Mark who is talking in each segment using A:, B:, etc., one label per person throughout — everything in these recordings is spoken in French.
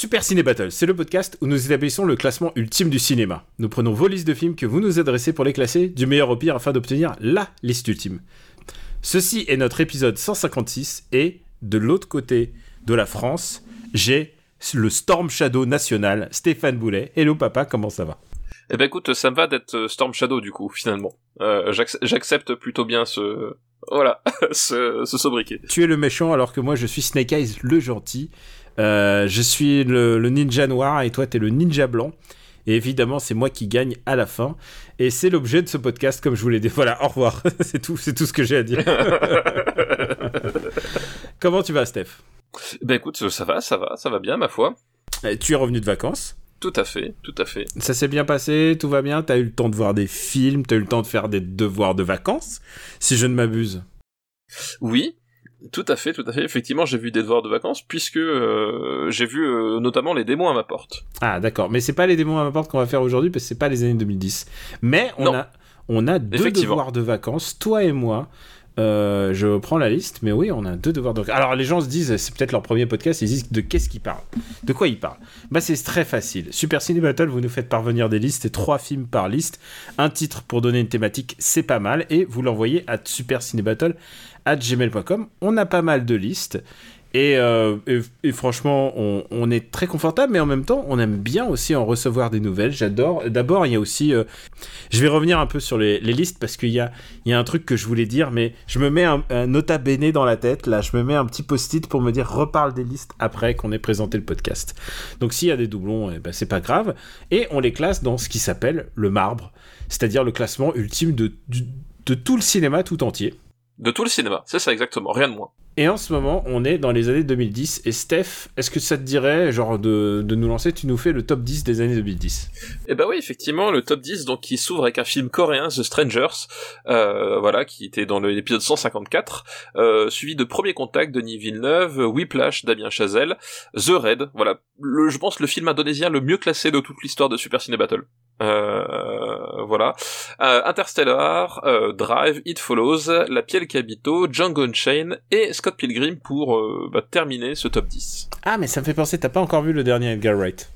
A: Super Ciné Battle, c'est le podcast où nous établissons le classement ultime du cinéma. Nous prenons vos listes de films que vous nous adressez pour les classer du meilleur au pire afin d'obtenir LA liste ultime. Ceci est notre épisode 156 et de l'autre côté de la France, j'ai le Storm Shadow national, Stéphane Boulet. Hello papa, comment ça va?
B: Eh ben écoute, ça me va d'être euh, Storm Shadow du coup, finalement. Euh, j'acc- J'accepte plutôt bien ce... Voilà, ce, ce sobriquet.
A: Tu es le méchant alors que moi je suis Snake Eyes le gentil. Euh, je suis le, le ninja noir et toi t'es le ninja blanc. Et évidemment, c'est moi qui gagne à la fin. Et c'est l'objet de ce podcast, comme je vous l'ai dit. Voilà, au revoir. c'est tout, c'est tout ce que j'ai à dire. Comment tu vas, Steph?
B: Ben écoute, ça va, ça va, ça va bien, ma foi.
A: Euh, Tu es revenu de vacances?
B: Tout à fait, tout à fait.
A: Ça s'est bien passé, tout va bien? T'as eu le temps de voir des films, t'as eu le temps de faire des devoirs de vacances, si je ne m'abuse.
B: Oui, tout à fait, tout à fait. Effectivement, j'ai vu des devoirs de vacances, puisque euh, j'ai vu euh, notamment les démons à ma porte.
A: Ah, d'accord. Mais c'est pas les démons à ma porte qu'on va faire aujourd'hui parce que c'est pas les années 2010. Mais on
B: Non.
A: a, on a deux devoirs de vacances, toi et moi. Euh, je prends la liste, mais oui, on a deux devoirs de vacances. Alors les gens se disent, c'est peut-être leur premier podcast, ils disent de qu'est-ce qu'ils parlent? De quoi ils parlent? Bah c'est très facile. Super Ciné Battle, vous nous faites parvenir des listes, et trois films par liste, un titre pour donner une thématique, c'est pas mal, et vous l'envoyez à supercinébattle at gmail.com. On a pas mal de listes. Et, euh, franchement, on, est très confortable, mais en même temps, on aime bien aussi en recevoir des nouvelles. J'adore. D'abord, il y a aussi. euh, je vais revenir un peu sur les, listes parce qu'il y a, il y a un truc que je voulais dire, mais je me mets un, nota bene dans la tête. Là, je me mets un petit post-it pour me dire reparle des listes après qu'on ait présenté le podcast. Donc, s'il y a des doublons, eh ben, c'est pas grave. Et on les classe dans ce qui s'appelle le marbre, c'est-à-dire le classement ultime de, de tout le cinéma tout entier.
B: De tout le cinéma, c'est ça exactement, rien de moins.
A: Et en ce moment, on est dans les années 2010. Et Steph, est-ce que ça te dirait, genre, de, de nous lancer Tu nous fais le top 10 des années 2010.
B: Et bah oui, effectivement, le top 10, donc, qui s'ouvre avec un film coréen, The Strangers, euh, voilà, qui était dans l'épisode 154, euh, suivi de Premier Contact, Denis Villeneuve, Whiplash, Damien Chazelle, The Raid, voilà, le, je pense le film indonésien le mieux classé de toute l'histoire de Super Ciné Battle. Euh, voilà. Euh, Interstellar, euh, Drive, It Follows, La Piel Cabito, Django Unchained et Scott Pilgrim pour euh, bah, terminer ce top 10.
A: Ah, mais ça me fait penser, t'as pas encore vu le dernier Edgar Wright?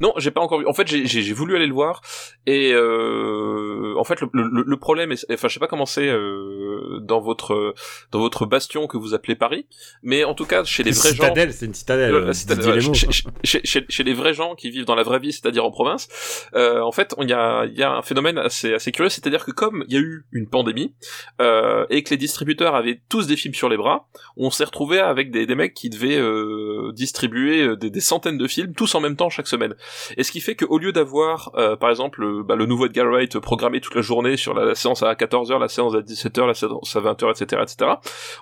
B: Non, j'ai pas encore vu. En fait, j'ai- voulu aller le voir et euh, en fait le, le, le problème, est, enfin je sais pas comment c'est euh, dans votre dans votre bastion que vous appelez Paris, mais en tout cas chez les vrais gens.
A: Citadelle, c'est une citadelle.
B: Euh,
A: les mots.
B: chez, chez- chez- les vrais gens qui vivent dans la vraie vie, c'est-à-dire en province, euh, en fait, il y a, il y a un phénomène assez, assez curieux, c'est-à-dire que comme il y a eu une pandémie euh, et que les distributeurs avaient tous des films sur les bras, on s'est retrouvé avec des, des mecs qui devaient euh, distribuer des, des centaines de films tous en même temps chaque Et ce qui fait qu'au lieu d'avoir, euh, par exemple, euh, bah, le nouveau Edgar Wright programmé toute la journée sur la, séance à 14h, la séance à 17h, la séance à 20h, etc., etc.,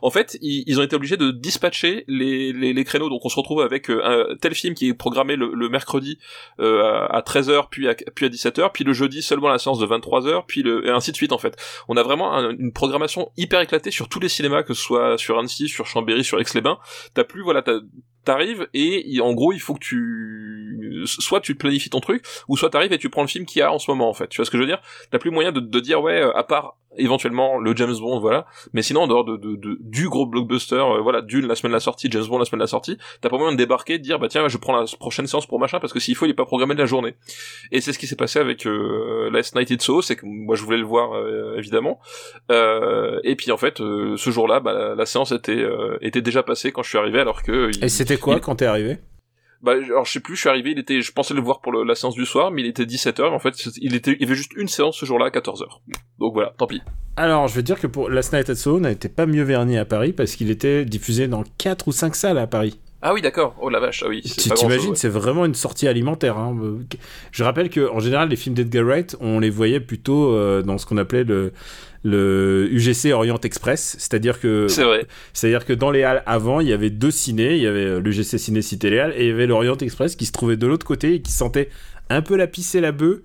B: en fait, ils, ont été obligés de dispatcher les, créneaux. Donc on se retrouve avec euh, un tel film qui est programmé le, mercredi à, à 13h, puis à, puis à 17h, puis le jeudi seulement la séance de 23h, puis le, et ainsi de suite en fait. On a vraiment un- une programmation hyper éclatée sur tous les cinémas, que ce soit sur Annecy, sur Chambéry, sur Aix-les-Bains. T'as plus, voilà, t'as- t'arrives et en gros il faut que tu soit tu planifies ton truc ou soit t'arrives et tu prends le film qu'il y a en ce moment en fait. Tu vois ce que je veux dire? T'as plus moyen de, de dire ouais euh, à part éventuellement le James Bond voilà. Mais sinon en dehors de, de, de- du gros blockbuster euh, voilà d'une la semaine de la sortie James Bond la semaine de la sortie t'as pas moyen de débarquer de dire bah tiens je prends la prochaine séance pour machin parce que s'il faut il est pas programmé de la journée. Et c'est ce qui s'est passé avec euh, Last Night It's So c'est que moi je voulais le voir euh, évidemment. Euh, et puis en fait euh, ce jour-là bah, la, la séance était euh, était déjà passée quand je suis arrivé alors que il-
A: Et c'était quoi
B: il-
A: quand t'es arrivé?
B: Bah, alors je sais plus, je suis arrivé, il était, je pensais le voir pour le- la séance du soir, mais il était 17h, en fait, il était, il y avait juste une séance ce jour-là à 14h. Donc voilà, tant pis.
A: Alors, je veux dire que pour Last Night at Soho n'était pas mieux verni à Paris parce qu'il était diffusé dans 4 ou 5 salles à Paris.
B: Ah oui, d'accord. Oh la vache, ah oui.
A: Tu t'imagines,
B: ouais.
A: c'est vraiment une sortie alimentaire. hein. Euh, Je rappelle que en général, les films d'Edgar Wright, on les voyait plutôt euh, dans ce qu'on appelait le, le UGC Orient Express, c'est-à-dire que c'est-à-dire dans les halles avant, il y avait deux cinés, il y avait l'UGC Ciné Cité Léal et il y avait l'Orient Express qui se trouvait de l'autre côté et qui sentait un peu la pisse et la bœuf.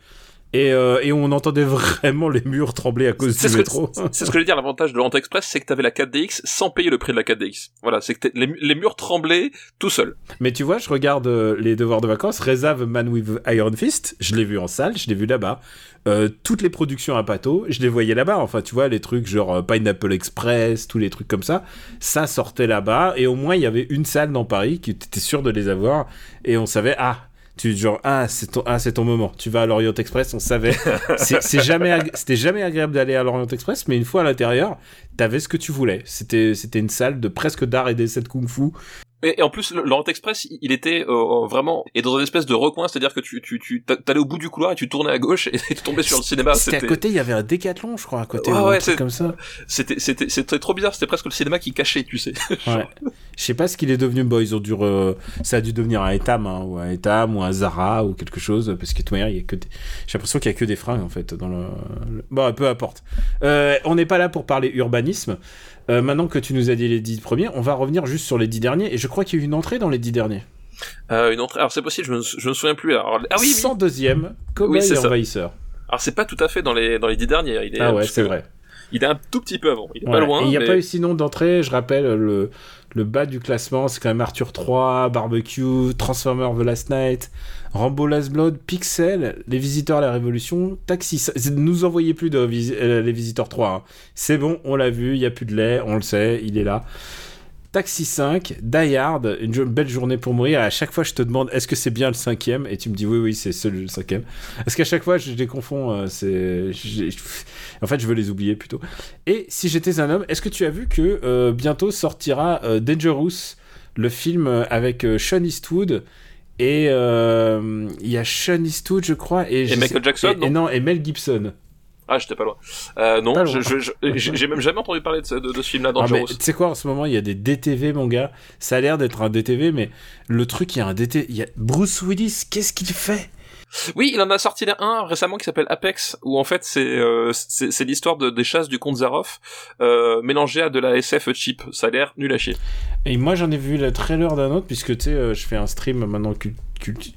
A: Et, euh, et on entendait vraiment les murs trembler à cause du
B: ce,
A: métro.
B: c'est ce que je veux dire, l'avantage de l'Orient Express, c'est que t'avais la 4DX sans payer le prix de la 4DX. Voilà, c'est que les, les murs tremblaient tout seuls.
A: Mais tu vois, je regarde euh, les devoirs de vacances. Reza the Man with Iron Fist, je l'ai vu en salle, je l'ai vu là-bas. Euh, toutes les productions à Pato, je les voyais là-bas. Enfin, tu vois, les trucs genre Pineapple Express, tous les trucs comme ça, ça sortait là-bas. Et au moins, il y avait une salle dans Paris qui était sûr de les avoir. Et on savait, ah, tu genre, ah, c'est ton, ah, c'est ton moment. Tu vas à l'Orient Express, on savait. C'est jamais, c'était jamais agréable d'aller à l'Orient Express, mais une fois à l'intérieur, t'avais ce que tu voulais. C'était, c'était une salle de presque d'art et d'essai de kung-fu.
B: Et, en plus, l'Orient Express, il- était euh, vraiment et dans une espèce de recoin, c'est-à-dire que tu tu tu t'a- t'allais au bout du couloir et tu tournais à gauche et tu tombais sur le cinéma.
A: C'était à côté, il y avait un décathlon, je crois, à côté.
B: Ouais,
A: ou un
B: ouais,
A: truc
B: c'est-
A: comme ça.
B: c'était c'était c'était trop bizarre. C'était presque le cinéma qui cachait, tu sais.
A: Ouais. Je sais pas ce qu'il est devenu. Bon, ils ont dû. re- Ça a dû devenir un Etam, hein, ou un Etam, ou un Zara, ou quelque chose, parce que de toute manière, il y a que. des- J'ai l'impression qu'il y a que des fringues en fait dans le. le- Bon, peu importe. Euh, on n'est pas là pour parler urbanisme. Euh, maintenant que tu nous as dit les dix premiers, on va revenir juste sur les dix derniers. Et je crois qu'il y a eu une entrée dans les dix derniers.
B: Euh, une entrée. Alors c'est possible, je me, je me souviens plus. Alors, ah oui, oui.
A: 102e, Cowboy
B: Oui, c'est
A: et
B: ça.
A: Envahisseur.
B: Alors c'est pas tout à fait dans les dans les dix derniers. Il est,
A: Ah ouais, c'est vrai.
B: Il est un tout petit peu avant. Il est
A: Ouais.
B: pas loin.
A: Il n'y a
B: mais-
A: pas eu sinon d'entrée, je rappelle, le, le bas du classement, c'est quand même Arthur 3, Barbecue, Transformer The Last Night, Rambo Last Blood, Pixel, Les Visiteurs à la Révolution, Taxi. Nous envoyez plus de visi- euh, Les Visiteurs 3. hein. C'est bon, on l'a vu, il n'y a plus de lait, on le sait, il est là. Taxi 5, Die Hard, une belle journée pour mourir. À chaque fois, je te demande est-ce que c'est bien le cinquième? Et tu me dis oui, oui, c'est celui le cinquième. Parce qu'à chaque fois, je les confonds. euh, c'est, en fait, je veux les oublier plutôt. Et si j'étais un homme, est-ce que tu as vu que euh, bientôt sortira euh, Dangerous, le film avec Sean Eastwood? Et il y a Sean Eastwood, je crois, et,
B: Michael Jackson,
A: et, et non, et Mel Gibson.
B: Ah, j'étais pas loin. Euh, non,
A: Pas
B: je-
A: loin.
B: je- je- j'ai même jamais entendu parler de ce, de, de ce film-là dans
A: Ah, tu sais quoi, en ce moment, il y a des DTV, mon gars. Ça a l'air d'être un DTV, mais le truc, il y a un DTV. Il y a Bruce Willis, qu'est-ce qu'il fait?
B: Oui, il en a sorti un récemment qui s'appelle Apex, où en fait c'est euh, l'histoire de, des chasses du comte Zaroff euh, mélangée à de la SF cheap. Ça a l'air nul à chier.
A: Et moi, j'en ai vu le trailer d'un autre, puisque tu sais, euh, je fais un stream maintenant.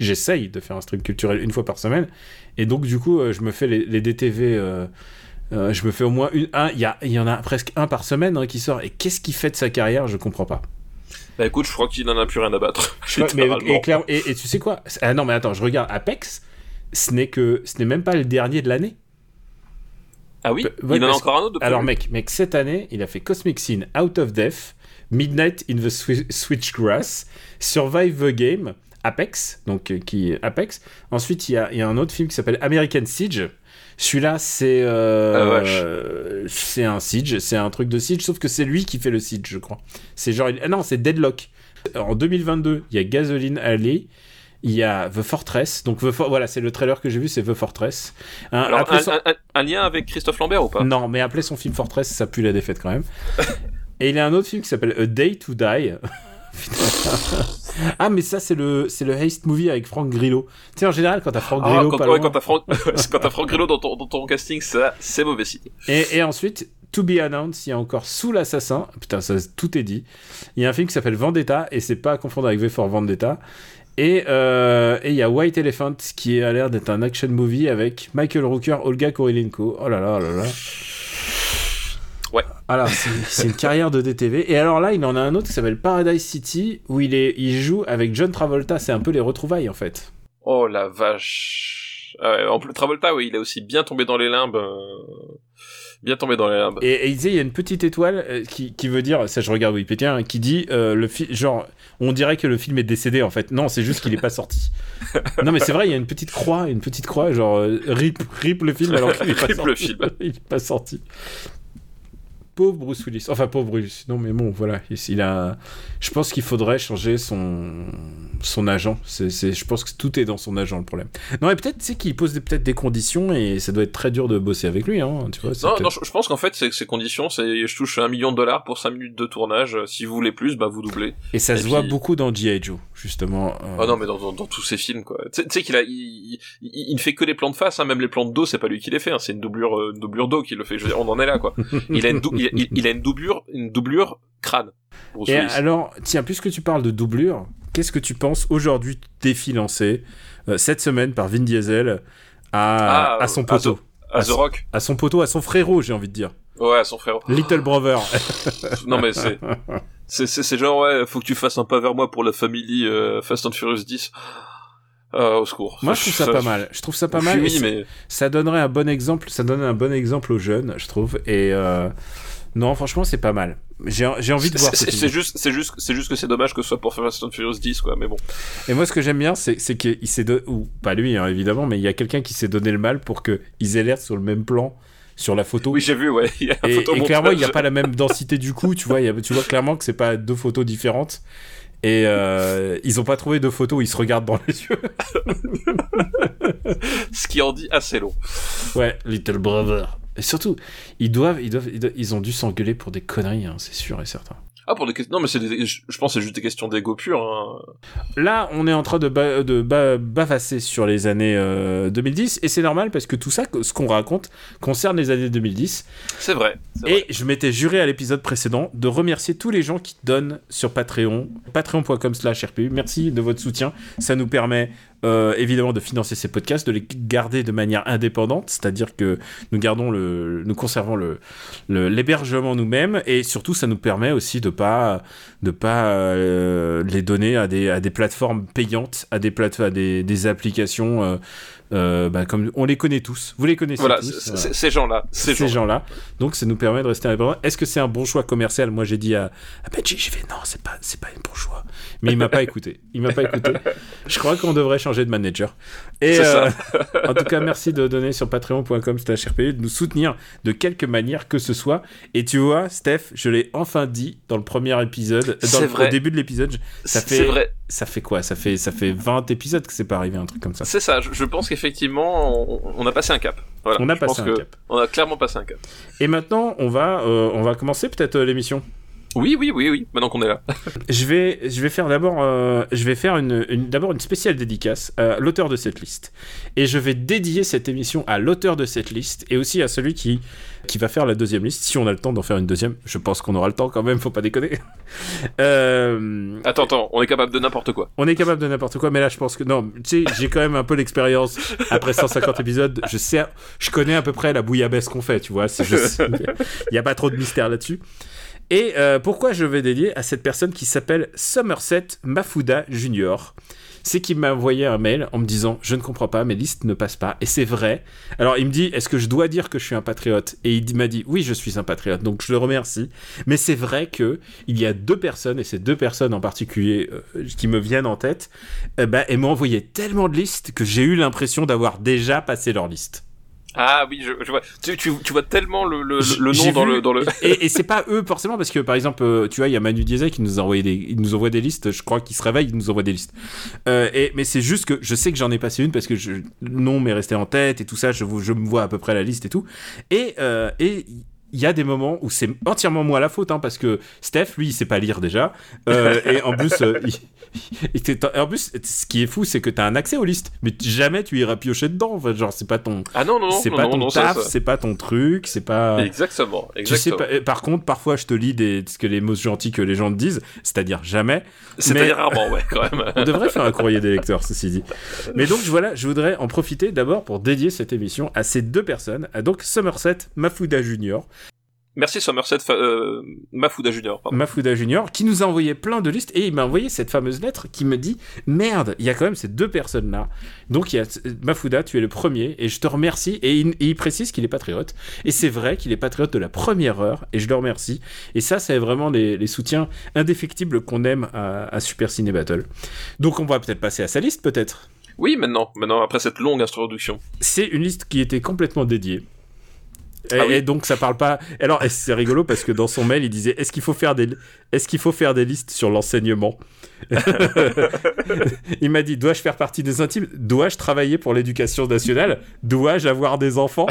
A: J'essaye de faire un stream culturel une fois par semaine. Et donc, du coup, je me fais les, DTV. je me fais au moins. Un, il y, a- il y en a presque un par semaine hein, qui sort. Et qu'est-ce qu'il fait de sa carrière? Je comprends pas.
B: Bah écoute, je crois qu'il en a plus rien à battre.
A: Ouais, mais, et, clair- et- et tu sais quoi? Ah non, mais attends, je regarde Apex. Ce n'est que, ce n'est même pas le dernier de l'année.
B: Ah oui,
A: Ouais,
B: il en a encore un autre. de
A: Alors, mec, mec, cette année, il a fait Cosmic Scene, Out of Death, Midnight in the Swi- Switchgrass, Survive the Game, Apex, donc euh, qui Apex. Ensuite, il y a, il y a un autre film qui s'appelle American Siege. Celui-là, c'est euh,
B: Ah,
A: c'est un siege, c'est un truc de siege, sauf que c'est lui qui fait le siege, je crois. C'est genre, ah non, c'est Deadlock. En 2022, il y a Gasoline Alley. Il y a The Fortress, donc The For- voilà, c'est le trailer que j'ai vu, c'est The Fortress. Un-
B: Alors,
A: appelez
B: un, un- un- un lien avec Christophe Lambert ou pas?
A: Non, mais appeler son film Fortress, ça pue la défaite quand même. Et il y a un autre film qui s'appelle A Day to Die. Ah, mais ça, c'est le, c'est le Haste Movie avec Franck Grillo. Tu sais, en général, quand t'as Franck
B: Ah,
A: Grillo,
B: quand, ouais, quand t'as Franck, Franck Grillo dans ton, dans ton casting, ça, c'est mauvais signe.
A: et, et ensuite, To Be Announced, il y a encore Sous l'Assassin. Putain, ça, tout est dit. Il y a un film qui s'appelle Vendetta, et c'est pas à confondre avec V for Vendetta. Et euh, et il y a White Elephant, qui a l'air d'être un action movie avec Michael Rooker, Olga Kurilenko. Oh là là, oh là là.
B: Ouais.
A: Alors, c'est une carrière de DTV. Et alors là, il en a un autre qui s'appelle Paradise City, où il, est, il joue avec John Travolta. C'est un peu les retrouvailles, en fait.
B: Oh la vache. Ah en plus, Travolta, oui, il est aussi bien tombé dans les limbes. euh, Bien tombé dans les limbes.
A: Et, et il disait, il y a une petite étoile euh, qui, qui veut dire, ça je regarde Wikipédia, hein, qui dit, euh, le genre, on dirait que le film est décédé en fait. Non, c'est juste qu'il est pas sorti. non, mais c'est vrai, il y a une petite croix, une petite croix, genre, rip, rip le film alors qu'il est pas
B: Rip
A: sorti.
B: le film.
A: il est pas sorti. Pauvre Bruce Willis. Enfin, pauvre Bruce. Non, mais bon, voilà. Il, a. Je pense qu'il faudrait changer son son agent. C'est, c'est- je pense que tout est dans son agent le problème. Non, et peut-être, sais, qu'il pose des- peut-être des conditions et ça doit être très dur de bosser avec lui, hein. Tu vois. c'est
B: Non, non, je, pense qu'en fait, c'est ces conditions, c'est je touche un million de dollars pour 5 minutes de tournage. euh, Si vous voulez plus, bah vous doublez.
A: Et ça
B: et
A: se voit beaucoup dans G.I. Joe, justement. euh,
B: Ah non, mais dans, dans, dans tous ces films, quoi. Tu sais- qu'il a, il, il, fait que les plans de face, hein, même les plans de dos, c'est pas lui qui les fait, hein, c'est une doublure, euh, doublure dos qui le fait. Je veux dire, on en est là, quoi. Il a une, dou- il, il- il a une doublure, une doublure crâne.
A: Et alors, tiens, puisque tu parles de doublure, qu'est-ce que tu penses aujourd'hui défi lancé euh, cette semaine par Vin Diesel à,
B: Ah,
A: à son
B: à
A: poteau?
B: À The Rock.
A: À son poteau, à son frérot, j'ai envie de dire.
B: Ouais, à son frère.
A: Little Brother.
B: Non, mais c'est, c'est, genre, ouais, faut que tu fasses un pas vers moi pour la famille euh, Fast and Furious 10. Euh, au secours.
A: Moi, je trouve ça pas mal. Je trouve ça pas mal.
B: Oui,
A: ça-
B: mais
A: Ça donnerait un bon exemple. Ça donne un bon exemple aux jeunes, je trouve. Et euh, non, franchement, c'est pas mal. J'ai envie de voir.
B: c'est, juste, c'est juste, c'est juste que c'est dommage que ce soit pour Fast and Furious 10, quoi. Mais bon.
A: Et moi, ce que j'aime bien, c'est qu'il s'est donné, ou pas lui, hein, évidemment, mais il y a quelqu'un qui s'est donné le mal pour qu'ils aient l'air sur le même plan sur la photo.
B: Oui, j'ai vu, ouais. Il y a un
A: Et, clairement, il n'y a pas la même densité du coup, tu vois. il y a- tu vois clairement que c'est pas deux photos différentes. Et euh, ils ont pas trouvé deux photos où ils se regardent dans les yeux.
B: Ce qui en dit assez long.
A: Ouais, Little Brother. Et surtout, ils doivent, ils doivent, ils, doivent- ils ont dû s'engueuler pour des conneries, hein, c'est sûr et certain.
B: Ah, pour des questions. Non, mais c'est des... je pense que c'est juste des questions d'ego pur. Hein.
A: Là, on est en train de, ba- de ba- bavasser sur les années euh, 2010, et c'est normal parce que tout ça, ce qu'on raconte, concerne les années 2010.
B: C'est vrai.
A: Et je m'étais juré à l'épisode précédent de remercier tous les gens qui donnent sur Patreon, patreon.com slash RPU. Merci de votre soutien. Ça nous permet euh, évidemment de financer ces podcasts, de les garder de manière indépendante, c'est-à-dire que nous gardons le, nous conservons le, l'hébergement nous-mêmes et surtout ça nous permet aussi de pas de pas euh, les donner à des à des plateformes payantes, à des plate- à des, des applications euh, euh, bah, comme on les connaît tous. Vous les connaissez
B: Voilà,
A: tous. voilà
B: ces gens-là. Ces,
A: ces
B: gens.
A: gens-là. Donc ça nous permet de rester indépendants. Est-ce que c'est un bon choix commercial? Moi j'ai dit à, à Benji, j'ai fait non, c'est pas c'est pas un bon choix. Mais il m'a pas écouté. Il m'a pas écouté. Je crois qu'on devrait changer de manager. Et euh, en tout cas, merci de donner sur patreon.com/rpu, de nous soutenir de quelque manière que ce soit. Et tu vois, Steph, je l'ai enfin dit dans le premier épisode, dans
B: C'est
A: le,
B: vrai.
A: au début de l'épisode, ça fait
B: vrai.
A: ça fait quoi? Ça fait ça fait 20 épisodes que c'est pas arrivé un truc comme ça.
B: C'est ça. Je, je pense qu'effectivement, on, on a passé un cap. Voilà.
A: On a
B: Je
A: passé un cap.
B: On a clairement passé un cap.
A: Et maintenant, on va euh, on va commencer peut-être euh, l'émission.
B: Oui, oui, oui, oui. Maintenant qu'on est là.
A: Je vais, je vais faire d'abord, euh, je vais faire une, une- d'abord une spéciale dédicace à l'auteur de cette liste, et je vais dédier cette émission à l'auteur de cette liste et aussi à celui qui qui va faire la deuxième liste, si on a le temps d'en faire une deuxième. Je pense qu'on aura le temps quand même, faut pas déconner. Euh,
B: Attends, attends. On est capable de n'importe quoi.
A: on est capable de n'importe quoi, mais là je pense que non, tu sais, j'ai quand même un peu l'expérience après 150 épisodes. Je sais, je connais à peu près la bouillabaisse qu'on fait, tu vois. je Il n'y a pas trop de mystère là-dessus. Et euh, pourquoi je vais dédier à cette personne qui s'appelle Somerset Mafuda Junior? C'est qu'il m'a envoyé un mail en me disant je ne comprends pas mes listes ne passent pas. Et c'est vrai. Alors il me dit est-ce que je dois dire que je suis un patriote? Et il m'a dit oui je suis un patriote donc je le remercie. Mais c'est vrai que il y a deux personnes et ces deux personnes en particulier euh, qui me viennent en tête. Eh ben, elles m'ont envoyé tellement de listes que j'ai eu l'impression d'avoir déjà passé leur liste
B: Ah oui, je, je vois. Tu, tu, tu vois tellement le, le, le nom dans
A: vu-
B: le, dans le.
A: et, et c'est pas eux forcément parce que par exemple euh, tu vois il y a Manu Diesel qui nous a envoyé des il nous envoie des listes je crois qu'il se réveille il nous envoie des listes Euh, et mais c'est juste que je sais que j'en ai passé une parce que je, le nom m'est resté en tête et tout ça je, je me vois à peu près la liste et tout et euh, et il y a des moments où c'est entièrement moi la faute hein, parce que Steph lui il sait pas lire déjà Euh, et en plus euh, il- il t'est- en plus ce qui est fou c'est que t'as un accès aux listes mais jamais tu iras piocher dedans enfin, genre c'est pas ton
B: Ah non, non,
A: c'est pas
B: non,
A: ton
B: non,
A: taf c'est pas ton truc c'est pas
B: Exactement.
A: tu sais par contre, parfois je te lis des, ce que les mots gentils que les gens te disent, c'est-à-dire jamais.
B: C'est-à-dire
A: mais-
B: rarement, ouais, quand même.
A: On devrait faire un courrier des lecteurs, ceci dit. Mais donc voilà, je voudrais en profiter d'abord pour dédier cette émission à ces deux personnes, à donc Somerset Mafuda Junior,
B: Merci Somerset euh, Mafuda Junior. Pardon.
A: Mafuda Junior, qui nous a envoyé plein de listes et il m'a envoyé cette fameuse lettre qui me dit merde, il y a quand même ces deux personnes là. Donc il y a Mafuda, tu es le premier et je te remercie et il, et il précise qu'il est patriote et c'est vrai qu'il est patriote de la première heure et je le remercie et ça c'est vraiment les, les soutiens indéfectibles qu'on aime à, à Super Ciné Battle. Donc on va peut-être passer à sa liste peut-être?
B: Oui, maintenant, maintenant après cette longue introduction.
A: C'est une liste qui était complètement dédiée. Et,
B: Ah oui.
A: et donc ça parle pas. Alors c'est rigolo parce que dans son mail il disait est-ce qu'il faut faire des est-ce qu'il faut faire des listes sur l'enseignement? Il m'a dit dois-je faire partie des intimes? Dois-je travailler pour l'éducation nationale? Dois-je avoir des enfants?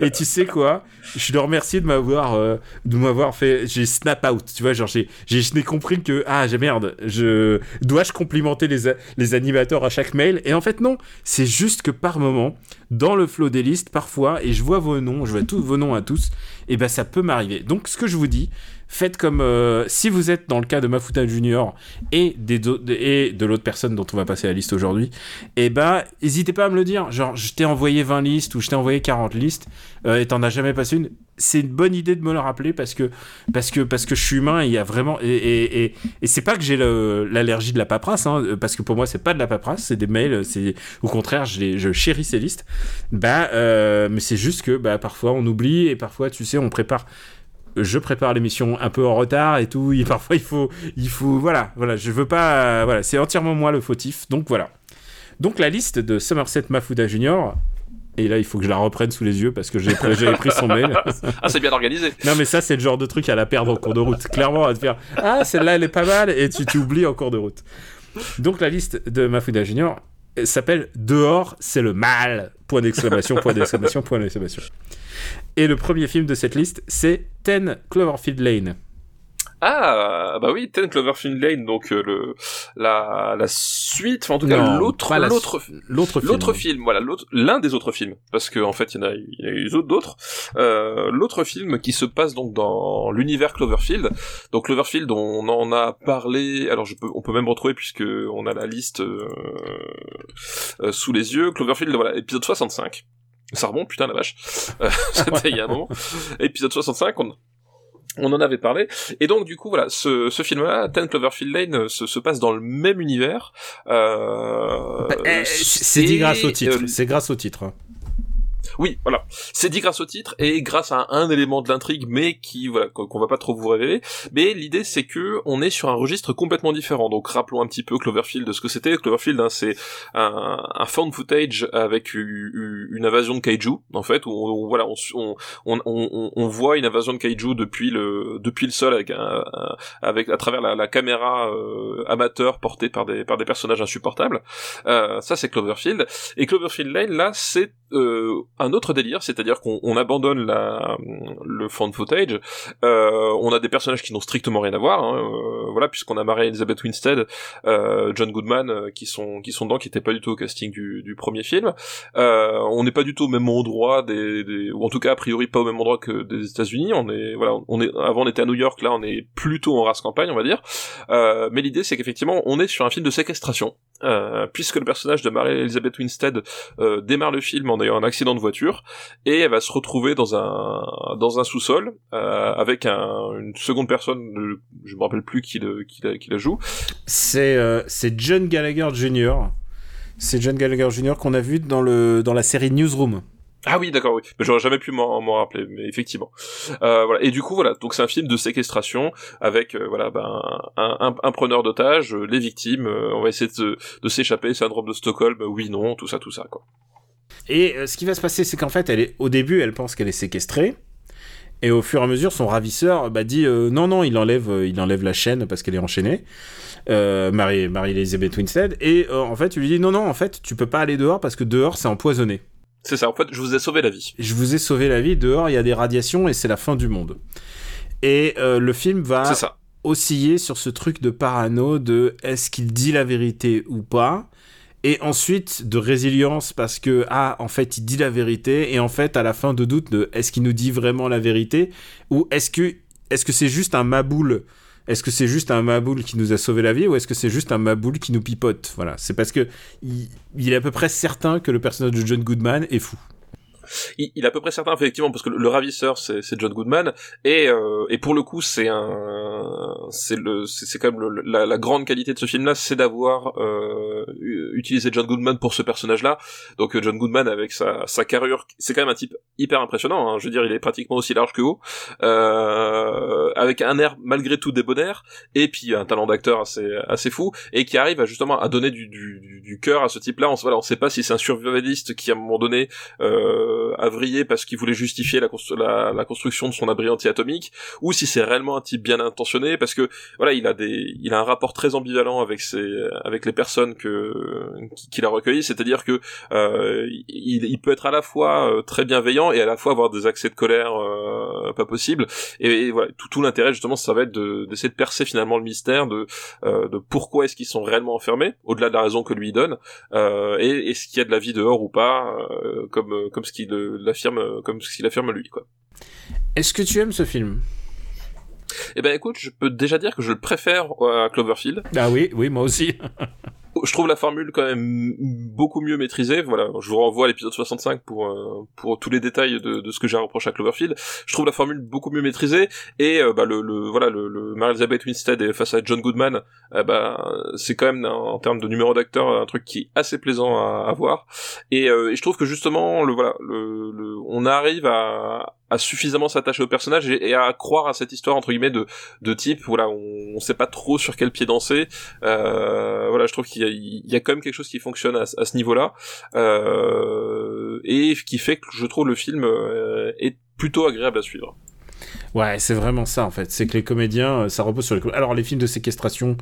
A: Et tu sais quoi? Je le remercie de m'avoir euh, de m'avoir fait j'ai snap out tu vois genre j'ai j'ai je n'ai compris que ah j'ai merde je dois-je complimenter les a- les animateurs à chaque mail? Et en fait non. C'est juste que par moment dans le flow des listes parfois et je vois vos noms je vois tous vos noms à tous et ben ça peut m'arriver. Donc ce que je vous dis faites comme euh, si vous êtes dans le cas de Mafuta Junior et des et de l'autre personne dont on va passer la liste aujourd'hui et ben n'hésitez pas à me le dire. Genre je t'ai envoyé 20 listes ou je t'ai envoyé 40 listes euh, et t'en as jamais passé une. C'est une bonne idée de me le rappeler parce que parce que parce que je suis humain et il y a vraiment et et, et, c'est pas que j'ai le- l'allergie de la paperasse hein, parce que pour moi c'est pas de la paperasse c'est des mails c'est au contraire je chéris ces listes. Bah euh, mais c'est juste que bah parfois on oublie et parfois tu sais on prépare je prépare l'émission un peu en retard et tout et parfois il faut il faut voilà voilà je veux pas voilà c'est entièrement moi le fautif donc voilà donc la liste de Somerset Mafuda Junior et là il faut que je la reprenne sous les yeux parce que j'ai pris- j'avais pris son mail
B: Ah, c'est bien organisé.
A: non mais ça c'est le genre de truc à la perdre en cours de route. Clairement à te faire ah celle-là elle est pas mal et tu t'oublies en cours de route. Donc la liste de Mafuda Junior euh, s'appelle Dehors c'est le mal. Point d'exclamation, point d'exclamation, point d'exclamation. Et le premier film de cette liste c'est Ten Cloverfield Lane.
B: Ah, bah oui, Ten Cloverfield Lane, donc euh, le la la suite, enfin en tout cas l'autre l'autre
A: L'autre film.
B: L'autre film, voilà, l'autre, l'un des autres films, parce qu'en en fait, il y en a, il y en a eu d'autres. Euh, l'autre film qui se passe donc dans l'univers Cloverfield. Donc Cloverfield, on en a parlé. Alors, je peux, on peut même retrouver puisque on a la liste euh, euh, sous les yeux. Cloverfield, voilà, épisode 65. Ça remonte, putain la vache. Euh, C'était il y a un moment. Épisode 65, on, on en avait parlé. Et donc, du coup, voilà, ce, ce film-là, Ten Cloverfield Lane, euh, se, se passe dans le même univers. Euh,
A: Bah, eh, c'est dit grâce au titre.
B: euh,
A: C'est grâce au titre.
B: Oui, voilà. C'est dit grâce au titre et grâce à un, élément de l'intrigue, mais qui voilà qu'on va pas trop vous révéler. Mais l'idée c'est que on est sur un registre complètement différent. Donc rappelons un petit peu Cloverfield de ce que c'était. Cloverfield, hein, c'est un, un found footage avec une invasion de kaiju en fait où on, on- voit une invasion de kaiju depuis le depuis le sol avec à travers la, la caméra euh, amateur portée par des par des personnages insupportables. Euh, ça c'est Cloverfield. Et Cloverfield Lane, là, c'est euh, un autre délire, c'est-à-dire qu'on on abandonne la, le found footage. Euh, on a des personnages qui n'ont strictement rien à voir, hein, euh, voilà, puisqu'on a Mary Elizabeth Winstead, euh, John Goodman, euh, qui sont qui sont dedans, qui n'étaient pas du tout au casting du, du premier film. Euh, on n'est pas du tout au même endroit des, des, ou en tout cas a priori pas au même endroit que des États-Unis. On est voilà, on est avant on était à New York, là on est plutôt en race campagne, on va dire. Mais l'idée c'est qu'effectivement on est sur un film de séquestration, euh, puisque le personnage de Mary Elizabeth Winstead euh, démarre le film en ayant un accident de voiture et elle va se retrouver dans un dans un sous-sol euh, avec un, une seconde personne, je me rappelle plus qui, le, qui, la, qui la joue.
A: C'est euh, c'est John Gallagher Jr. C'est John Gallagher Jr. qu'on a vu dans le dans la série Newsroom.
B: Ah oui, d'accord, oui. Mais j'aurais jamais pu m'en rappeler, mais effectivement. Euh, voilà. Et du coup, voilà. Donc c'est un film de séquestration avec, euh, voilà, ben, un, un, preneur d'otages, euh, les victimes. on va essayer de, de s'échapper. Syndrome de Stockholm. oui, non, tout ça, tout ça, quoi.
A: Et ce qui va se passer, c'est qu'en fait, elle est au début, elle pense qu'elle est séquestrée. Et au fur et à mesure, son ravisseur bah, dit non, non, il enlève, il enlève la chaîne parce qu'elle est enchaînée. Marie, Marie Elizabeth Winstead. Et en fait, il lui dit non, non, en fait, tu peux pas aller dehors parce que dehors, c'est empoisonné.
B: C'est ça. En fait, je vous ai sauvé la vie.
A: Je vous ai sauvé la vie. Dehors, il y a des radiations et c'est la fin du monde. Et euh, le film va
B: ça.
A: osciller sur ce truc de parano de est-ce qu'il dit la vérité ou pas? Et ensuite de résilience parce que ah en fait il dit la vérité et en fait à la fin de doute de est-ce qu'il nous dit vraiment la vérité? Ou est-ce que est-ce que c'est juste un maboule est-ce que c'est juste un maboule qui nous a sauvé la vie ou est-ce que c'est juste un maboule qui nous pipote? Voilà c'est parce que il, il est à peu près certain que le personnage de John Goodman est fou
B: il, il est à peu près certain effectivement parce que le, le ravisseur c'est John Goodman. Et euh, et pour le coup c'est un c'est le c'est quand même le- la, la grande qualité de ce film là c'est d'avoir euh, utilisé John Goodman pour ce personnage là donc euh, John Goodman avec sa sa carrure c'est quand même un type hyper impressionnant hein. je veux dire il est pratiquement aussi large que haut. Euh, avec un air malgré tout débonnaire. Et puis un talent d'acteur assez assez fou. Et qui arrive justement à donner du du, du, cœur à ce type là on, voilà on sait pas si c'est un survivaliste qui à un moment donné euh, euh, a vrillé parce qu'il voulait justifier la, la, la construction de son abri anti-atomique, ou si c'est réellement un type bien intentionné, parce que voilà, il a des, il a un rapport très ambivalent avec ses, avec les personnes que qu'il a recueillies, c'est-à-dire que euh, il, il peut être à la fois euh, très bienveillant et à la fois avoir des accès de colère euh, pas possibles. Et, voilà, tout, tout l'intérêt justement, ça va être de- d'essayer de, percer finalement le mystère de, euh, de pourquoi est-ce qu'ils sont réellement enfermés, au-delà de la raison que lui donne, euh, et est-ce qu'il y a de la vie dehors ou pas, euh, comme euh, comme ce qu'il l'affirme, euh, comme ce qu'il affirme lui, quoi.
A: Est-ce que tu aimes ce film?
B: Eh ben écoute, je peux déjà dire que je le préfère à Cloverfield.
A: Ah oui, oui, moi aussi.
B: Je trouve la formule quand même beaucoup mieux maîtrisée. Voilà, je vous renvoie à l'épisode 65 pour euh, pour tous les détails de, de ce que j'ai reproché à Cloverfield. Je trouve la formule beaucoup mieux maîtrisée et euh, bah, le, le voilà le, le Mary-Elizabeth Winstead est face à John Goodman, euh, bah c'est quand même en, en termes de numéro d'acteur un truc qui est assez plaisant à, à voir. Et, euh, et je trouve que justement le voilà le, le on arrive à à suffisamment s'attacher au personnage et, à croire à cette histoire entre guillemets de de type voilà on, on sait pas trop sur quel pied danser. Euh, voilà je trouve qu'il y a, quand même quelque chose qui fonctionne à, ce niveau là euh, et qui fait que je trouve le film euh, est plutôt agréable à suivre.
A: Ouais c'est vraiment ça en fait. C'est que les comédiens euh, ça repose sur les alors les films de séquestration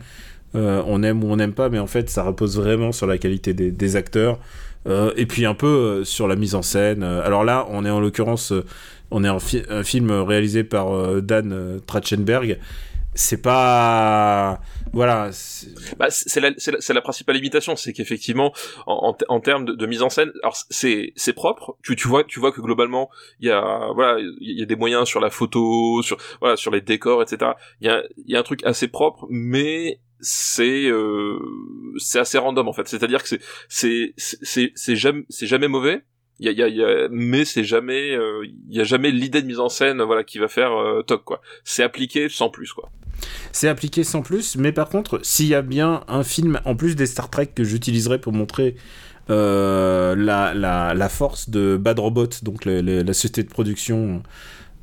A: euh, on aime ou on n'aime pas mais en fait ça repose vraiment sur la qualité des acteurs euh, et puis un peu euh, sur la mise en scène alors là on est en l'occurrence on est un film réalisé par euh, Dan Trachtenberg. C'est pas voilà.
B: Bah, c'est la, la, la, principale limitation, c'est qu'effectivement, en, en, en, termes de, de, mise en scène, alors c'est c'est propre. Tu, tu vois tu vois que globalement, il y a voilà il y a des moyens sur la photo, sur voilà sur les décors, etc. Il y a il y a un truc assez propre, mais c'est euh, c'est assez random en fait. C'est-à-dire que c'est c'est c'est c'est jamais c'est jamais mauvais il y a, y a, y a, mais c'est jamais, il euh, y a jamais l'idée de mise en scène, voilà, qui va faire euh, toc quoi. C'est appliqué sans plus quoi.
A: C'est appliqué sans plus, mais par contre, s'il y a bien un film en plus des Star Trek que j'utiliserais pour montrer euh, la, la, la, force de Bad Robot, donc la société de production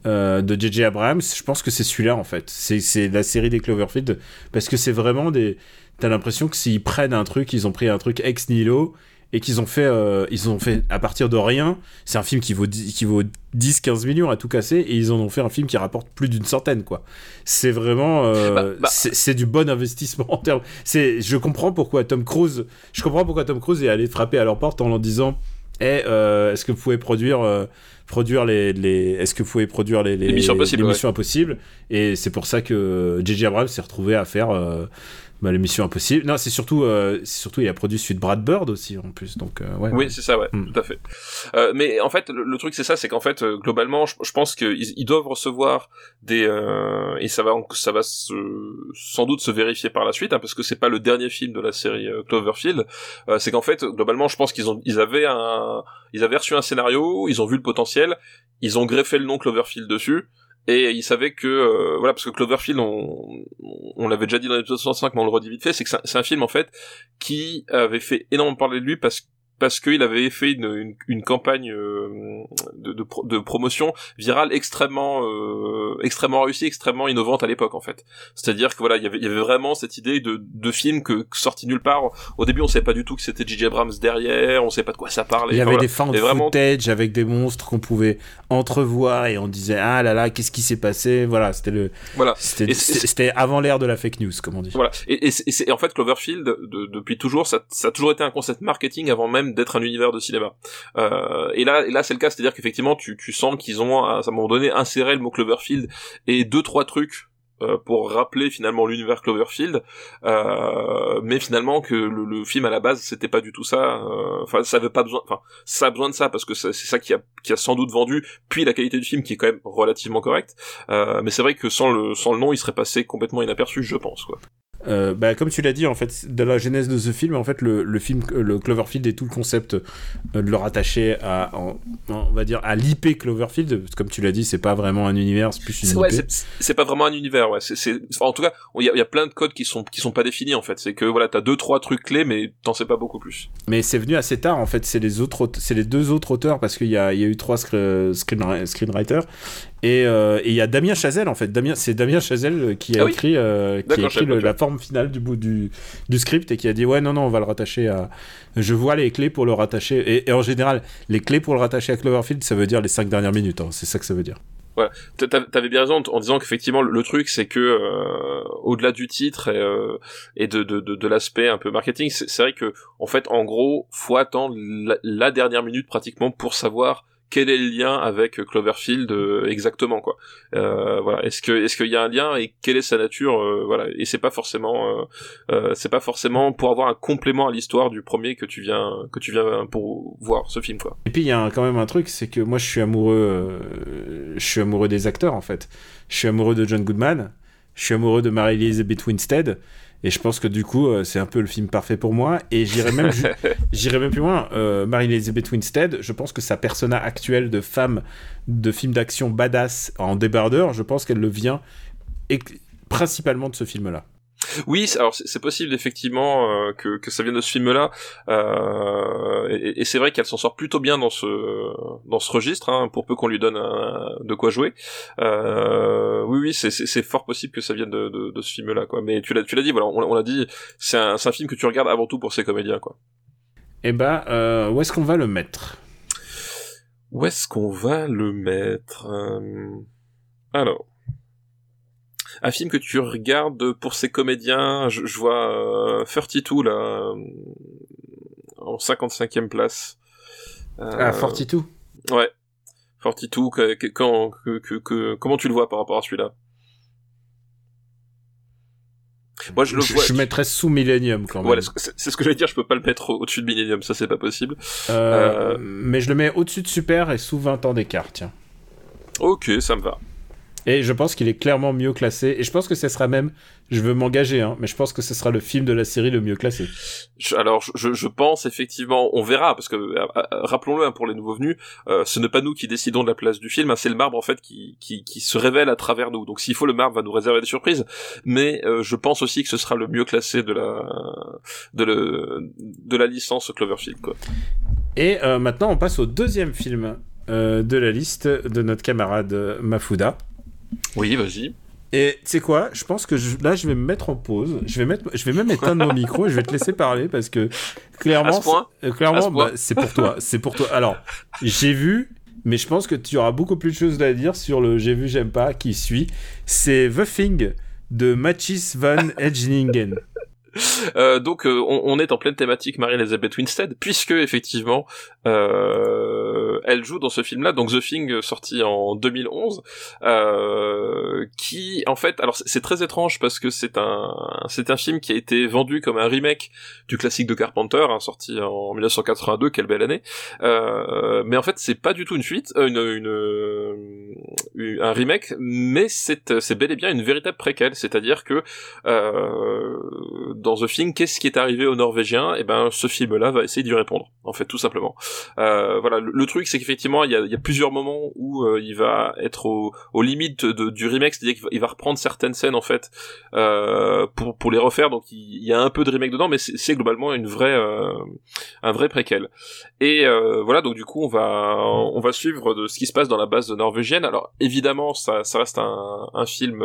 A: euh, de JJ Abrams, je pense que c'est celui-là en fait. C'est la série des Cloverfield parce que c'est vraiment des. T'as l'impression que s'ils prennent un truc, ils ont pris un truc ex nihilo et qu'ils ont fait euh, ils ont fait à partir de rien c'est un film qui vaut qui vaut 10 15 millions à tout casser et ils en ont fait un film qui rapporte plus d'une centaine quoi c'est vraiment euh, bah, bah. c'est du bon investissement en termes c'est je comprends pourquoi Tom Cruise je comprends pourquoi Tom Cruise est allé frapper à leur porte en leur disant eh, euh, est-ce que vous pouvez produire produire les, les est-ce que vous pouvez produire les, les,
B: les missions impossibles, ouais.
A: impossibles et c'est pour ça que JJ Abrams s'est retrouvé à faire euh, bah, l'émission impossible. Non, c'est surtout, euh, surtout, il a produit de Brad Bird aussi en plus. Donc, euh, ouais.
B: Oui, c'est ça, ouais, mm. tout à fait. Euh, mais en fait, le, le truc c'est ça, c'est qu'en fait, globalement, je, je pense qu'ils ils doivent recevoir des et ça va, ça va se, sans doute se vérifier par la suite, hein, parce que c'est pas le dernier film de la série Cloverfield. c'est qu'en fait, globalement, je pense qu'ils ont, ils avaient un, ils avaient reçu un scénario, ils ont vu le potentiel, ils ont greffé le nom Cloverfield dessus et il savait que euh, voilà parce que Cloverfield on, on l'avait déjà dit dans l'épisode 65 mais on le redit vite fait c'est que c'est un film en fait qui avait fait énormément parler de lui parce parce qu'il avait fait une, une, une campagne euh, de, de, de, promotion virale extrêmement euh, extrêmement réussie, extrêmement innovante à l'époque en fait. C'est-à-dire que voilà, il y avait, il y avait vraiment cette idée de, de film que sorti nulle part. Au début, on savait pas du tout que c'était J.J. Abrams derrière, on savait pas de quoi ça parlait.
A: Il y avait des found
B: vraiment...
A: footage avec des monstres qu'on pouvait entrevoir et on disait ah là là, qu'est-ce qui s'est passé? Voilà, c'était le
B: voilà.
A: C'était avant l'ère de la fake news, comme on dit.
B: Voilà. Et, et, et en fait, Cloverfield, de, depuis toujours, ça, ça a toujours été un concept marketing avant même d'être un univers de cinéma. Euh, et là, et là c'est le cas, c'est-à-dire qu'effectivement, tu, tu sens qu'ils ont à un moment donné inséré le mot Cloverfield et deux trois trucs euh, pour rappeler finalement l'univers Cloverfield, euh, mais finalement que le, le, film à la base c'était pas du tout ça. Enfin, ça avait pas besoin. Enfin, ça a besoin de ça parce que c'est ça qui a, qui a sans doute vendu. Puis la qualité du film qui est quand même relativement correcte. Euh, mais c'est vrai que sans le sans le nom, il serait passé complètement inaperçu, je pense quoi.
A: Euh, bah, comme tu l'as dit, en fait, de la genèse de ce film, en fait, le, le film, le Cloverfield et tout le concept euh, de le rattacher à, en, on va dire, à l'IP Cloverfield, comme tu l'as dit, c'est pas vraiment un univers, c'est plus une
B: ouais. C'est pas vraiment un univers, ouais. C'est, enfin, en tout cas, il y a, y a, plein de codes qui sont qui sont pas définis en fait. C'est que voilà, t'as deux trois trucs clés, mais t'en sais pas beaucoup plus.
A: Mais c'est venu assez tard, en fait. C'est les autres, c'est les deux autres auteurs parce qu'il y a, y a eu trois screen, screenwriters Et euh, et il y a Damien Chazelle en fait. Damien, c'est Damien Chazelle qui a
B: Ah oui
A: écrit, euh, qui a écrit le- la forme finale du bout du, du script et qui a dit ouais non non on va le rattacher à. Je vois les clés pour le rattacher et, et en général les clés pour le rattacher à Cloverfield ça veut dire les cinq dernières minutes. hein. C'est ça que ça veut dire.
B: T'a- T'avais bien raison en disant qu'effectivement le, truc c'est que euh, au-delà du titre et, euh, et de, de, de, de l'aspect un peu marketing, c'est c'est vrai que en fait en gros faut attendre la, la dernière minute pratiquement pour savoir quel est le lien avec Cloverfield euh, exactement quoi. Euh, voilà, est-ce que est-ce qu'il y a un lien et quelle est sa nature euh, voilà et c'est pas forcément euh, euh, c'est pas forcément pour avoir un complément à l'histoire du premier que tu viens que tu viens pour voir ce film quoi.
A: Et puis il y a quand même un truc, c'est que moi je suis amoureux, je suis amoureux des acteurs en fait. Je suis amoureux de John Goodman, je suis amoureux de Mary Elizabeth Winstead, et je pense que du coup euh, c'est un peu le film parfait pour moi. Et j'irai même, ju- j'irai même plus loin. Euh, Mary Elizabeth Winstead, je pense que sa persona actuelle de femme de film d'action badass en débardeur, je pense qu'elle le vient principalement de ce film-là.
B: Oui, alors c'est possible effectivement euh, que, que ça vienne de ce film-là, euh, et, et c'est vrai qu'elle s'en sort plutôt bien dans ce dans ce registre, hein, pour peu qu'on lui donne un- de quoi jouer. Euh, oui, oui, c'est- fort possible que ça vienne de, de, de ce film-là, quoi. Mais tu l'as tu l'as dit, voilà, on, on l'a dit, c'est un, un film que tu regardes avant tout pour ses comédiens, quoi.
A: Et bah, euh, où est-ce qu'on va le mettre?
B: Où est-ce qu'on va le mettre? Euh, Alors. Un film que tu regardes pour ses comédiens, je, je vois euh, 32 là, euh, en 55e place. Euh,
A: Ah, 42
B: Ouais. 42, que, que- quand, que, que, que- comment tu le vois par rapport à celui-là? Moi je le
A: je,
B: vois.
A: je mettrais sous Millennium quand même.
B: Voilà, c'est ce que j'allais dire, je peux pas le mettre au- au-dessus de Millennium, ça c'est pas possible.
A: Euh,
B: Euh,
A: Mais je le mets au-dessus de Super et sous 20 ans d'écart, tiens.
B: Ok, ça me va.
A: Et je pense qu'il est clairement mieux classé. Et je pense que ce sera même, je veux m'engager, hein, mais je pense que ce sera le film de la série le mieux classé.
B: Je- alors, je, je pense effectivement, on verra, parce que euh, euh, rappelons-le hein, pour les nouveaux venus, euh, ce n'est pas nous qui décidons de la place du film, hein, c'est le marbre en fait qui, qui, qui se révèle à travers nous. Donc, s'il faut, le marbre va nous réserver des surprises. Mais euh, je pense aussi que ce sera le mieux classé de la de le de la licence Cloverfield. Quoi.
A: Et euh, maintenant, on passe au deuxième film euh, de la liste de notre camarade Mafuda.
B: Oui, vas-y.
A: Et tu sais quoi? Je pense que je- là, je vais me mettre en pause. Je vais, mettre, je vais même éteindre mon micro et je vais te laisser parler parce que clairement,
B: ce
A: c'est- euh,
B: ce
A: bah, c'est pour toi. C'est pour toi. Alors, j'ai vu, mais je pense que tu auras beaucoup plus de choses à dire sur le j'ai vu, j'aime pas qui suit. C'est The Thing de Matchis Van Edgeningen.
B: Euh, donc euh, on, on est en pleine thématique Marie-Elizabeth Winstead, puisque effectivement euh, elle joue dans ce film-là, donc The Thing euh, sorti en 2011, euh, qui en fait, alors c'est- très étrange parce que c'est un c'est un film qui a été vendu comme un remake du classique de Carpenter, hein, sorti en 1982, quelle belle année, euh, mais en fait c'est pas du tout une suite, un remake, mais c'est c'est bel et bien une véritable préquelle, c'est-à-dire que dans The Thing, qu'est-ce qui est arrivé aux Norvégiens Et ben, ce film-là va essayer d'y répondre, en fait, tout simplement. Voilà, le, le truc, c'est qu'effectivement, il y a, plusieurs moments où euh, il va être au- aux limites du remake, c'est-à-dire qu'il va, reprendre certaines scènes, en fait, euh, pour, les refaire. Donc, il, y a un peu de remake dedans, mais c'est globalement une vraie, euh, un vrai préquel. Et voilà, donc du coup, on va, on va suivre de ce qui se passe dans la base norvégienne. Alors, évidemment, ça, reste un, film,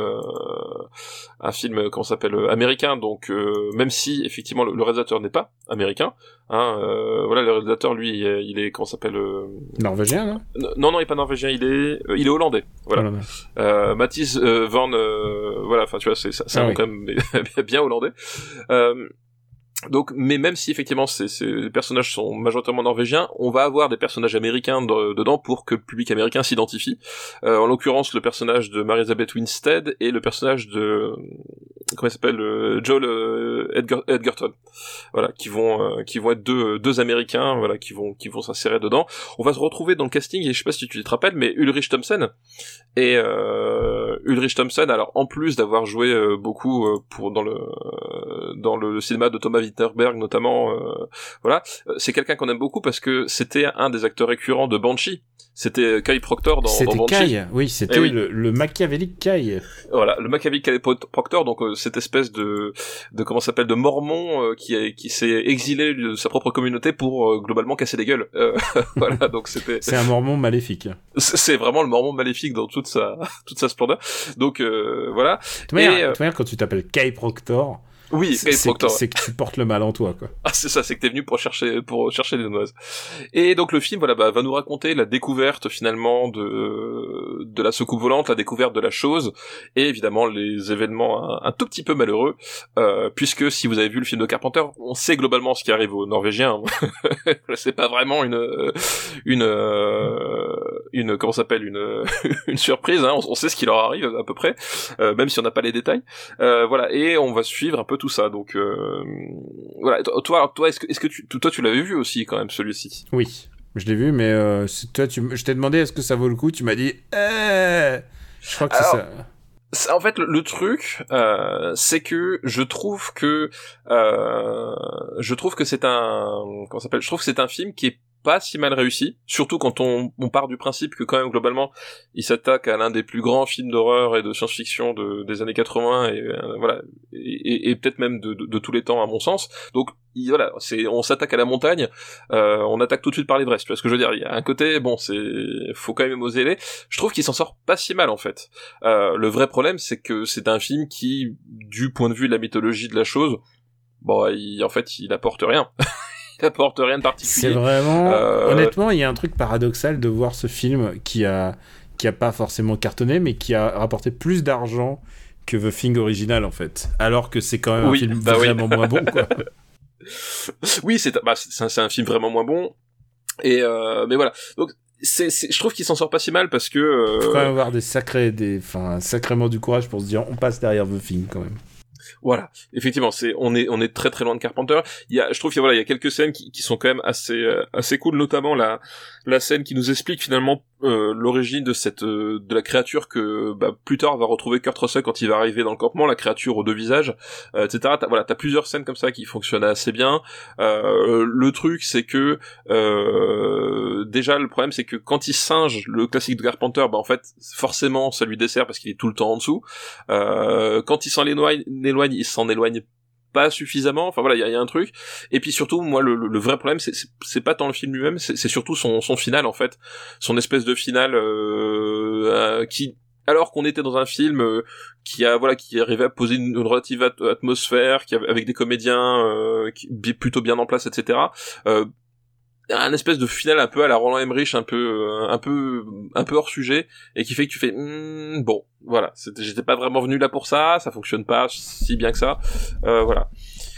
B: un film, s'appelle, américain. Donc, même si effectivement le réalisateur n'est pas américain, hein, euh, voilà, le réalisateur, lui, il est, comment s'appelle, euh,
A: Norvégien, non?
B: Non, non, il est pas norvégien, il est, euh, il est hollandais. Voilà. Euh, Mathis euh, Van, euh, voilà, enfin tu vois, c'est c'est
A: Ah oui.
B: quand même bien hollandais. Euh, donc, mais même si effectivement ces, ces personnages sont majoritairement norvégiens, on va avoir des personnages américains de- dedans pour que le public américain s'identifie. Euh, en l'occurrence, le personnage de Mary-Elizabeth Winstead et le personnage de comment il s'appelle euh, Joel euh, Edgerton. Voilà, qui vont euh, qui vont être deux deux américains, voilà, qui vont qui vont s'insérer dedans. On va se retrouver dans le casting et je sais pas si tu te rappelles, mais Ulrich Thompson et euh, Ulrich Thompson, alors en plus d'avoir joué euh, beaucoup euh, pour dans le euh, dans le cinéma de Thomas Winterberg notamment, euh, voilà, euh, c'est quelqu'un qu'on aime beaucoup parce que c'était un des acteurs récurrents de Banshee, C'était Kai Proctor dans,
A: C'était. Kai, oui, c'était
B: Eh oui.
A: le, le machiavélique Kai.
B: Voilà, le Machiavelli Kai Proctor, donc euh, cette espèce de, de comment s'appelle, de mormon euh, qui, a- qui s'est exilé de sa propre communauté pour euh, globalement casser des gueules. Euh, voilà, donc c'était
A: C'est un mormon maléfique.
B: c'est vraiment le mormon maléfique dans toute sa toute sa splendeur. Donc euh, voilà.
A: De toute manière,
B: Et, euh,
A: de toute manière, quand tu t'appelles Kai Proctor,
B: Oui,
A: c'est que, tu portes le mal en toi, quoi.
B: Ah, c'est ça, c'est que t'es venu pour chercher, pour chercher des noises. Et donc le film, voilà, bah, va nous raconter la découverte finalement de de la soucoupe volante, la découverte de la chose, et évidemment les événements un, un tout petit peu malheureux, euh, puisque si vous avez vu le film de Carpenter, on sait globalement ce qui arrive aux Norvégiens. c'est pas vraiment une une euh, une comment s'appelle une une surprise. Hein, on, on sait ce qui leur arrive à peu près, euh, même si on n'a pas les détails. Euh, voilà, et on va suivre un peu tout ça. Donc euh, voilà, toi, toi, est-ce que, est-ce que tu, toi, tu l'avais vu aussi quand même celui-ci?
A: Oui, je l'ai vu, mais euh, toi, tu, je t'ai demandé est-ce que ça vaut le coup, tu m'as dit, euh, je crois que c'est ça.
B: En fait, le, truc, euh, c'est que je trouve que euh, je trouve que c'est un comment s'appelle? Je trouve que c'est un film qui est pas si mal réussi, surtout quand on, on part du principe que quand même globalement il s'attaque à l'un des plus grands films d'horreur et de science-fiction de, des années 80 et euh, voilà et, et- peut-être même de, de, de tous les temps à mon sens. Donc il- voilà, c'est on s'attaque à la montagne, euh, on attaque tout de suite par l'Everest. Tu vois ce que je veux dire? Il y a un côté bon, c'est faut quand même oser les. Je trouve qu'il s'en sort pas si mal en fait. Euh, le vrai problème, c'est que c'est un film qui, du point de vue de la mythologie de la chose, bon, il, en fait, il apporte rien. apporte rien de
A: C'est
B: particulier.
A: vraiment,
B: Euh,
A: honnêtement, il y a un truc paradoxal de voir ce film qui a, qui a pas forcément cartonné, mais qui a rapporté plus d'argent que The Thing original, en fait. Alors que c'est quand même
B: Oui,
A: un film
B: bah oui.
A: vraiment moins bon, quoi.
B: oui, c'est bah, c'est un, c'est un film vraiment moins bon. Et euh, mais voilà. Donc c'est, c'est- je trouve qu'il s'en sort pas si mal parce que euh,
A: Faut quand même avoir des sacrés, des, enfin, sacrément du courage pour se dire, on passe derrière The Thing, quand même.
B: Voilà, effectivement, c'est on est on est très très loin de Carpenter. Il y a, je trouve qu'il y a, voilà, il y a quelques scènes qui, qui sont quand même assez euh, assez cool, notamment la la scène qui nous explique finalement euh, l'origine de cette euh, de la créature que bah, plus tard va retrouver Kurt Russell quand il va arriver dans le campement, la créature aux deux visages, euh, etc. Voilà, t'as plusieurs scènes comme ça qui fonctionnent assez bien. Le truc, c'est que déjà le problème, c'est que quand il singe le classique de Carpenter, bah en fait forcément ça lui dessert parce qu'il est tout le temps en dessous. Quand il s'en éloigne, éloigne, il s'en éloigne pas suffisamment. Enfin voilà, il y, un truc. Et puis surtout, moi, le, vrai problème, c'est- pas tant le film lui-même, c'est surtout son, final en fait, son espèce de final euh, qui, alors qu'on était dans un film euh, qui a voilà, qui arrivait à poser une, relative at- atmosphère, qui avait, avec des comédiens euh, qui, plutôt bien en place, etc. Euh, un espèce de final un peu à la Roland Emmerich, un peu, euh, un peu, un peu hors sujet, et qui fait que tu fais, Hmm, bon, voilà, j'étais pas vraiment venu là pour ça, ça fonctionne pas si bien que ça, euh, voilà.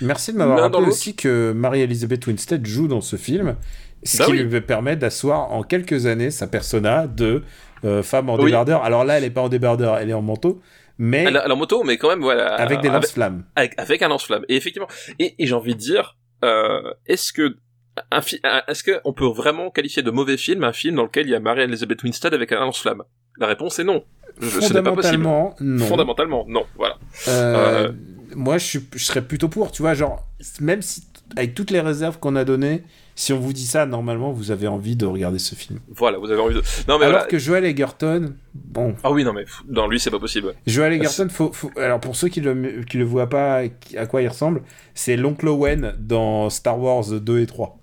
A: Merci de m'avoir rappelé aussi que Marie-Elisabeth Winstead joue dans ce film, ce
B: Bah
A: qui
B: oui.
A: lui permet d'asseoir en quelques années sa persona de euh, femme en
B: Oui.
A: débardeur. Alors là, elle est pas en débardeur, elle est en manteau, mais
B: Elle, elle a en moto, mais quand même, voilà.
A: avec des lance-flammes.
B: avec, avec un lance-flamme. Et effectivement, et, et j'ai envie de dire, euh, est-ce que un fi- un- est-ce que on peut vraiment qualifier de mauvais film un film dans lequel il y a Mary-Elizabeth Winstead avec un lance-flamme? La réponse est non. Je- n'est pas possible.
A: Fondamentalement, non.
B: Fondamentalement, non. Voilà.
A: Euh,
B: Euh,
A: Moi, je, suis, je serais plutôt pour, tu vois, genre, même si, avec toutes les réserves qu'on a données, si on vous dit ça, normalement, vous avez envie de regarder ce film.
B: Voilà, vous avez envie de. Non mais
A: Alors
B: voilà.
A: que Joel Egerton, bon,
B: Ah oui, non mais dans lui c'est pas possible.
A: Joel Egerton, faut, faut- alors pour ceux qui le, qui le voient pas, à quoi il ressemble, c'est l'oncle Owen dans Star Wars 2 et 3.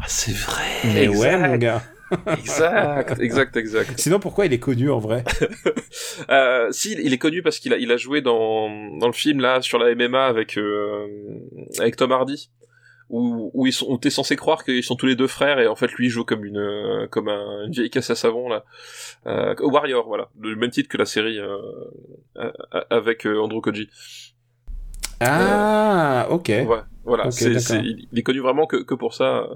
B: Ah c'est vrai.
A: Mais
B: exact,
A: ouais, mon gars.
B: Exact, exact, exact.
A: Sinon, pourquoi il est connu en vrai?
B: Euh, si, il est connu parce qu'il a, il a joué dans, dans le film là sur la MMA avec euh, avec Tom Hardy, où, où ils sont, où t'es censé croire qu'ils sont tous les deux frères et en fait lui il joue comme une euh, comme un- une vieille caisse à savon là, euh, Warrior voilà, le même titre que la série euh, euh, avec euh, Andrew Koji.
A: Ah, ok.
B: Ouais, voilà, c'est, il il est connu vraiment que, que pour ça.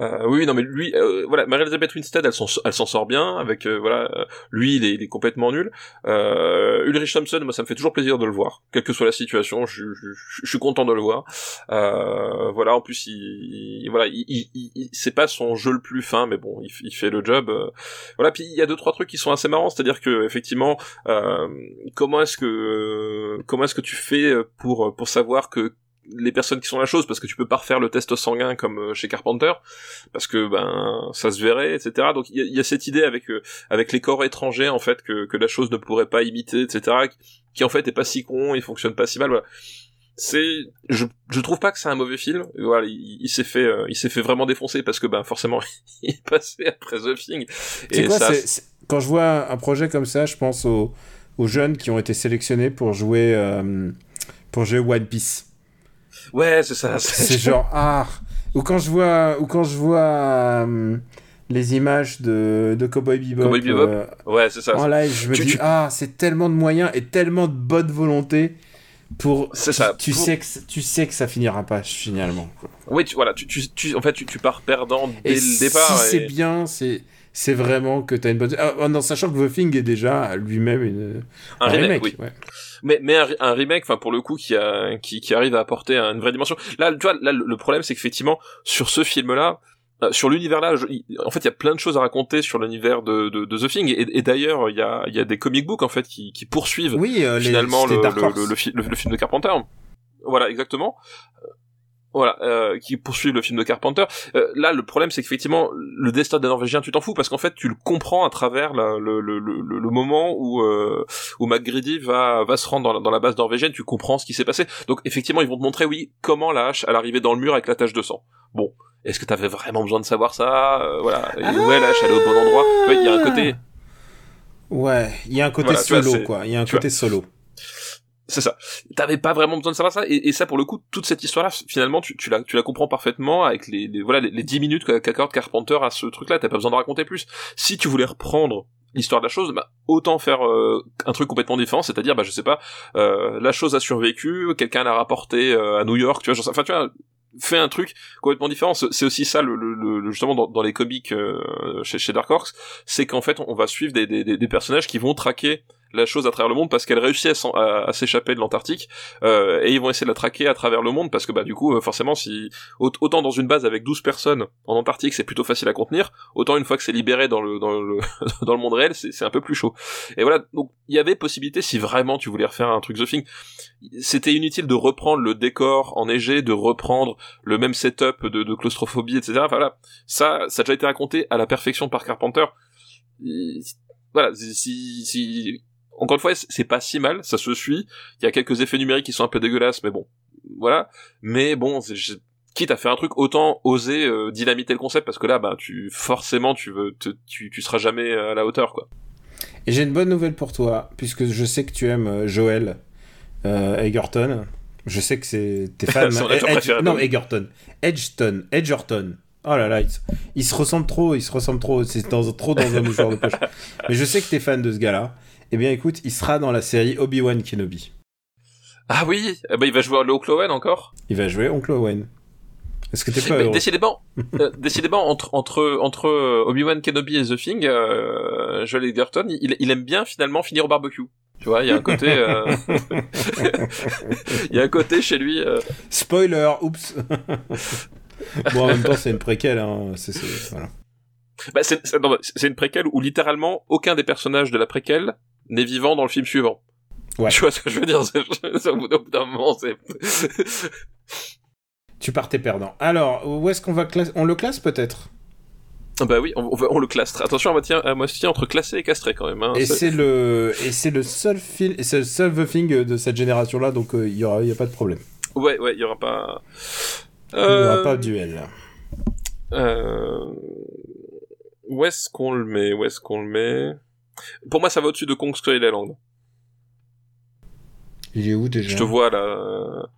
B: Euh, oui, non, mais lui, euh, voilà, Mary-Elizabeth Winstead, elle s'en, elle s'en sort bien avec, euh, voilà, euh, lui, il est, il est complètement nul. Euh, Ulrich Thompson, moi, ça me fait toujours plaisir de le voir, quelle que soit la situation, je, je, je- je suis content de le voir. Euh, voilà, en plus, il, il- voilà, il, c'est pas son jeu le plus fin, mais bon, il, fait le job. voilà, puis il y a deux trois trucs qui sont assez marrants, c'est-à-dire que effectivement, euh, comment est-ce que comment est-ce que tu fais pour pour savoir que les personnes qui sont la chose parce que tu peux pas refaire le test sanguin comme euh, chez Carpenter parce que ben ça se verrait etc donc il y, a cette idée avec euh, avec les corps étrangers en fait que, que la chose ne pourrait pas imiter etc qui en fait est pas si con il fonctionne pas si mal voilà. C'est je je trouve pas que c'est un mauvais film. Voilà il, s'est fait euh, il s'est fait vraiment défoncer parce que ben forcément il est passé après The Thing.
A: Et quoi, ça quand je vois un projet comme ça je pense aux, aux jeunes qui ont été sélectionnés pour jouer pour jouer One Piece
B: Ouais, c'est ça.
A: C'est genre ah ou quand je vois ou quand je vois euh, les images de, de Cowboy Bebop.
B: Cowboy Bebop. Euh, ouais, c'est ça.
A: En live, je me dis ah, c'est tellement de moyens et tellement de bonne volonté pour
B: c'est ça
A: tu sais que tu sais que ça finira pas finalement
B: oui tu, voilà tu, tu, en fait tu, tu pars perdant dès le départ
A: si c'est bien c'est c'est vraiment que tu as une bonne ah, en sachant que The Thing est déjà lui-même une
B: un, remake, oui. ouais mais mais un, remake enfin pour le coup qui a qui, qui arrive à apporter une vraie dimension. Là tu vois là le problème c'est qu'effectivement sur ce film là euh, sur l'univers là, en fait, il y a plein de choses à raconter sur l'univers de, de, de, The Thing, et, et d'ailleurs, il y a, y a des comic books en fait qui, qui poursuivent
A: oui, euh,
B: finalement le, le, le, le, film de Carpenter. Voilà, exactement voilà, euh, qui poursuivent le film de Carpenter. Euh, là, le problème, c'est qu'effectivement, le destin des Norvégiens, tu t'en fous parce qu'en fait, tu le comprends à travers le, le, le, le, moment où euh, où McGreedy va va se rendre dans la, dans la base norvégienne. Tu comprends ce qui s'est passé. Donc, effectivement, ils vont te montrer, oui, comment la hache, elle arrivait dans le mur avec la tache de sang. Bon, est-ce que t'avais vraiment besoin de savoir ça euh, Voilà, et ouais, la hache, elle est au bon endroit? Il y a un côté.
A: Ouais, il y a un côté solo, quoi. Il y a un côté solo.
B: C'est ça. T'avais pas vraiment besoin de savoir ça, et, et, ça pour le coup, toute cette histoire-là, finalement, tu, tu, la, tu la comprends parfaitement avec les, les voilà les, les 10 minutes qu'accorde Carpenter à ce truc-là. T'as pas besoin de raconter plus. Si tu voulais reprendre l'histoire de la chose, bah, autant faire euh, un truc complètement différent, c'est-à-dire, bah je sais pas, euh, la chose a survécu, quelqu'un l'a rapporté euh, à New York, tu vois, genre, enfin tu vois, fait un truc complètement différent. C'est aussi ça, le, le, justement, dans, dans les comics chez, chez Dark Horse, c'est qu'en fait, on va suivre des, des, des, personnages qui vont traquer la chose à travers le monde parce qu'elle réussit à, s'échapper de l'Antarctique euh, et ils vont essayer de la traquer à travers le monde parce que bah du coup euh, forcément si autant dans une base avec 12 personnes en Antarctique c'est plutôt facile à contenir autant une fois que c'est libéré dans le dans le dans le monde réel c'est un peu plus chaud. Et voilà donc il y avait possibilité si vraiment tu voulais refaire un truc The Thing c'était inutile de reprendre le décor enneigé de reprendre le même setup de, de claustrophobie etc enfin, voilà. Ça ça a déjà été raconté à la perfection par Carpenter. Voilà si, si encore une fois, c'est pas si mal, ça se suit. Il y a quelques effets numériques qui sont un peu dégueulasses, mais bon, voilà. Mais bon, quitte à faire un truc, autant oser euh, dynamiter le concept parce que là, bah, tu forcément, tu veux, tu, tu seras jamais à la hauteur, quoi.
A: Et j'ai une bonne nouvelle pour toi, puisque je sais que tu aimes euh, Joel euh, Egerton. Je sais que c'est tes fans. non, Egerton, Edgerton, Edgerton. Oh là là, il, se ressemble trop, il se ressemble trop, c'est trop dans un mouchoir de poche. Mais je sais que t'es fan de ce gars-là. Eh bien, écoute, il sera dans la série Obi-Wan Kenobi.
B: Ah oui eh ben, Il va jouer Oncle Owen encore
A: Il va jouer Oncle Owen. Est-ce que t'es pas
B: heureux décidément, euh, décidément, entre, entre, entre euh, Obi-Wan Kenobi et The Thing, euh, Joel Edgerton, il, il aime bien finalement finir au barbecue. Tu vois, il y a un côté... Euh, il y a un côté chez lui...
A: Spoiler, oups Bon, en même temps, c'est une préquelle, hein. c'est, voilà.
B: Bah, c'est une préquelle où littéralement aucun des personnages de la préquelle n'est vivant dans le film suivant. Ouais. Tu vois ce que je veux dire Au bout d'un moment, c'est.
A: tu partais perdant. Alors, où est-ce qu'on va classer On le classe peut-être?
B: Bah oui, on, on, le classe. Attention à moi, tiens, à entre classé et castré quand même. Hein.
A: Et c'est le et c'est le seul film, c'est le seul The Thing de cette génération-là, donc euh, il y aura, y a pas de problème.
B: Ouais, ouais, il y aura pas.
A: Il y aura pas de duel.
B: Euh... Où est-ce qu'on le met Où est-ce qu'on le met? Pour moi, ça va au-dessus de Kong Skull Island.
A: Il est où déjà
B: Je te vois là.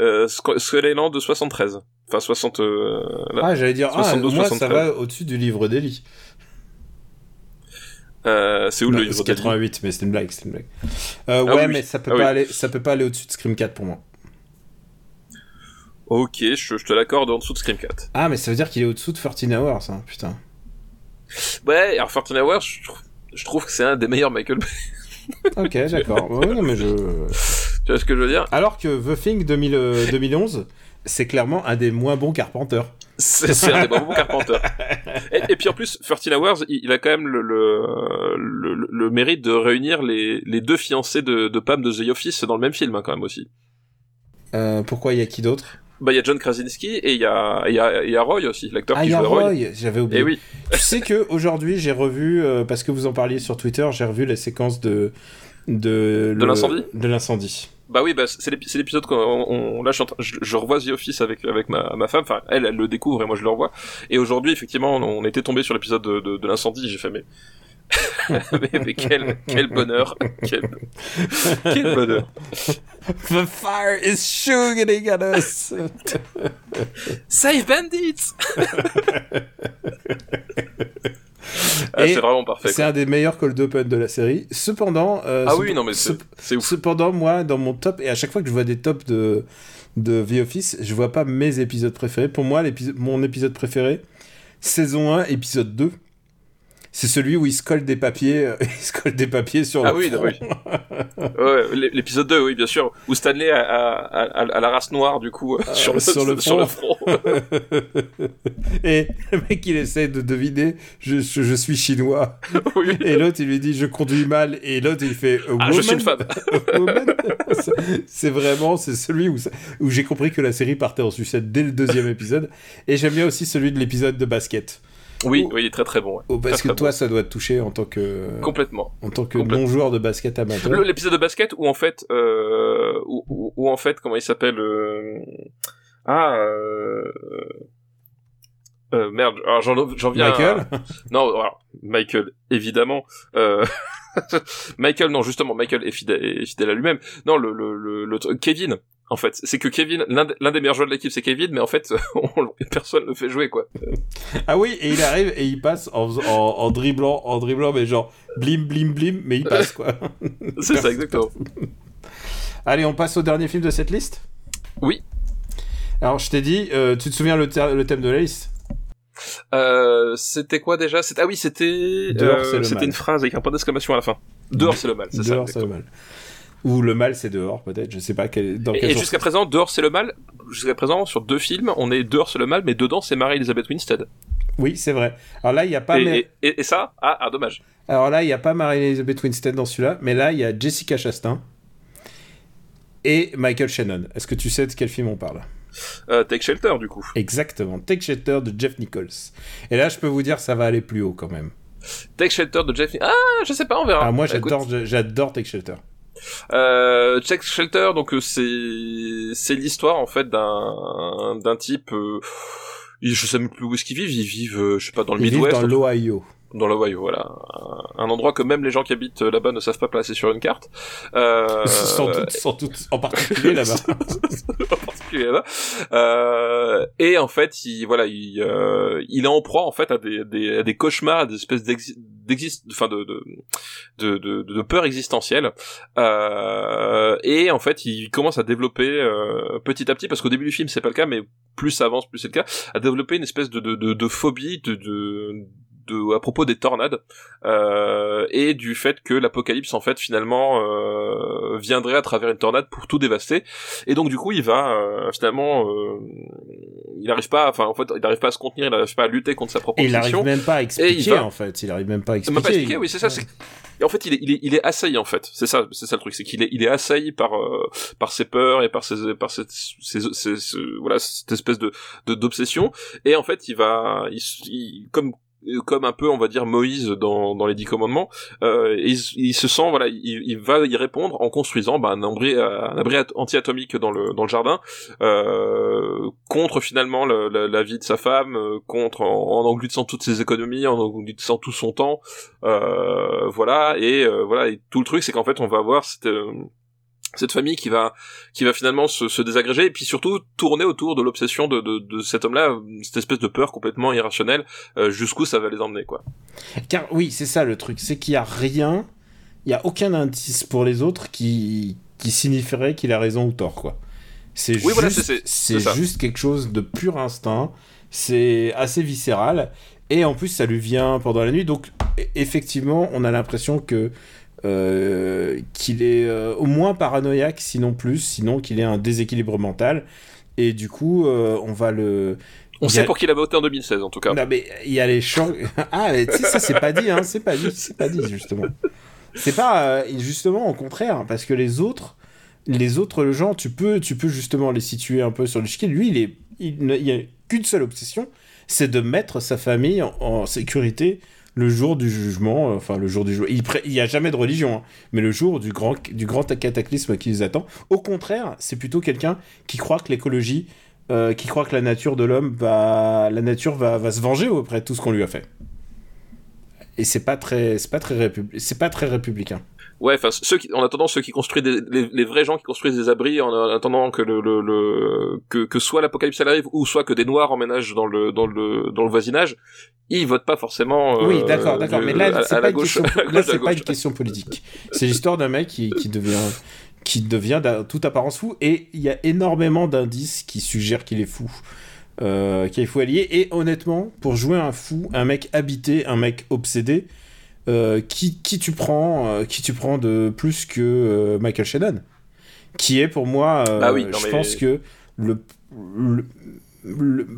B: Euh, Skull Island de 73. Enfin 60. Euh,
A: ah, j'allais dire. ah, moi, ça va au-dessus du livre d'Eli.
B: Euh, c'est où le livre
A: C'est 88, mais c'est une blague, c'est une blague. Euh, ah ouais, mais ça peut ah pas aller, ça peut pas aller au-dessus de Scream 4 pour moi.
B: Ok, je, je te l'accorde en dessous de Scream 4.
A: Ah, mais ça veut dire qu'il est au-dessous de 14 Hours, hein, putain.
B: Ouais, alors 14 Hours, je, trouve que c'est un des meilleurs Michael Bay.
A: ok, d'accord. non, mais je...
B: Tu vois ce que je veux dire?
A: Alors que The Thing 2011, euh, c'est clairement un des moins bons Carpenter.
B: C'est un des moins bons Carpenter. Et, puis en plus, 13 Hours, il, a quand même le, le, le, mérite de réunir les, les deux fiancés de, de Pam de The Office dans le même film, hein, quand même aussi.
A: Euh, pourquoi il y a qui d'autre?
B: Bah, il y a John Krasinski et il y a, y a, y a Roy aussi, l'acteur
A: Ah,
B: qui
A: il y a
B: joue Roy.
A: Roy, j'avais oublié.
B: Et oui.
A: tu sais que aujourd'hui j'ai revu, euh, parce que vous en parliez sur Twitter, j'ai revu la séquence de de,
B: l'incendie
A: de l'incendie.
B: Bah oui, bah c'est l'épi- c'est l'épisode qu'on on, là je, revois The Office avec avec ma, ma femme. Enfin, elle, elle le découvre et moi je le revois. Et aujourd'hui, effectivement, on, on était tombé sur l'épisode de, de, de l'incendie. J'ai fait mais mais, mais quel quel bonheur, quel quel bonheur.
A: The fire is shooting at us.
B: Save bandits. ah, c'est vraiment parfait.
A: C'est un des meilleurs cold open de la série. Cependant, euh,
B: Ah oui, non mais c'est
A: cependant moi dans mon top et à chaque fois que je vois des tops de de The Office, je vois pas mes épisodes préférés. Pour moi, mon épisode préféré, saison 1, épisode 2. C'est celui où il se colle des papiers, euh, il se colle des papiers sur
B: Ah
A: le
B: oui, oui. Ouais, l'épisode 2, oui, bien sûr, où Stanley a, a, a- a la race noire, du coup, euh, sur, le,
A: sur le
B: sur le
A: front. Et le mec, il essaie de deviner, je, je, je suis chinois.
B: oui.
A: Et l'autre, il lui dit, je conduis mal. Et l'autre, il fait,
B: Ah, je suis une femme.
A: C'est- vraiment, c'est celui où, où j'ai compris que la série partait en sucette dès le deuxième épisode. Et j'aime bien aussi celui de l'épisode de basket.
B: Oui, oui, il est très très bon. ouais.
A: Oh, parce
B: Très,
A: que
B: très
A: toi, ça doit te toucher en tant que,
B: Complètement.
A: en tant que
B: Complètement.
A: non-joueur de basket amateur.
B: L'épisode de basket où en fait, euh, où, où- où, en fait, comment il s'appelle euh, Ah, euh, euh, merde. Alors j'en j'en viens. à-
A: Michael?
B: Non, alors, Michael, évidemment. Euh... Michael, non, justement, Michael est fidèle, est fidèle à lui-même. Non, le, le, le, le truc- Kevin, en fait, c'est que Kevin, l'un des- meilleurs joueurs de l'équipe, c'est Kevin, mais en fait, on- personne ne le fait jouer, quoi.
A: Ah oui, et il arrive et il passe en, en, en dribblant, en dribblant, mais genre blim blim blim, mais il passe quoi.
B: C'est ça, exactement.
A: Allez, on passe au dernier film de cette liste?
B: Oui.
A: Alors, je t'ai dit, euh, tu te souviens le, thème de la liste?
B: Euh, c'était quoi déjà? Ah oui, c'était
A: Dehors,
B: euh,
A: c'est le
B: c'était une phrase avec un point d'exclamation à la fin. Dehors, c'est le mal, c'est ça.
A: Dehors, c'est le mal. Ou le mal, c'est dehors, peut-être, je sais pas quel, dans quel
B: et jusqu'à présent, dehors, c'est le mal? Jusqu'à présent, sur deux films, on est dehors, c'est le mal, mais dedans, c'est Mary-Elizabeth Winstead.
A: Oui, c'est vrai. Alors là, il n'y a pas...
B: et, ça, ah, ah, dommage.
A: Alors là, il n'y a pas Marie-Elizabeth Winstead dans celui-là, mais là, il y a Jessica Chastain et Michael Shannon. Est-ce que tu sais de quel film on parle?
B: Euh, Take Shelter, du coup.
A: Exactement, Take Shelter de Jeff Nichols. Et là, je peux vous dire, ça va aller plus haut quand même.
B: Take Shelter de Jeff. Ah, je sais pas, on verra.
A: Ah, moi,
B: Écoute,
A: j'adore, j'adore Take Shelter.
B: Euh, Take Shelter, donc euh, c'est c'est l'histoire en fait d'un d'un type. Euh, je sais même plus où est-ce qu'ils vivent. Ils vivent, euh, je sais pas, dans le
A: Ils vivent
B: Midwest,
A: dans l'Ohio.
B: dans l'Ohio, voilà, un, endroit que même les gens qui habitent euh, là-bas ne savent pas placer sur une carte. Euh,
A: Sans doute, sans doute, en particulier là-bas.
B: en particulier là-bas. Euh, et en fait, il voilà, il, euh, il est en proie en fait à des, des, à des cauchemars, à des espèces d'exist, enfin de de, de de peur existentielle. Euh, et en fait, il commence à développer euh, petit à petit, parce qu'au début du film c'est pas le cas, mais plus ça avance, plus c'est le cas, à développer une espèce de de, de phobie de, de à propos des tornades euh, et du fait que l'apocalypse en fait finalement euh, viendrait à travers une tornade pour tout dévaster et donc du coup il va euh, finalement euh, il n'arrive pas enfin en fait il n'arrive pas à se contenir il n'arrive pas à lutter contre sa propre
A: Et il n'arrive même pas à expliquer,
B: va-
A: en fait. Il arrive même pas à expliquer.
B: pas oui, c'est ça. Et en fait, il est, il est, il est assailli en fait. C'est ça, c'est ça le truc, c'est qu'il est, il est assailli par, euh, par ses peurs et par ses, par cette, ses, ses- ce- voilà, cette espèce de, d'obsession. Et en fait, il va, il, il- comme comme un peu on va dire Moïse dans, dans les dix commandements. Euh, il, il se sent voilà il, il va y répondre en construisant bah, un abri un abri at- anti-atomique dans le dans le jardin euh, contre finalement le- la, la vie de sa femme euh, contre en, en engloutissant toutes ses économies en engloutissant tout son temps. Euh, voilà et euh, voilà et tout le truc c'est qu'en fait on va avoir cette euh, cette famille qui va qui va finalement se, se désagréger et puis surtout tourner autour de l'obsession de, de, de cet homme-là cette espèce de peur complètement irrationnelle euh, jusqu'où ça va les emmener quoi
A: Car oui, c'est ça le truc, c'est qu'il y a rien, il y a aucun indice pour les autres qui qui signifierait qu'il a raison ou tort quoi. C'est
B: Oui, voilà,
A: juste quelque chose de pur instinct. C'est assez viscéral et en plus ça lui vient pendant la nuit. Donc e- effectivement, on a l'impression que euh, qu'il est euh, au moins paranoïaque, sinon plus, sinon qu'il ait un déséquilibre mental. Et du coup, euh, on va le.
B: on sait pour qui il a voté en 2016 en tout cas
A: non, mais il y a les champs. Ah, mais tu sais, ça, c'est pas dit, hein. C'est pas dit, c'est pas dit, justement. C'est pas. justement, au contraire, parce que les autres. les autres gens, tu peux, tu peux justement les situer un peu sur l'échiquier. Lui, il est, il, n'y a qu'une seule obsession, c'est de mettre sa famille en, sécurité le jour du jugement, enfin le jour du jour. Il n'y a jamais de religion, hein, mais le jour du grand, cataclysme qui les attend. Au contraire, c'est plutôt quelqu'un qui croit que l'écologie, euh, qui croit que la nature de l'homme la nature va, se venger auprès de tout ce qu'on lui a fait. Et c'est pas c'est pas très c'est pas très républicain.
B: Ouais, enfin ceux qui, en attendant ceux qui construisent des, les, vrais gens qui construisent des abris, en attendant que le, le, le que, que soit l'apocalypse arrive ou soit que des noirs emménagent dans le dans le dans le voisinage, ils votent pas forcément.
A: Euh, oui, d'accord, d'accord, mais là c'est pas, une question, là c'est pas une question politique. C'est l'histoire d'un mec qui, qui devient qui devient toute apparence fou et il y a énormément d'indices qui suggèrent qu'il est fou. Euh, qu'il est fou allié et honnêtement pour jouer un fou un mec habité un mec obsédé euh, qui, qui, tu prends, euh, qui tu prends de plus que euh, Michael Shannon? Qui est pour moi,
B: bah oui,
A: je pense que le,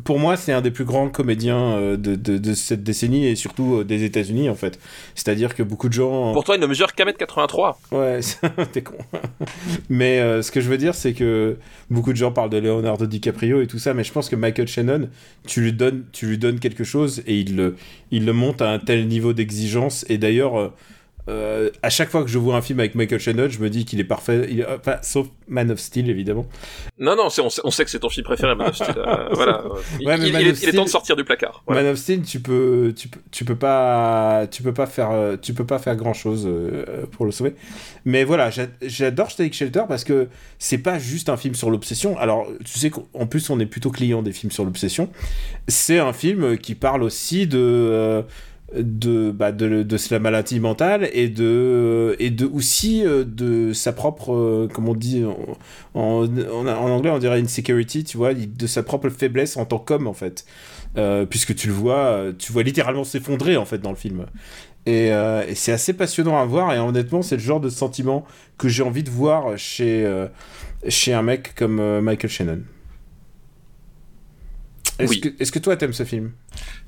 A: pour moi, c'est un des plus grands comédiens euh, de, de, cette décennie et surtout euh, des États-Unis en fait. C'est-à-dire que beaucoup de gens.
B: Pour toi, il ne mesure qu'à mètre 83.
A: Ouais, t'es con. mais euh, ce que je veux dire, c'est que beaucoup de gens parlent de Leonardo DiCaprio et tout ça, mais je pense que Michael Shannon, tu lui donnes, tu lui donnes quelque chose et il le, il le monte à un tel niveau d'exigence. Et d'ailleurs euh, à chaque fois que je vois un film avec Michael Shannon, je me dis qu'il est parfait, il, enfin, sauf Man of Steel évidemment.
B: Non, non, on sait, on sait que c'est ton film préféré, Man of Steel. Euh, voilà. Il, ouais, il, est, temps de sortir du placard.
A: Man of Steel, tu peux, tu tu peux pas, tu peux pas faire, euh, tu peux pas faire grand chose pour le sauver. Mais voilà, j'adore Static Shelter parce que c'est pas juste un film sur l'obsession. Alors, tu sais qu'en plus, on est plutôt client des films sur l'obsession. C'est un film qui parle aussi de de, bah, de, de la maladie mentale et de, et de aussi euh, de sa propre, euh, comme on dit en, en, anglais, on dirait insecurity, tu vois, de sa propre faiblesse en tant qu'homme, en fait. Euh, puisque tu le vois, tu vois littéralement s'effondrer, en fait, dans le film. Et, et c'est assez passionnant à voir, et honnêtement, c'est le genre de sentiment que j'ai envie de voir chez, chez un mec comme Michael Shannon. Est-ce que, est que, toi t'aimes ce film?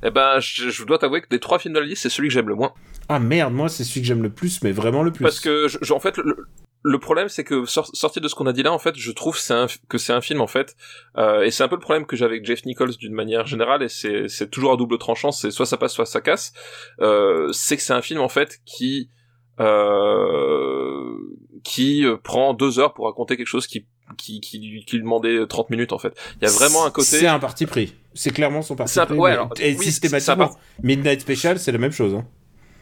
B: Eh ben, je, dois t'avouer que des trois films de la liste, c'est celui que j'aime le moins.
A: Ah merde, moi c'est celui que j'aime le plus, mais vraiment le plus.
B: Parce que, je, en fait, le, problème c'est que sorti de ce qu'on a dit là, en fait, je trouve un, que c'est un film en fait, euh, et c'est un peu le problème que j'ai avec Jeff Nichols d'une manière générale, et c'est toujours à double tranchant, c'est soit ça passe, soit ça casse. Euh, c'est que c'est un film en fait qui euh, qui euh, prend deux heures pour raconter quelque chose qui qui, qui, qui lui demandait 30 minutes en fait. Il y a vraiment un côté.
A: C'est un parti pris. C'est clairement son parti pris. Ouais, et systématiquement. Midnight Special, c'est la même chose. Hein.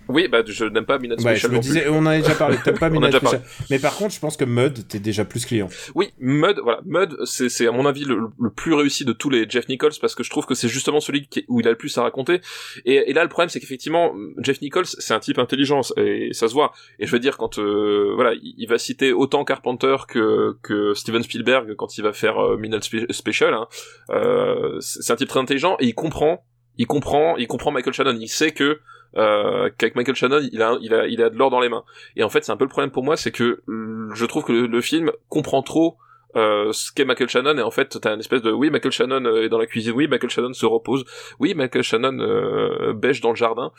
B: Oui, bah je n'aime pas Midnight Special.
A: je me disais, on en a déjà parlé. T'aimes pas Midnight Special. Mais par contre, je pense que Mud, t'es déjà plus client.
B: Oui, Mud, voilà, Mud, c'est c'est à mon avis le, le, plus réussi de tous les Jeff Nichols parce que je trouve que c'est justement celui qui, où il a le plus à raconter. Et, et là, le problème, c'est qu'effectivement, Jeff Nichols, c'est un type intelligent et ça se voit. Et je veux dire, quand euh, voilà, il va citer autant Carpenter que que Steven Spielberg quand il va faire euh, Midnight Special. Hein, euh, c'est un type très intelligent et il comprend, il comprend, il comprend Michael Shannon. Il sait que euh, qu'avec Michael Shannon, il a, il a, il a de l'or dans les mains. Et en fait, c'est un peu le problème pour moi, c'est que je trouve que le, film comprend trop euh, ce qu'est Michael Shannon. Et en fait t'as une espèce de oui Michael Shannon euh, est dans la cuisine. Oui Michael Shannon se repose. Oui Michael Shannon euh, bêche dans le jardin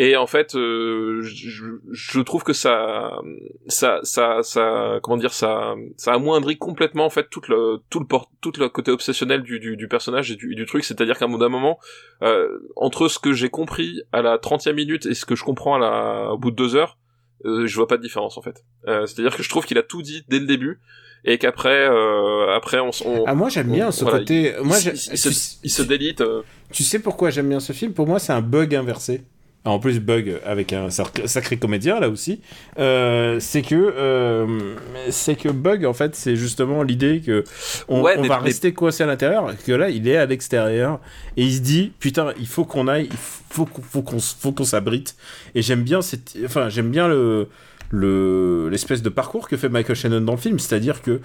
B: et en fait, euh, je, je, trouve que ça, ça, ça, ça, comment dire, ça, ça amoindrit complètement en fait tout le, tout le, tout le côté obsessionnel du, du, du personnage et du, du truc. C'est-à-dire qu'à un moment, euh, entre ce que j'ai compris à la 30e minute et ce que je comprends à la, au bout de deux heures, euh, je vois pas de différence en fait. Euh, c'est-à-dire que je trouve qu'il a tout dit dès le début et qu'après, euh, après on, on,
A: Ah moi j'aime bien ce côté.
B: Il,
A: moi,
B: il, il, se, il se délite.
A: Tu sais pourquoi j'aime bien ce film? Pour moi c'est un bug inversé en plus Bug avec un sacré comédien là aussi, euh, c'est que euh, c'est que Bug en fait c'est justement l'idée que on, va rester coincé à l'intérieur, que là il est à l'extérieur et il se dit putain il faut qu'on aille, il faut, faut qu'on faut qu'on s'abrite. Et j'aime bien cette, enfin j'aime bien le le l'espèce de parcours que fait Michael Shannon dans le film, c'est-à-dire que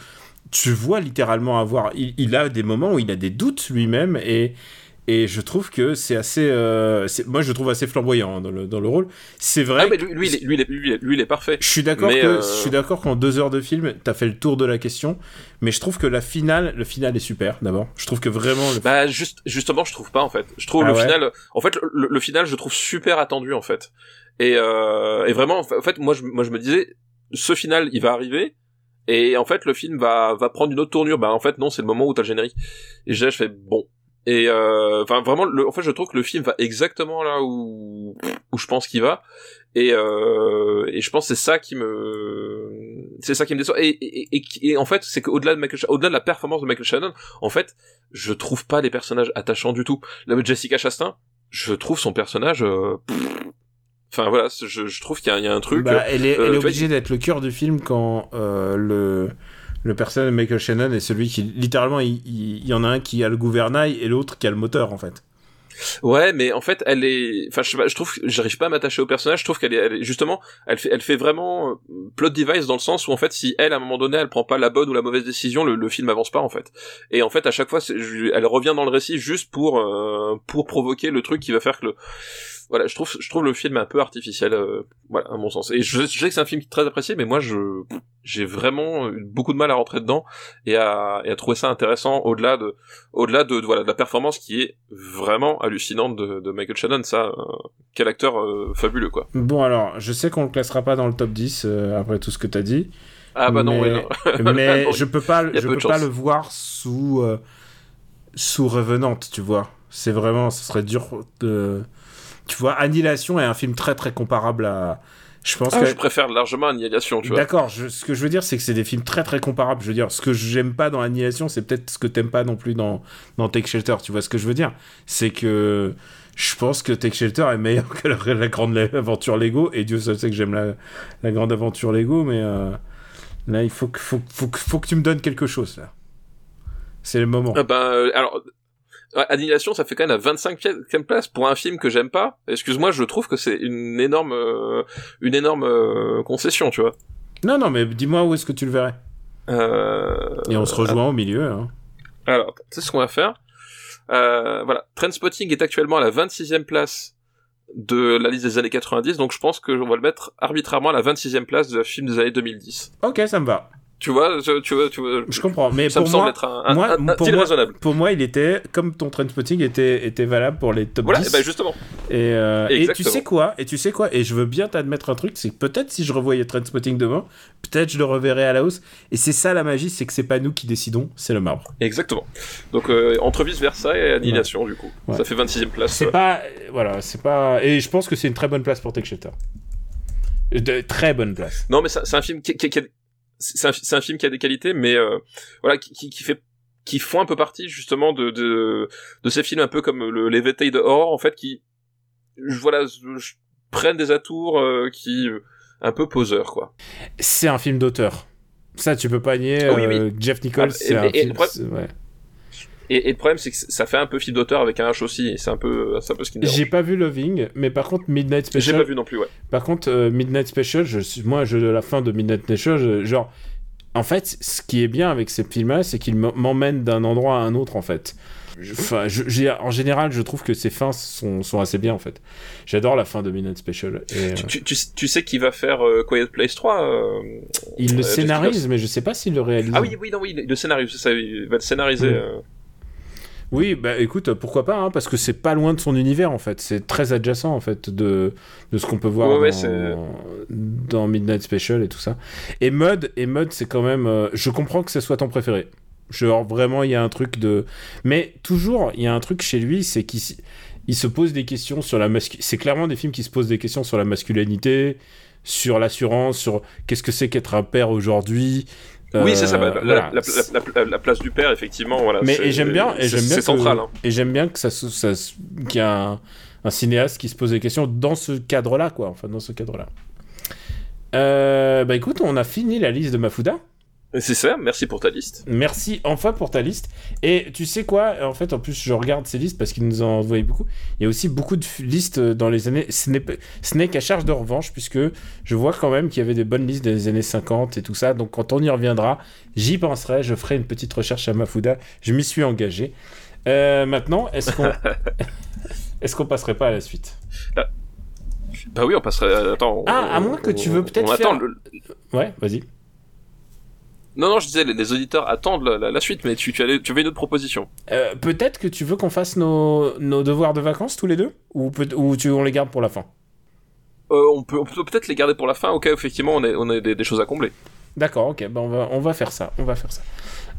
A: tu vois littéralement avoir, il, il a des moments où il a des doutes lui-même et et je trouve que c'est assez euh, moi je trouve assez flamboyant hein, dans, le, dans le rôle c'est vrai
B: ah, mais lui, lui, lui, lui, lui, il est parfait
A: je suis d'accord que euh, je suis d'accord qu'en deux heures de film t'as fait le tour de la question mais je trouve que la finale le final est super d'abord je trouve que vraiment le...
B: bah juste justement je trouve pas en fait je trouve ah le final en fait le, le, final je trouve super attendu en fait et, euh, et vraiment en fait moi je, moi je me disais ce final il va arriver Et en fait, le film va va prendre une autre tournure. Bah en fait non, c'est le moment où t'as le générique. Et je fais bon. Et euh, enfin vraiment, le, en fait, je trouve que le film va exactement là où où je pense qu'il va. Et euh, et je pense que c'est ça qui me c'est ça qui me déçoit. Et et, et, et en fait, c'est qu'au-delà de Michael, au-delà de la performance de Michael Shannon, en fait, je trouve pas les personnages attachants du tout. Là, Jessica Chastain, je trouve son personnage. Euh, Enfin voilà, je, je trouve qu'il y, y, a un truc.
A: Bah, elle est,
B: euh,
A: elle est
B: vois,
A: obligée d'être le cœur du film quand euh, le le personnage de Michael Shannon est celui qui littéralement il, y en a un qui a le gouvernail et l'autre qui a le moteur en fait.
B: Ouais, mais en fait, elle est. Enfin, je, je trouve, j'arrive pas à m'attacher au personnage. Je trouve qu'elle est, justement, elle fait, elle fait vraiment euh, plot device dans le sens où en fait, si elle, à un moment donné, elle prend pas la bonne ou la mauvaise décision, le, film avance pas en fait. Et en fait, à chaque fois, elle revient dans le récit juste pour euh, pour provoquer le truc qui va faire que le. Voilà, je trouve, je trouve le film un peu artificiel, euh, voilà, à mon sens. Et je, je sais que c'est un film très apprécié, mais moi, je, j'ai vraiment eu beaucoup de mal à rentrer dedans et à, et à trouver ça intéressant au-delà de, au-delà de, de- voilà de la performance qui est vraiment hallucinante de, de Michael Shannon ça euh, quel acteur euh, fabuleux quoi
A: Bon alors, je sais qu'on le classera pas dans le top 10 euh, après tout ce que t'as dit,
B: ah bah non,
A: Mais-
B: ouais, non.
A: mais
B: Non,
A: je peux pas, je
B: peu
A: peux pas le voir sous euh, sous revenante, tu vois. C'est vraiment, ce serait dur de, tu vois, Annihilation est un film très très comparable à, je pense
B: Ah,
A: que
B: je préfère largement Annihilation tu vois
A: D'accord, je- ce que je veux dire, c'est que c'est des films très très comparables. Je veux dire, ce que j'aime pas dans Annihilation, c'est peut-être ce que t'aimes pas non plus dans, dans Take Shelter. Tu vois ce que je veux dire C'est que je pense que Take Shelter est meilleur que la, la grande aventure Lego. Et Dieu seul sait que j'aime la, la grande aventure Lego, mais euh, là, il faut que, faut, faut, faut que tu me donnes quelque chose, là. C'est le moment.
B: Ah bah, euh, alors ouais, Annihilation ça fait quand même la 25e place pour un film que j'aime pas excuse-moi je trouve que c'est une énorme euh, une énorme euh, concession tu vois
A: Non, non, mais dis-moi où est-ce que tu le verrais.
B: euh...
A: Et on se rejoint au milieu. Hein.
B: Alors, c'est ce qu'on va faire. Voilà, Trainspotting est actuellement à la 26e place de la liste des années 90, donc je pense que on va le mettre arbitrairement à la 26e place de film des années 2010.
A: Ok, ça me va.
B: Tu vois, je- tu vois, tu vois,
A: Je comprends. Mais
B: ça
A: pour
B: me semble
A: moi,
B: être un, un,
A: moi-
B: un-
A: pour moi-
B: raisonnable.
A: pour moi, il était comme ton Trainspotting était était valable pour les top
B: Voilà,
A: 10.
B: et ben justement.
A: Et, euh, et tu sais quoi Et tu sais quoi Et je veux bien t'admettre un truc, c'est que peut-être si je revoyais Trainspotting demain, peut-être je le reverrais à la hausse. Et c'est ça la magie, c'est que c'est pas nous qui décidons, c'est le marbre.
B: Exactement. Donc euh, entre vice versa et annihilation du coup.
A: Ouais.
B: Ça fait 26e place.
A: C'est
B: ouais.
A: pas, euh, voilà, c'est pas. Et je pense que c'est une très bonne place pour Take Shelter. De très bonne place.
B: Non, mais c'est un film qui, qui- qui c'est un, un film qui a des qualités, mais euh, voilà, qui, qui, qui fait qui font un peu partie justement de, de, de ces films un peu comme le, les Vétailles de horreur en fait qui voilà je- prennent des atours euh, qui euh, un peu poseurs quoi.
A: C'est un film d'auteur. Ça, tu peux pas nier.
B: Ah oui,
A: euh, Jeff Nichols,
B: Ah,
A: c'est un
B: et- et
A: film.
B: le problème-
A: c'est- ouais.
B: Et, et le problème c'est que ça fait un peu film d'auteur avec un H aussi c'est un peu c'est un peu ce qui me.
A: J'ai pas vu Loving, mais par contre Midnight
B: J'ai
A: Special.
B: pas vu non plus ouais.
A: Par contre, euh, Midnight Special, je suis, moi, je, la fin de Midnight Special, je- genre, en fait, ce qui est bien avec ces films-là, c'est qu'ils m'emmènent d'un endroit à un autre, en fait. Enfin, j'ai- en général, je trouve que ces fins sont, sont assez bien, en fait. J'adore la fin de Midnight Special. Et, euh,
B: Tu, tu, sais qui va faire euh, Quiet Place 3 euh,
A: il le scénarise, mais je sais pas s'il le réalise.
B: Ah oui oui non oui le scénario c'est ça il va le scénariser.
A: Mm. Oui, bah écoute, pourquoi pas, hein, parce que c'est pas loin de son univers, en fait. C'est très adjacent, en fait, de, de ce qu'on peut voir
B: Ouais,
A: dans, Midnight Special et tout ça. Et Mud, et Mud c'est quand même... euh, je comprends que ce soit ton préféré. Genre, vraiment, il y a un truc de... Mais toujours, il y a un truc chez lui, c'est qu'il il se pose des questions sur la masculinité. C'est clairement des films qui se posent des questions sur la masculinité, sur l'assurance, sur qu'est-ce que c'est qu'être un père aujourd'hui.
B: Oui, c'est ça. bah,
A: Euh,
B: la,
A: voilà.
B: la, la, la- la place du père, effectivement, voilà.
A: Mais et j'aime bien, et
B: c'est-
A: j'aime bien que-
B: central. Hein.
A: Et j'aime bien que ça, ça qu'il y a un, un cinéaste qui se pose des questions dans ce cadre-là, quoi. Enfin, dans ce cadre-là. Euh, bah écoute, on a fini la liste de Mafuda.
B: C'est ça. Merci pour ta liste.
A: Merci enfin pour ta liste. Et tu sais quoi En fait, en plus, je regarde ces listes parce qu'ils nous en envoyaient beaucoup. Il y a aussi beaucoup de listes dans les années. Ce n'est qu'à charge de revanche, puisque je vois quand même qu'il y avait des bonnes listes des années 50 et tout ça. Donc, quand on y reviendra, j'y penserai. Je ferai une petite recherche à Mafuda. Je m'y suis engagé. Euh, maintenant, est-ce qu'on. est-ce qu'on passerait pas à la suite?
B: Bah oui, on passerait. Attends.
A: Ah,
B: on-
A: à moins que tu veux peut-être
B: on attend
A: faire-
B: le-
A: Ouais, vas-y.
B: Non, non, je disais, les, les auditeurs attendent la, la- la suite, mais tu, tu, allais- tu avais une autre proposition.
A: Euh, peut-être que tu veux qu'on fasse nos, nos devoirs de vacances tous les deux? Ou, peut- ou tu, on les garde pour la fin?
B: Euh, on peut, on peut peut-être les garder pour la fin, au cas où effectivement on a, on a des, des choses à combler.
A: D'accord, ok, bah on, va, on va faire ça, on va faire ça.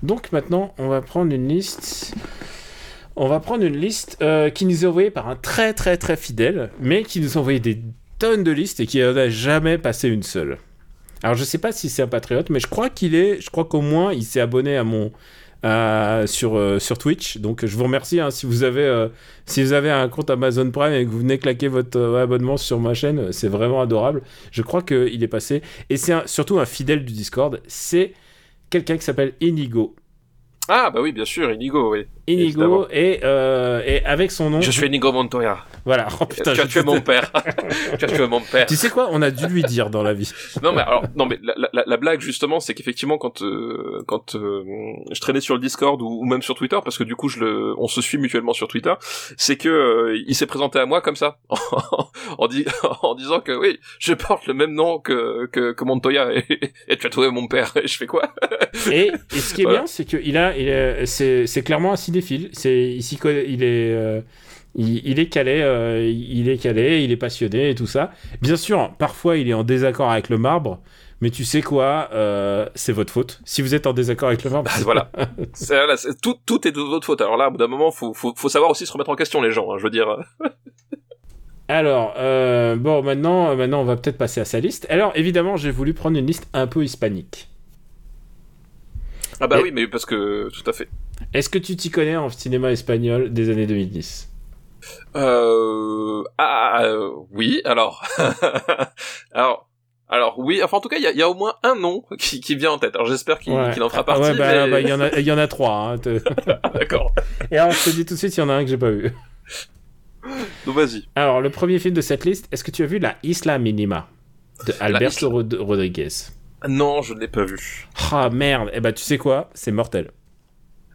A: Donc maintenant, on va prendre une liste. On va prendre une liste euh, qui nous est envoyée par un très très très fidèle, mais qui nous a envoyé des tonnes de listes et qui n'en a jamais passé une seule. Alors je sais pas si c'est un patriote, mais je crois qu'il est, je crois qu'au moins il s'est abonné à mon sur euh, sur Twitch. Donc je vous remercie hein, si vous avez euh, si vous avez un compte Amazon Prime et que vous venez claquer votre euh, abonnement sur ma chaîne, c'est vraiment adorable. Je crois qu'il est passé et c'est surtout un fidèle du Discord. C'est quelqu'un qui s'appelle Inigo.
B: Ah bah oui, bien sûr, Inigo, oui.
A: Inigo et, euh, et avec son nom.
B: Je suis Inigo Montoya.
A: Voilà. Oh, putain,
B: tu as
A: je-
B: tué mon père. tu as tué mon père.
A: Tu sais quoi? On a dû lui dire dans la vie.
B: Non mais alors non mais la, la, la blague justement c'est qu'effectivement quand euh, quand euh, je traînais sur le Discord ou, ou même sur Twitter parce que du coup je le on se suit mutuellement sur Twitter c'est que euh, il s'est présenté à moi comme ça en, di- en disant que oui je porte le même nom que que, que Montoya et, et tu as trouvé mon père et je fais quoi?
A: Et, et ce qui est
B: Voilà.
A: bien, c'est qu'il a, il est, c'est, c'est clairement un cinéphile. C'est, il, s'y connaît- il est, euh, il, il est calé, euh, il est calé, il est passionné et tout ça. Bien sûr, parfois il est en désaccord avec le marbre, mais tu sais quoi, euh, c'est votre faute. Si vous êtes en désaccord avec le marbre,
B: Bah, voilà c'est, voilà, c'est- tout tout est de votre faute alors là au bout d'un moment faut faut faut savoir aussi se remettre en question les gens hein, je veux dire
A: Alors, euh, bon, maintenant, maintenant, on va peut-être passer à sa liste. Alors, évidemment, j'ai voulu prendre une liste un peu hispanique.
B: ah bah
A: Et-
B: oui mais parce que tout à fait
A: Est-ce que tu t'y connais en cinéma espagnol des années 2010
B: Euh... Ah, euh, oui, alors... alors... Alors oui, enfin en tout cas, il y a, il y a au moins un nom qui, qui vient en tête. Alors j'espère qu'il
A: Ouais.
B: en fera
A: Ah,
B: partie.
A: ouais, bah,
B: mais-
A: bah, il y en a, il y en a trois. hein, te-
B: D'accord.
A: Et alors, je te dis tout de suite, il y en a un que j'ai pas vu.
B: Donc vas-y.
A: Alors, le premier film de cette liste, est-ce que tu as vu La Isla Minima de Alberto Rod- Rodriguez?
B: Non, je ne l'ai pas vu.
A: Ah merde, eh ben tu sais quoi, c'est mortel.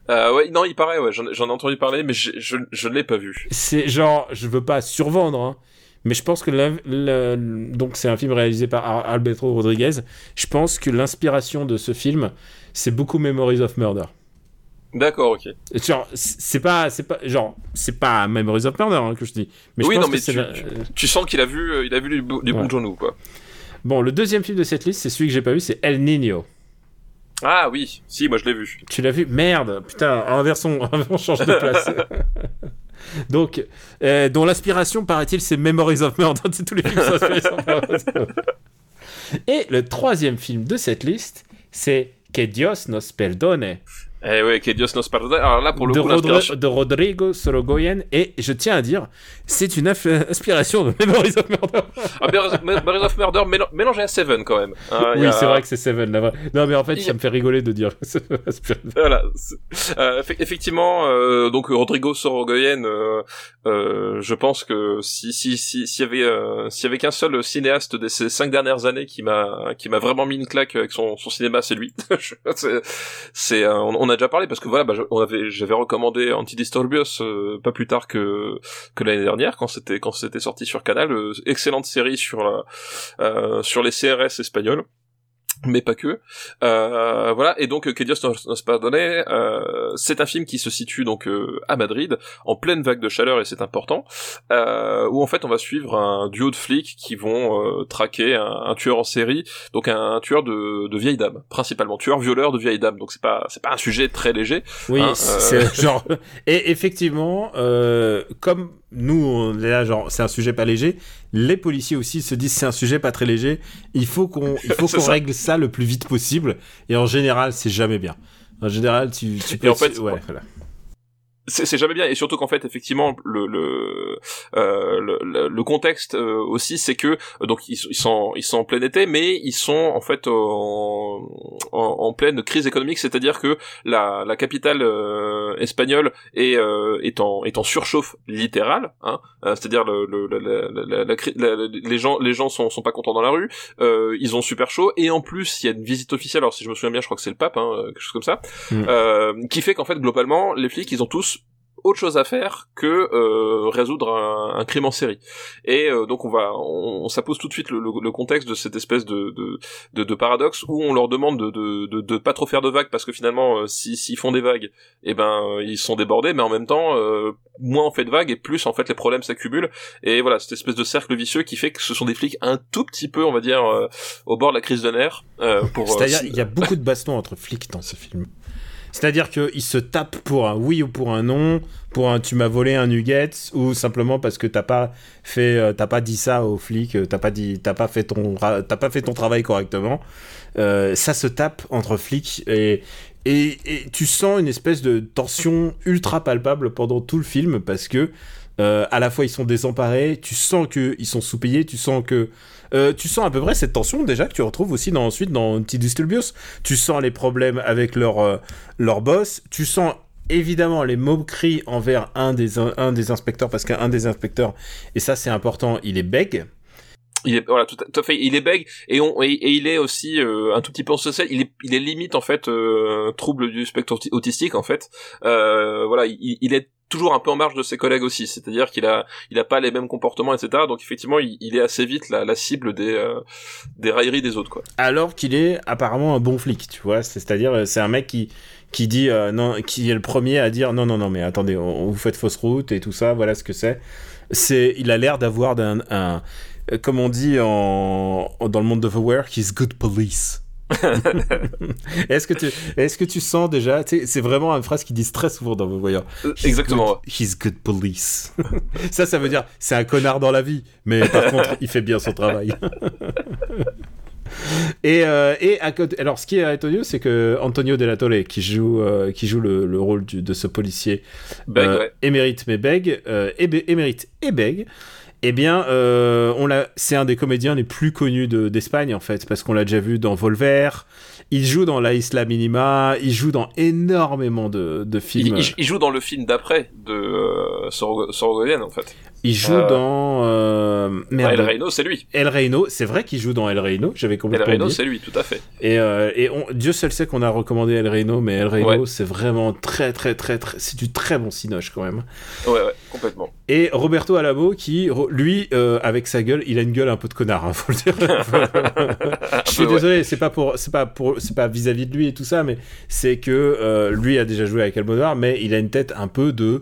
B: Euh, ouais, non, il paraît, ouais, j'en ai- entendu parler, mais je, je ne l'ai pas vu.
A: C'est genre, je veux pas survendre, hein, mais je pense que le- donc c'est un film réalisé par Ar- Alberto Rodriguez. Je pense que l'inspiration de ce film, c'est beaucoup Memories of Murder.
B: D'accord, ok.
A: Genre, c'est pas, c'est pas, genre, c'est pas Memories of Murder hein, que je dis. Mais je
B: Oui,
A: pense
B: non, mais tu-
A: la-
B: tu- Tu sens qu'il a vu, euh, il a vu du,
A: Ouais.
B: genou, quoi.
A: Bon, le deuxième film de cette liste, c'est celui que j'ai pas vu, c'est El Niño.
B: Ah oui, si, moi je l'ai vu.
A: Tu l'as vu? Merde, putain, inversons, on change de place. Donc, euh, dont l'inspiration, paraît-il, c'est Memories of Murder. C'est tous les films sont inspirés sur Memories of Murder. Et le troisième film de cette liste, c'est Que Dios nos perdone
B: Eh ouais, que Dios nos pardonne. Alors là, pour le
A: de,
B: coup,
A: Rodri-
B: l'inspiration...
A: de Rodrigo Sorogoyen. Et je tiens à dire, c'est une inspiration de Memories of Murder.
B: Ah, Memories of Murder mél- mélangé à Seven, quand même. Y
A: oui,
B: a-
A: c'est vrai que c'est Seven, là. Non, mais en fait,
B: Il
A: ça me fait rigoler de dire. inspiré.
B: Voilà. Euh, effe- effectivement, euh, donc Rodrigo Sorogoyen, euh, euh, je pense que si si si s'il y avait euh, s'il y avait qu'un seul cinéaste de ces cinq dernières années qui m'a qui m'a vraiment mis une claque avec son son cinéma, c'est lui. C'est euh, on, on a déjà parlé parce que voilà, bah, on j'avais recommandé Antidisturbios euh, pas plus tard que que l'année dernière quand c'était quand c'était sorti sur Canal, euh, excellente série sur la euh, sur les CRS espagnols mais pas que. Euh, voilà, et donc Que Dios nos, pardonne, euh, c'est un film qui se situe donc euh, à Madrid, en pleine vague de chaleur, et c'est important, euh, où en fait on va suivre un duo de flics qui vont euh, traquer un, un tueur en série, donc un, un tueur de, de vieilles dames, principalement, tueur-violeur de vieilles dames, donc c'est pas c'est pas un sujet très léger.
A: Oui,
B: Hein,
A: c'est genre. Et effectivement, euh, comme nous, on est là, genre, c'est un sujet pas léger, les policiers aussi se disent c'est un sujet pas très léger. Il faut qu'on, il faut qu'on règle ça le plus vite possible. Et en général, c'est jamais bien. En général, tu, tu peux.
B: en fait,
A: ouais, voilà.
B: C'est jamais bien. Et surtout qu'en fait effectivement le le euh, le, le- contexte euh, aussi c'est que euh, donc ils, ils sont ils sont en plein été mais ils sont en fait en en, en pleine crise économique. C'est-à-dire que la la capitale euh, espagnole est euh, est en est en surchauffe littérale hein. Euh, c'est-à-dire le, le, la, la, les gens les gens sont sont pas contents dans la rue. Euh, ils ont super chaud. Et en plus il y a une visite officielle. Alors si je me souviens bien je crois que c'est le pape hein, quelque chose comme ça.
A: Mm.
B: euh, qui fait qu'en fait globalement les flics ils ont tous autre chose à faire que euh, résoudre un, un, crime en série. Et euh, donc on va, on, ça pose tout de suite le, le, contexte de cette espèce de, de, de, de, paradoxe où on leur demande de, de, de, de pas trop faire de vagues parce que finalement, euh, s'ils si, font des vagues, eh ben ils sont débordés, mais en même temps, euh, moins on fait de vagues et plus en fait les problèmes s'accumulent. Et voilà, cette espèce de cercle vicieux qui fait que ce sont des flics un tout petit peu, on va dire, au bord de la crise de nerfs.
A: pour C'est-à-dire, il y a beaucoup de bastons entre flics dans ce film. C'est-à-dire qu'ils se tapent pour un oui ou pour un non, pour un tu m'as volé un nugget, ou simplement parce que t'as pas fait, euh, t'as pas dit ça aux flics, euh, t'as pas dit, t'as pas fait ton, t'as pas fait ton travail correctement. Euh, ça se tape entre flics et, et, tu sens une espèce de tension ultra palpable pendant tout le film parce que à la fois ils sont désemparés, tu sens qu'ils sont sous-payés, tu sens que euh, tu sens à peu près cette tension déjà que tu retrouves aussi dans, ensuite dans T-Disturbios. Tu sens les problèmes avec leur, euh, leur boss. Tu sens évidemment les moqueries envers un des, un, des inspecteurs parce qu'un des inspecteurs, et ça c'est important, il est bègue.
B: Il est voilà tout à, fait il est bègue et on et, il est aussi euh, un tout petit peu social il est il est limite en fait trouble du spectre autistique en fait voilà il, il est toujours un peu en marge de ses collègues aussi, c'est-à-dire qu'il a, il a pas les mêmes comportements, etc. Donc effectivement, il, est assez vite la, la cible des, euh, des railleries des autres, quoi.
A: Alors qu'il est apparemment un bon flic, tu vois. C'est-à-dire, euh, c'est un mec qui, qui dit euh, non, qui est le premier à dire non, non, non, mais attendez, on, vous faites fausse route et tout ça, voilà ce que c'est. C'est, il a l'air d'avoir d'un, un, comme on dit en, dans le monde de The Work, he's good police. est-ce que tu est-ce que tu sens déjà c'est vraiment une phrase qu'ils disent très souvent dans vos voyants.
B: Euh, exactement
A: he's good police. ça ça veut dire c'est un connard dans la vie mais par contre il fait bien son travail. Et, euh, et alors ce qui est étonnant c'est que Antonio de la Torre qui joue euh, qui joue le, le rôle de ce policier émérite mais bègue émérite et bègue eh bien, euh, on l'a, c'est un des comédiens les plus connus d'Espagne en fait, parce qu'on l'a déjà vu dans Volver. Il joue dans La Isla Minima. Il joue dans énormément de, de films.
B: Il, joue dans le film d'après de euh, en fait.
A: Il joue euh, dans
B: euh... Merde. El Reino, c'est lui.
A: El Reino, c'est vrai qu'il joue dans El Reino. J'avais complètement
B: El Reino, c'est lui, tout à fait.
A: Et, euh, et on... Dieu seul sait qu'on a recommandé El Reino, mais El Reino, c'est vraiment très, très, très, très, c'est du très bon cinoche quand même.
B: Ouais, ouais, complètement.
A: Et Roberto Alamo, qui, lui, euh, avec sa gueule, il a une gueule un peu de connard, hein, faut le dire. Je suis désolé, c'est pas pour, c'est pas pour, c'est pas vis-à-vis de lui et tout ça, mais c'est que lui a déjà joué avec Almodovar, mais il a une tête un peu de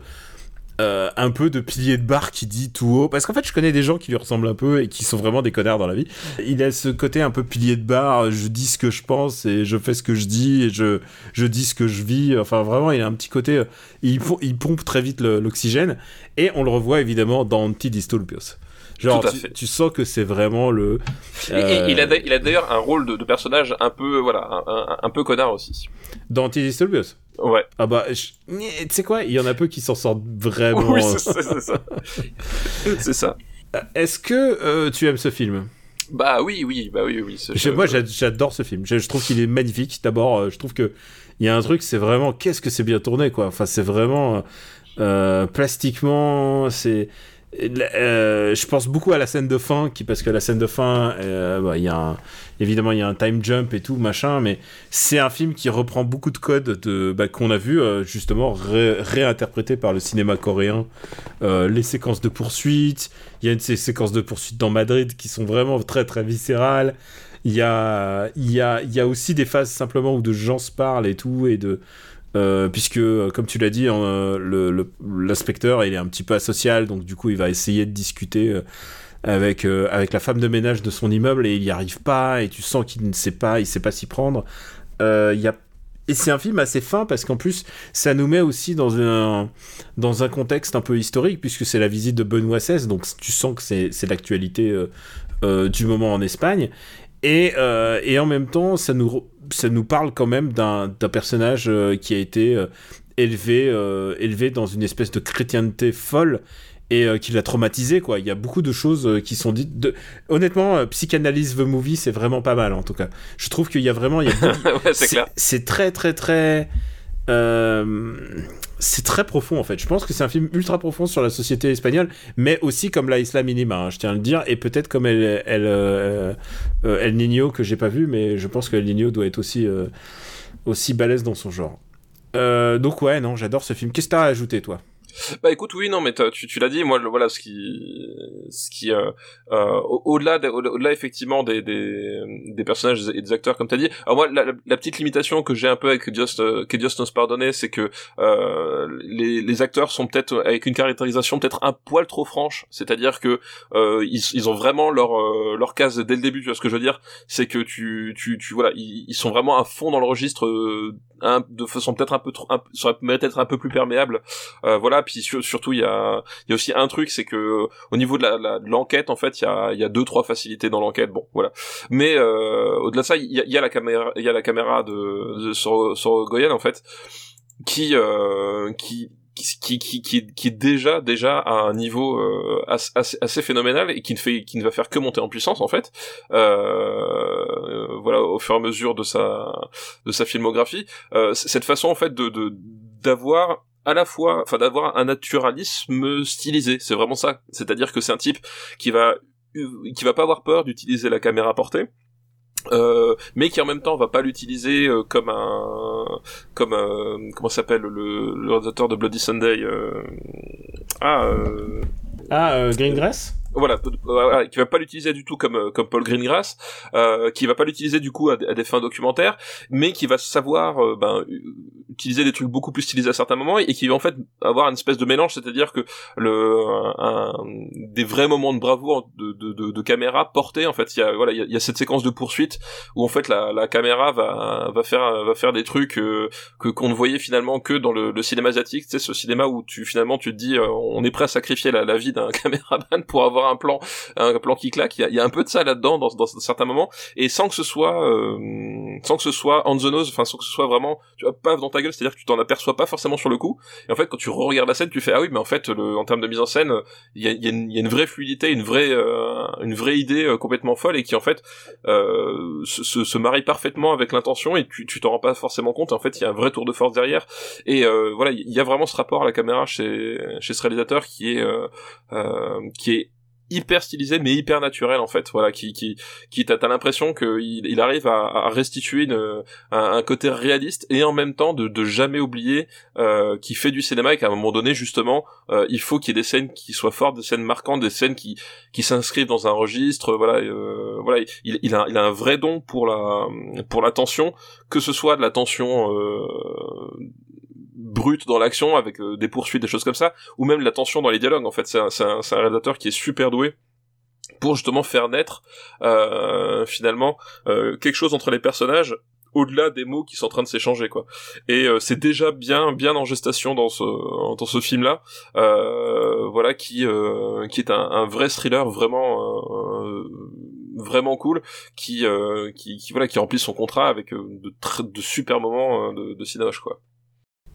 A: euh, un peu de pilier de bar qui dit tout haut. Parce qu'en fait, je connais des gens qui lui ressemblent un peu et qui sont vraiment des connards dans la vie. Il a ce côté un peu pilier de bar, je dis ce que je pense et je fais ce que je dis et je, je dis ce que je vis. Enfin, vraiment, il a un petit côté. Euh, il, il pompe très vite l'oxygène. Et on le revoit évidemment dans Antidystolpios. Genre, tu, tu, sens que c'est vraiment le.
B: Euh... il a, il a d'ailleurs un rôle de, de, personnage un peu, voilà, un, un, peu connard aussi.
A: Dans Antidystolpios
B: Ouais.
A: Ah bah, tu sais quoi, il y en a peu qui s'en sortent vraiment.
B: Oui, c'est ça. c'est ça.
A: Euh, est-ce que euh, tu aimes ce film?
B: Bah oui, oui, bah oui, oui.
A: Moi, j'adore ce film. Je, trouve qu'il est magnifique. D'abord, euh, je trouve que il y a un truc, c'est vraiment qu'est-ce que c'est bien tourné, quoi. Enfin, c'est vraiment plastiquement, c'est euh, je pense beaucoup à la scène de fin, parce que la scène de fin, euh, bah, y a évidemment, il y a un time jump et tout, machin, mais c'est un film qui reprend beaucoup de codes de, bah, qu'on a vu euh, justement ré réinterprété par le cinéma coréen. Euh, les séquences de poursuite, il y a une ces séquences de poursuite dans Madrid qui sont vraiment très très viscérales. Il y a, y a, y a aussi des phases simplement où de gens se parlent et tout, et de euh, puisque, euh, comme tu l'as dit, euh, l'inspecteur il est un petit peu asocial, donc du coup il va essayer de discuter avec, avec la femme de ménage de son immeuble et il n'y arrive pas, et tu sens qu'il ne sait pas, il sait pas s'y prendre. Il y a et c'est un film assez fin parce qu'en plus, ça nous met aussi dans un, dans un contexte un peu historique, puisque c'est la visite de Benoît XVI, donc tu sens que c'est l'actualité du moment en Espagne. Et, et en même temps, ça nous, ça nous parle quand même d'un personnage euh, qui a été euh, élevé, euh, élevé dans une espèce de chrétienté folle et qui l'a traumatisé quoi. Il y a beaucoup de choses qui sont dites. De... Honnêtement, Psychanalyse the Movie, c'est vraiment pas mal en tout cas. Je trouve qu'il y a vraiment, il c'est très très très. C'est très profond en fait. Je pense que c'est un film ultra profond sur la société espagnole, mais aussi comme la Isla Minima, hein, je tiens à le dire, et peut-être comme elle, elle, euh, El Nino que j'ai pas vu, mais je pense que El Nino doit être aussi, euh, aussi balèze dans son genre. Euh, donc ouais, non, j'adore ce film. Qu'est-ce que t'as à ajouter, toi?
B: Bah écoute, oui, non, mais tu, tu l'as dit, moi, voilà, ce qui, ce qui, euh, euh, au-delà, au-delà effectivement des, des, des personnages et des acteurs, comme t'as dit. Alors moi, la, la, petite limitation que j'ai un peu avec Just, euh, que Just c'est que euh, les, les acteurs sont peut-être avec une caractérisation peut-être un poil trop franche, c'est-à-dire que euh, ils, ils ont vraiment leur euh, leur case dès le début. Tu vois ce que je veux dire? C'est que tu, tu, tu voilà, ils, ils sont vraiment à fond dans le registre. Un, de façon peut-être un peu trop, un, ça mérité d'être un peu plus perméable. Voilà, puis surtout il y a, y a aussi un truc, c'est que au niveau de la, de l'enquête, en fait, il y a, y a deux trois facilités dans l'enquête. Bon, voilà. Mais euh, au-delà de ça, il y a, y a la caméra, il y a la caméra de, de sur, Goyen en fait, qui, euh, qui qui, qui, qui, qui, est déjà déjà à un niveau euh, assez, assez, phénoménal et qui ne fait qui ne va faire que monter en puissance en fait euh, voilà au fur et à mesure de sa de sa filmographie euh, cette façon en fait de d'avoir à la fois enfin d'avoir un naturalisme stylisé. C'est vraiment ça. C'est-à-dire que c'est un type qui va qui va pas avoir peur d'utiliser la caméra portée euh, mais qui en même temps va pas l'utiliser euh, comme un comme comment s'appelle le, le réalisateur de Bloody Sunday euh, ah
A: ah Greengrass
B: voilà, qui va pas l'utiliser du tout comme euh, comme Paul Greengrass, euh, qui va pas l'utiliser du coup à, des fins documentaires, mais qui va savoir euh, ben, utiliser des trucs beaucoup plus stylisés à certains moments et qui va en fait avoir une espèce de mélange, c'est-à-dire que le un, des vrais moments de bravoure de, de, de, caméra portés en fait, il y a voilà il y a, cette séquence de poursuite où en fait la, la caméra va va faire va faire des trucs euh, que qu'on ne voyait finalement que dans le, le cinéma asiatique, sais ce cinéma où tu finalement tu te dis on est prêt à sacrifier la, la vie d'un caméraman pour avoir un plan, un plan qui claque. Il y a, un peu de ça là-dedans dans, dans certains moments, et sans que ce soit, euh, sans que ce soit on the nose, enfin sans que ce soit vraiment, tu vois, paf dans ta gueule, c'est-à-dire que tu t'en aperçois pas forcément sur le coup. Et en fait, quand tu re-regardes la scène, tu fais ah oui, mais en fait, le, en termes de mise en scène, il y a, y, a y a, une vraie fluidité, une vraie, euh, une vraie idée euh, complètement folle et qui en fait se, se, marie parfaitement avec l'intention et tu tu t'en rends pas forcément compte. En fait, il y a un vrai tour de force derrière. Et voilà, il y a vraiment ce rapport à la caméra chez chez ce réalisateur qui est qui est hyper stylisé mais hyper naturel en fait voilà qui qui qui t'as l'impression que il, arrive à, restituer un, côté réaliste et en même temps de, de jamais oublier euh, qu'il fait du cinéma et qu'à un moment donné justement euh, il faut qu'il y ait des scènes qui soient fortes des scènes marquantes des scènes qui qui s'inscrivent dans un registre voilà euh, voilà il, il a il a un vrai don pour la pour l'attention que ce soit de l'attention euh, brute dans l'action avec euh, des poursuites des choses comme ça ou même la tension dans les dialogues en fait. C'est un, un, un, réalisateur qui est super doué pour justement faire naître euh, finalement euh, quelque chose entre les personnages au-delà des mots qui sont en train de s'échanger quoi. Et euh, c'est déjà bien bien en gestation dans ce dans ce film là voilà qui qui est un, un, vrai thriller vraiment vraiment cool qui, qui, qui voilà qui remplit son contrat avec de, de super moments de, de cinéma quoi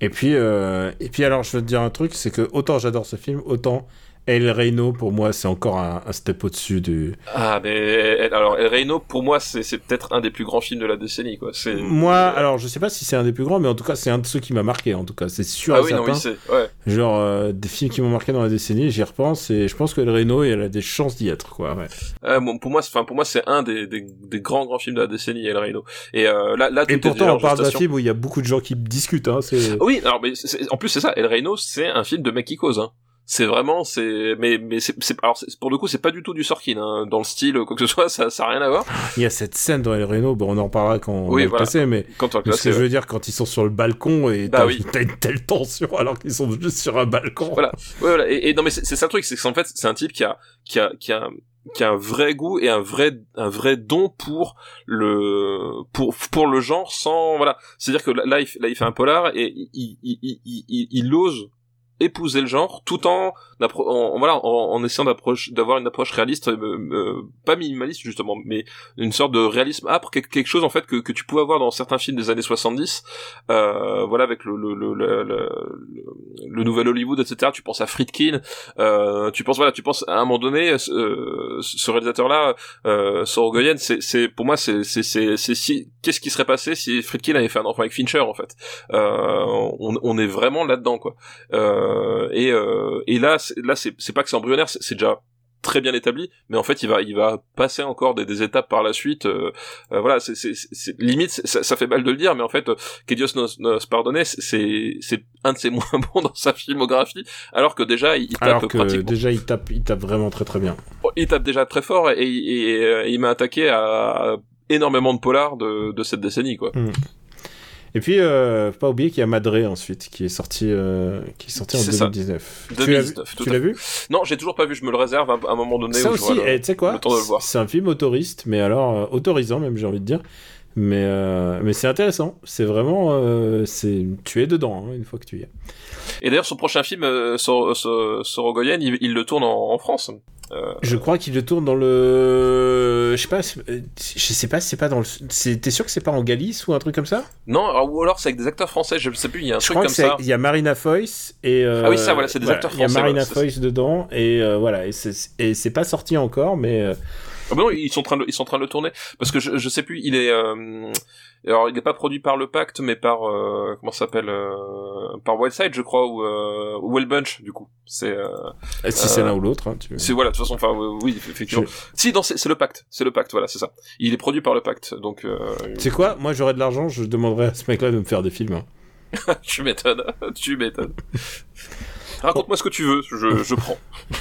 A: et puis, euh, et puis alors, je veux te dire un truc, c'est que autant j'adore ce film, autant El Reino, pour moi, c'est encore un, step au-dessus du.
B: Ah, mais alors El Reino, pour moi, c'est peut-être un des plus grands films de la décennie, quoi.
A: Moi, alors, je sais pas si c'est un des plus grands, mais en tout cas, c'est un de ceux qui m'a marqué, en tout cas, c'est sûr.
B: Ah oui, non, oui, c'est. Ouais.
A: Genre, euh, des films qui m'ont marqué dans la décennie, j'y repense, et je pense que El Reino, il a des chances d'y être, quoi. Ouais.
B: Euh, bon, pour moi, enfin, pour moi, c'est un des, des, des, grands grands films de la décennie, El Reino. Et euh, là, là,
A: et pourtant, on parle d'un film où il y a beaucoup de gens qui discutent, hein.
B: Oui, alors, mais en plus, c'est ça. El Reino, c'est un film de mec qui cause, hein c'est vraiment c'est mais mais c'est alors pour le coup c'est pas du tout du Sorkin hein. dans le style quoi que ce soit ça ça a rien à voir.
A: Il y a cette scène dans El Reno bon on en reparlera quand on va voilà. mais
B: quand on
A: ce que je veux dire quand ils sont sur le balcon et bah, t'as une telle tension alors qu'ils sont juste sur un balcon.
B: Voilà. Ouais, voilà. Et, et non mais c'est ça le truc c'est qu'en fait c'est un type qui a qui a qui a qui a un vrai goût et un vrai un vrai don pour le pour pour le genre sans voilà. C'est à dire que là il, là il fait un polar et il il, il, il, il ose épouser le genre tout en, en essayant d'avoir une approche réaliste euh, euh, pas minimaliste justement mais une sorte de réalisme âpre quelque chose en fait que, tu pouvais avoir dans certains films des années 70 euh, voilà avec le nouvel Hollywood etc tu penses à Friedkin tu penses voilà tu penses à un moment donné ce réalisateur là euh, Sorogoyen c'est pour moi c'est si qu'est-ce qui serait passé si Friedkin avait fait un enfant avec Fincher en fait? On, on est vraiment là dedans quoi et, et là, là, c'est pas que c'est embryonnaire, c'est déjà très bien établi, mais en fait il va il va passer encore des, des étapes par la suite. Euh, euh, voilà, c'est c'est c'est- limite ça, ça fait mal de le dire, mais en fait euh, que Dios nos, nos pardonne, c'est c'est un de ses moins bons dans sa filmographie, alors que déjà il tape
A: Alors que
B: pratiquement,
A: déjà, il tape, il tape vraiment très très bien.
B: il tape déjà très fort et, et, et, euh, il m'a attaqué à énormément de polars de, de cette décennie quoi.
A: Et puis, euh, faut pas oublier qu'il y a Madré ensuite, qui est sorti, euh, qui est sorti en
B: C'est ça.
A: 2019. Tu l'as vu
B: 2019, tout
A: Tu l'as vu?
B: Non, j'ai toujours pas vu, je me le réserve à, un moment donné.
A: Ça aussi, eh, tu sais quoi? C'est un film autoriste, mais alors euh, autorisant même, j'ai envie de dire. Mais, euh, mais c'est intéressant. C'est vraiment, euh, c'est, tu es dedans hein, une fois que tu y es.
B: Et d'ailleurs, son prochain film, euh, Sor- Sor- Sorogoyen, il, il le tourne en, en France. Euh,
A: Je crois qu'il le tourne dans le, je sais pas, je sais pas, si c'est pas dans le, t'es sûr que c'est pas en Galice ou un truc comme ça?
B: Non, alors- ou alors c'est avec des acteurs français, je ne sais plus, il y a un
A: Je
B: truc
A: crois
B: comme
A: que
B: ça.
A: il y a Marina Foïs et
B: Ah oui, ça, voilà, c'est des acteurs
A: Il y a
B: français,
A: Marina
B: c'est
A: Foïs dedans et voilà, et c'est, et c'est pas sorti encore, mais
B: Ah bah non, ils sont en train de, ils sont en train de le tourner parce que je, je sais plus, il est euh, alors il n'est pas produit par le Pacte mais par euh, comment ça s'appelle euh, par Wildside je crois ou euh, Well Bunch du coup. C'est euh,
A: si c'est l'un ou l'autre, hein, tu...
B: c'est voilà de toute façon enfin oui effectivement. Si non c'est c'est le Pacte, c'est le Pacte voilà, c'est ça. Il est produit par le Pacte donc
A: sais quoi? Moi, j'aurais de l'argent, je demanderais à ce mec-là de me faire des films. hein.
B: tu m'étonnes, tu m'étonnes. Raconte-moi ce que tu veux, je, je prends.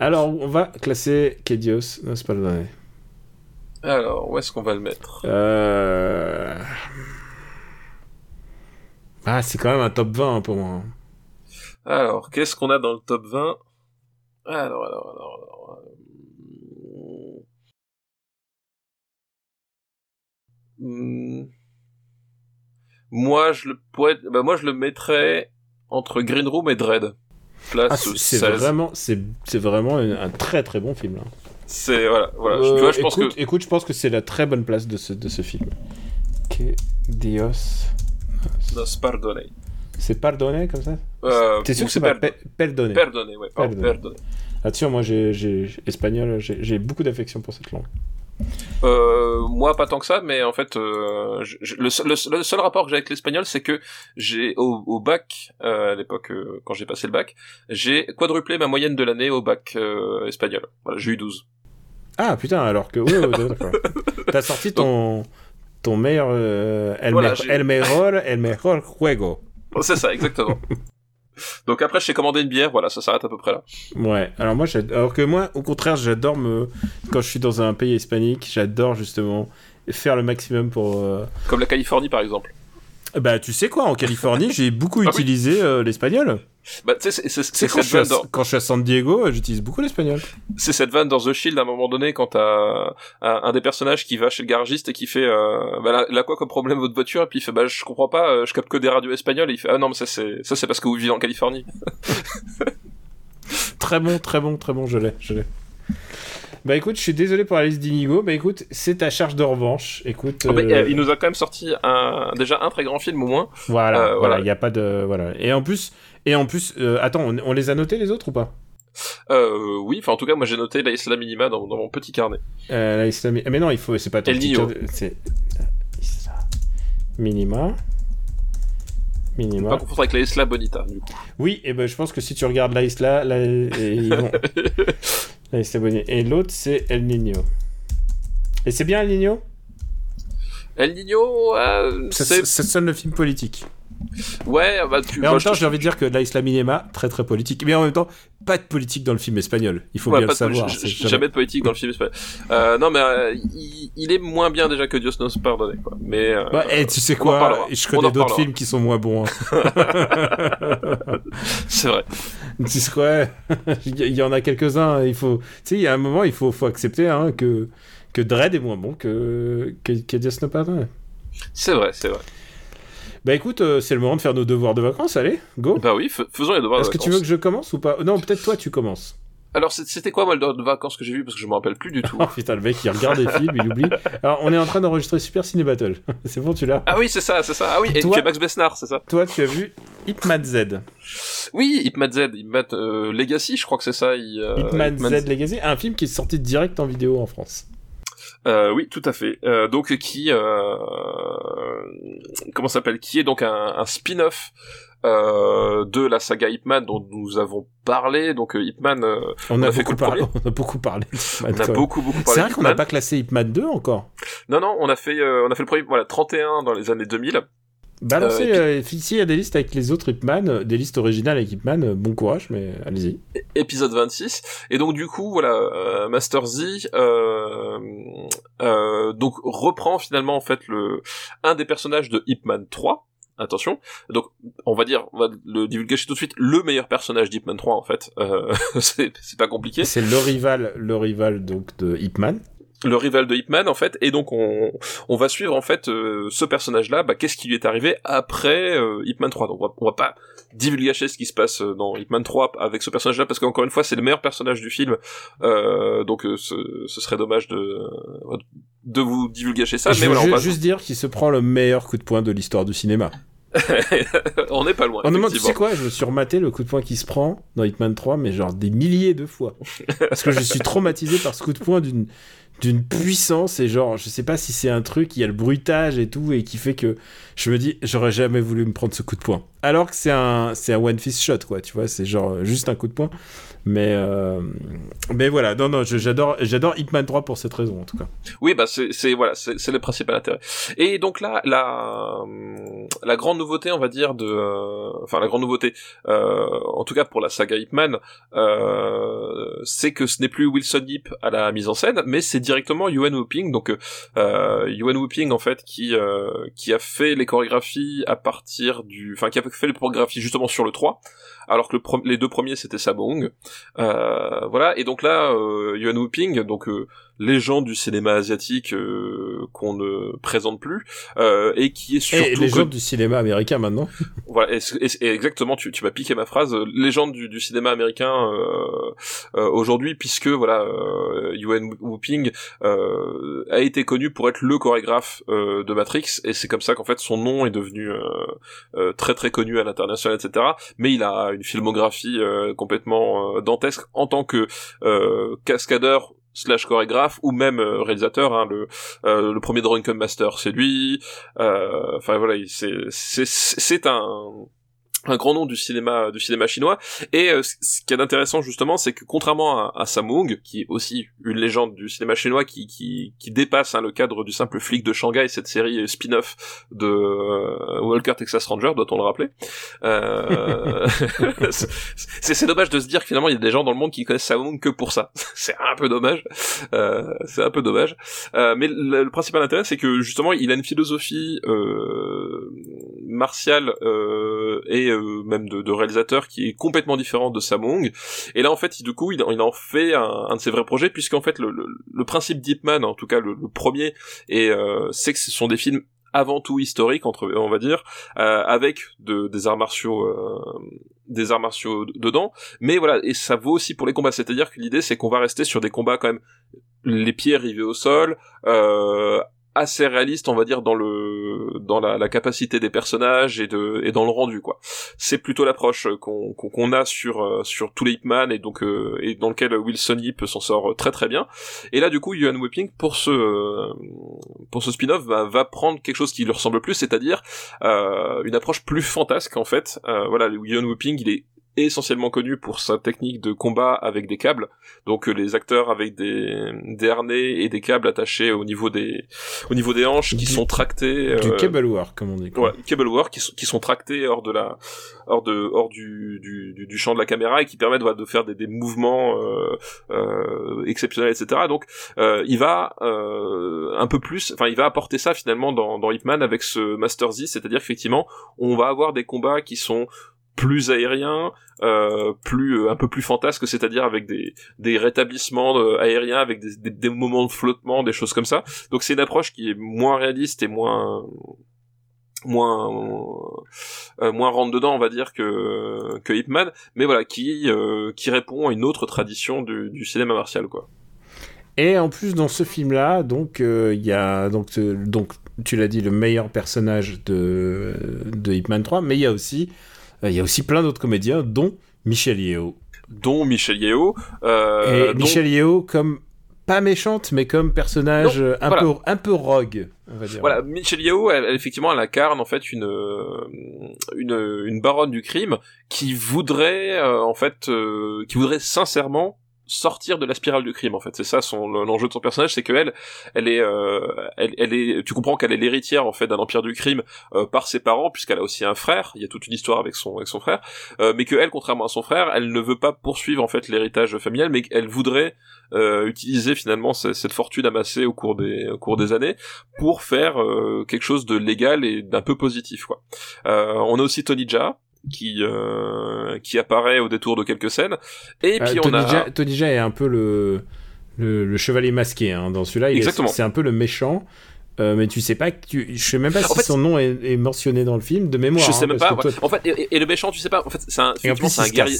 A: Alors, on va classer Kedios. Non, c'est pas le dernier.
B: Alors, où est-ce qu'on va le mettre?
A: Euh... Ah, c'est quand même un top 20 hein, pour moi.
B: Alors, qu'est-ce qu'on a dans le top 20 Alors, alors, alors, alors... euh, hmm. Moi, je le pourrais... bah, moi, je le mettrais entre Green Room et Dread. Place
A: Ah, c'est c'est
B: 16.
A: vraiment, c'est c'est vraiment un, un très très bon film. là.
B: C'est voilà, voilà.
A: Euh,
B: tu vois, je pense
A: écoute,
B: que
A: écoute, je pense que c'est la très bonne place de ce, de ce film. Kedios.
B: Nos pardonne.
A: C'est pardonné comme ça?
B: Euh,
A: T'es sûr que c'est pas
B: per-
A: pe- perdonné
B: pardonné, ouais, pardon,
A: Perdonné. Attention, moi, j'ai, j'ai, espagnol, j'ai beaucoup d'affection pour cette langue.
B: Euh, moi, pas tant que ça, mais en fait, euh, je- je- le, seul- le seul- le seul rapport que j'ai avec l'espagnol, c'est que j'ai au, au bac, euh, à l'époque quand j'ai passé le bac, j'ai quadruplé ma moyenne de l'année au bac espagnol. Voilà, j'ai eu 12.
A: Ah putain, alors que. Oui, oui, d'accord. T'as sorti ton. Ton meilleur. el,
B: Voilà,
A: me-
B: j'ai-
A: el mejor, el mejor juego.
B: C'est ça, exactement. Donc après, je t'ai commandé une bière, voilà, ça s'arrête à peu près là.
A: Ouais, alors moi, alors que moi, au contraire, j'adore me. Quand je suis dans un pays hispanique, j'adore justement faire le maximum pour. euh,
B: Comme la Californie, par exemple.
A: Bah, tu sais quoi, en Californie, j'ai beaucoup
B: Ah oui.
A: utilisé euh, l'espagnol.
B: Bah, tu sais, c'est-
A: quand, je suis à-
B: vanne dans,
A: quand je suis à San Diego, euh, j'utilise beaucoup l'espagnol.
B: c'est cette vanne dans The Shield à un moment donné quand t'as un, un des personnages qui va chez le garagiste et qui fait, euh, bah, là, là, quoi comme problème votre voiture? Et puis il fait, bah, je comprends pas, euh, je capte que des radios espagnoles et il fait, ah non, mais ça c'est, ça c'est parce que vous vivez en Californie.
A: Très bon, très bon, très bon, je l'ai, je l'ai. Bah écoute, je suis désolé pour la liste d'Inigo. Bah écoute, c'est ta charge de revanche. Écoute,
B: Ah bah,
A: euh,
B: il nous a quand même sorti un, déjà un très grand film au moins.
A: voilà,
B: euh,
A: voilà,
B: voilà.
A: il y a pas de voilà. Et en plus, et en plus, euh, attends, on, on les a notés les autres ou pas
B: Euh, oui, enfin en tout cas, moi j'ai noté la Isla Minima dans, dans mon petit carnet.
A: euh, la Islami- Mais non, il faut, c'est pas ton
B: El
A: petit code- C'est Isla Minima. Minima.
B: Pas confondre avec la Isla Bonita, du coup.
A: Oui, et ben je pense que si tu regardes la Isla, la, et ils vont. la Isla Bonita. Et l'autre c'est El Niño. Et c'est bien El Niño?
B: El euh,
A: ça,
B: c'est...
A: ça sonne le film politique.
B: Ouais, bah tu...
A: Mais en
B: bah,
A: même temps, j'ai envie de dire que la Isla Minima, très très politique. Mais en même temps, pas de politique dans le film espagnol. Il faut
B: Ouais,
A: bien le savoir. jamais-
B: jamais de politique dans le film espagnol. Euh, non, mais euh, il, il est moins bien déjà que Dios nos pardonne, quoi. Mais euh,
A: Bah, eh, tu sais quoi? Je
B: On
A: connais d'autres films qui sont moins bons. hein.
B: c'est vrai.
A: tu sais quoi? Il y- en a quelques-uns. Il faut, tu sais, il y a un moment, il faut, faut accepter hein, que que Dredd est moins bon que que, que Dios no pardonne.
B: C'est vrai, c'est vrai.
A: Bah écoute, euh, c'est le moment de faire nos devoirs de vacances. Allez, go.
B: Bah oui, fais- faisons les devoirs. de
A: Est-ce que tu
B: vacances.
A: veux que je commence ou pas? Non, peut-être toi tu commences.
B: Alors c'était quoi moi le devoir de vacances que j'ai vu? Parce que je me rappelle plus du tout.
A: Oh putain, le mec il regarde des films, il oublie. Alors on est en train d'enregistrer Super Ciné Battle. c'est bon, tu l'as?
B: Ah oui, c'est ça, c'est ça. Ah oui, et
A: Toi-
B: tu es Max Besnard, c'est ça.
A: Toi, tu as vu Hitman Z.
B: Oui, Hitman Z, Hitman euh, Legacy, je crois que c'est ça. il, euh,
A: Hitman
B: Hitman
A: Z Legacy, un film qui est sorti direct en vidéo en France.
B: Euh, oui, tout à fait. Euh, donc qui, euh, comment s'appelle, qui est donc un, un spin-off euh, de la saga Ip Man dont nous avons parlé. Donc euh, Ip Man, euh,
A: On, a
B: a fait
A: beaucoup parlé, on a beaucoup parlé. Hitman,
B: on a beaucoup beaucoup
A: C'est
B: parlé.
A: vrai
B: d'Ip
A: qu'on n'a pas classé Hitman 2 encore.
B: Non non, on a fait euh, on a fait le premier voilà 31 dans les années 2000.
A: Balancez,
B: Euh, puis-
A: euh, ici il y a des listes avec les autres Hitman, euh, des listes originales avec Hitman, euh, bon courage, mais allez-y.
B: épisode 26 et donc du coup voilà euh, Master Z euh, euh, donc reprend finalement en fait le un des personnages de Hitman 3 attention. Donc on va dire on va le divulguer tout de suite. Le meilleur personnage d'Hitman 3 en fait. Euh, c'est c'est pas compliqué.
A: C'est le rival, le rival donc de Hitman.
B: Le rival de Hitman en fait et donc on, on va suivre en fait euh, ce personnage là bah, qu'est-ce qui lui est arrivé après euh, Hitman 3 donc on va, on va pas divulgacher ce qui se passe euh, dans Hitman 3 avec ce personnage là parce qu'encore une fois c'est le meilleur personnage du film euh, donc euh, ce, ce serait dommage de de vous divulgacher ça
A: je
B: mais
A: veux
B: voilà on
A: juste dire qu'il se prend le meilleur coup de poing de l'histoire du cinéma.
B: on n'est pas loin
A: Honnêtement, tu
B: effectivement.
A: sais quoi, je me suis rematé le coup de poing qui se prend dans Hitman 3, mais genre des milliers de fois. Parce que je suis traumatisé par ce coup de poing d'une d'une puissance et genre je sais pas si c'est un truc il y a le bruitage et tout et qui fait que je me dis j'aurais jamais voulu me prendre ce coup de poing. Alors que c'est un c'est un one fist shot quoi tu vois c'est genre juste un coup de poing. Mais euh, mais voilà non non j'adore j'adore Hitman 3 pour cette raison en tout cas.
B: Oui, bah c'est voilà, c'est le principal intérêt. Et donc là, la la grande nouveauté, on va dire de, euh, enfin la grande nouveauté, euh, en tout cas pour la saga Hitman, c'est que ce n'est plus Wilson Yip à la mise en scène, mais c'est directement Yuan Whooping. Donc euh, Yuan Whooping en fait qui euh, qui a fait les chorégraphies à partir du, enfin qui a fait les chorégraphies justement sur le 3 alors que les deux premiers c'était Samung. Euh, voilà, et donc là, euh, Yuan Whooping, donc euh, légende du cinéma asiatique euh, qu'on ne présente plus, euh, et qui est surtout
A: et les gens du cinéma américain maintenant
B: voilà, et, et- et exactement, tu, tu m'as piqué ma phrase, euh, légende du, du cinéma américain euh, euh, aujourd'hui, puisque voilà, euh, Yuan Whooping euh, a été connu pour être le chorégraphe euh, de Matrix, et c'est comme ça qu'en fait son nom est devenu euh, euh, très très connu à l'international, etc. Mais il a une filmographie euh, complètement euh, dantesque en tant que euh, cascadeur slash chorégraphe ou même euh, réalisateur hein, le euh, le premier Drunken Master c'est lui. Euh, enfin voilà il- c'est c'est c'est un un grand nom du cinéma du cinéma chinois. Et euh, ce qui est intéressant justement c'est que contrairement à, à Samung qui est aussi une légende du cinéma chinois qui qui, qui dépasse hein, le cadre du simple flic de Shanghai cette série spin-off de euh, Walker Texas Ranger doit-on le rappeler? Euh, c'est c'est dommage de se dire que finalement il y a des gens dans le monde qui connaissent Samung que pour ça. C'est un peu dommage. Euh, c'est un peu dommage. Euh, mais le, le principal intérêt c'est que justement il a une philosophie martiale euh, et euh, même de, de réalisateur qui est complètement différente de Samung et là en fait il- du coup il, il en fait un, un de ses vrais projets puisqu'en fait le, le, le principe en tout cas le, le premier et euh, c'est que ce sont des films avant tout historiques entre on va dire euh, avec de, des arts martiaux euh, des arts martiaux dedans. Mais voilà et ça vaut aussi pour les combats. C'est-à-dire que l'idée c'est qu'on va rester sur des combats quand même les pieds rivés au sol euh, assez réaliste on va dire dans le dans la, la capacité des personnages et de et dans le rendu quoi. C'est plutôt l'approche qu'on qu'on a sur euh, sur tous les Hitman et donc euh, et dans lequel Wilson Yip s'en sort très très bien. Et là du coup Yuan Whipping pour ce euh, pour ce spin-off bah, va prendre quelque chose qui lui ressemble plus c'est-à-dire euh, une approche plus fantasque en fait. Euh, voilà Yuan Whipping il est essentiellement connu pour sa technique de combat avec des câbles donc euh, les acteurs avec des, des harnais et des câbles attachés au niveau des au niveau des hanches qui
A: Du-
B: sont tractés
A: du
B: euh,
A: cable work comme on dit quoi.
B: Ouais, cable work qui sont, qui sont tractés hors de la, hors de, hors du, du, du, du champ de la caméra et qui permettent voilà, de faire des, des mouvements euh, euh, exceptionnels, etc. Donc, euh, il va euh, un peu plus, enfin, il va apporter ça finalement dans, dans Hitman avec ce Master Z, c'est-à-dire qu'effectivement, on va avoir des combats qui sont plus aériens, euh, plus euh, un peu plus fantasques, c'est-à-dire avec des, des rétablissements aériens, avec des, des, moments de flottement, des choses comme ça. Donc c'est une approche qui est moins réaliste et moins moins euh, moins rentre dedans on va dire que que mais voilà qui euh, qui répond à une autre tradition du, du cinéma martial quoi
A: Et en plus, dans ce film-là, donc, euh, il y a, donc, donc, tu l'as dit, le meilleur personnage de, de Hitman 3, mais il y a aussi, il y a aussi plein d'autres comédiens, dont Michel Yeo.
B: dont Michel Yeo euh,
A: Et
B: dont-
A: Michel Yeo comme pas méchante, mais comme personnage
B: Non,
A: euh, un
B: voilà.
A: peu un peu rogue, on va dire.
B: Voilà, Michelle Yeoh, elle, elle, effectivement, elle incarne en fait une euh, une une baronne du crime qui voudrait euh, en fait euh, qui voudrait sincèrement sortir de la spirale du crime en fait. C'est ça son l'enjeu de son personnage c'est que elle elle est euh, elle, elle est tu comprends qu'elle est l'héritière en fait d'un empire du crime euh, par ses parents puisqu'elle a aussi un frère. Il y a toute une histoire avec son avec son frère. Euh, mais que elle contrairement à son frère elle ne veut pas poursuivre en fait l'héritage familial mais qu'elle voudrait euh, utiliser finalement ce- cette fortune amassée au cours des au cours des années pour faire euh, quelque chose de légal et d'un peu positif quoi. Euh, on a aussi Tony Jaa qui euh, qui apparaît au détour de quelques scènes et
A: Euh,
B: puis on
A: Tony,
B: a
A: Jaa, Tony Jaa est un peu le le, le chevalier masqué hein, dans celui-là.
B: Exactement.
A: C'est un peu le méchant. euh, mais tu sais pas tu, je sais même pas
B: En
A: si
B: fait,
A: son nom est, est mentionné dans le film de mémoire.
B: je sais
A: hein,
B: même
A: parce
B: pas
A: que
B: ouais.
A: toi-
B: en fait et, et le méchant tu sais pas en fait c'est un un guerrier.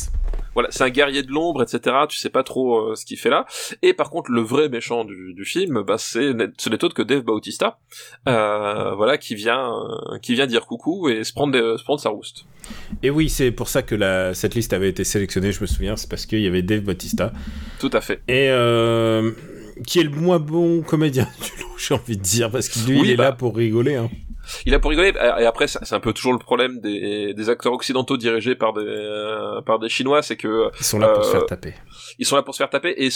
B: Voilà c'est un guerrier de l'ombre etc tu sais pas trop euh, ce qu'il fait là et par contre le vrai méchant du, du film bah c'est ce n'est autre que Dave Bautista euh, voilà qui vient euh, qui vient dire coucou et se prendre des- se prendre sa rouste
A: Et oui, c'est pour ça que la, cette liste avait été sélectionnée, je me souviens, c'est parce qu'il y avait Dave Bautista.
B: tout à fait
A: Et qui est le moins bon comédien du lot, j'ai envie de dire, parce que lui,
B: Oui,
A: il est
B: bah.
A: là pour rigoler. Hein.
B: Il a pour rigoler, et après c'est un peu toujours le problème des, des acteurs occidentaux dirigés par des euh, par des Chinois, c'est que
A: Ils sont là pour se
B: Euh,
A: faire taper.
B: ils sont là pour se faire taper et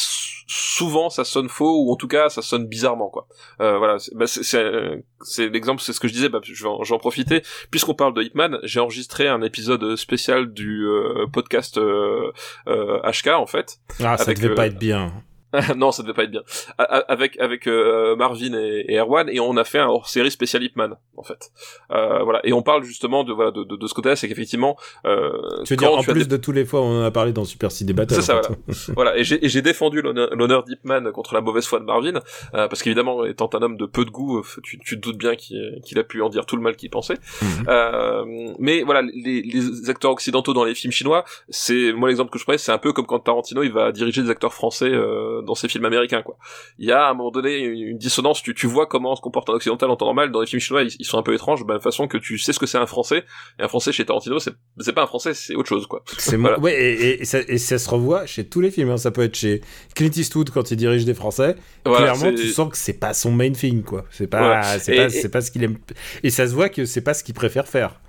B: souvent ça sonne faux ou en tout cas ça sonne bizarrement quoi. Euh, voilà, c'est bah, c'est- l'exemple, c'est ce que je disais, bah, je vais en, profiter puisqu'on parle de Hitman, j'ai enregistré un épisode spécial du euh, podcast euh, euh, HK en fait.
A: Ah, ça devait
B: euh,
A: pas être bien.
B: non, ça devait pas être bien. A- Avec avec euh, Marvin et, et Erwan et on a fait un hors-série spécial Hitman en fait. Euh, voilà et on parle justement de voilà de, de, de ce côté-là, c'est qu'effectivement euh,
A: Tu veux dire, en plus
B: des-
A: de tous les fois on en a parlé dans Super City Battle.
B: C'est ça,
A: fait.
B: voilà, et j'ai et j'ai défendu l'honneur d'Hipman contre la mauvaise foi de Marvin, euh, parce qu'évidemment, étant un homme de peu de goût, euh, tu, tu te doutes bien qu'il qu'il a pu en dire tout le mal qu'il pensait. Euh, mais voilà, les, les acteurs occidentaux dans les films chinois, c'est moi l'exemple que je prends, c'est un peu comme quand Tarantino il va diriger des acteurs français euh, dans ses films américains, quoi. Il y a à un moment donné une, dissonance. Tu, tu vois comment se comporte un occidental en temps normal. Dans les films chinois, ils, ils sont un peu étranges, de la même façon que tu sais ce que c'est un français. Et un français chez Tarantino, c'est pas un français, c'est autre chose, quoi.
A: C'est
B: Voilà.
A: Ouais, et, ça, et ça se revoit chez tous les films. hein. Ça peut être chez Clint Eastwood quand il dirige des Français.
B: Voilà,
A: Clairement, tu sens que c'est pas son main thing, quoi. C'est pas,
B: Voilà.
A: c'est
B: Et-
A: pas,
B: et-
A: c'est pas ce qu'il aime. Et ça se voit que c'est pas ce qu'il préfère faire.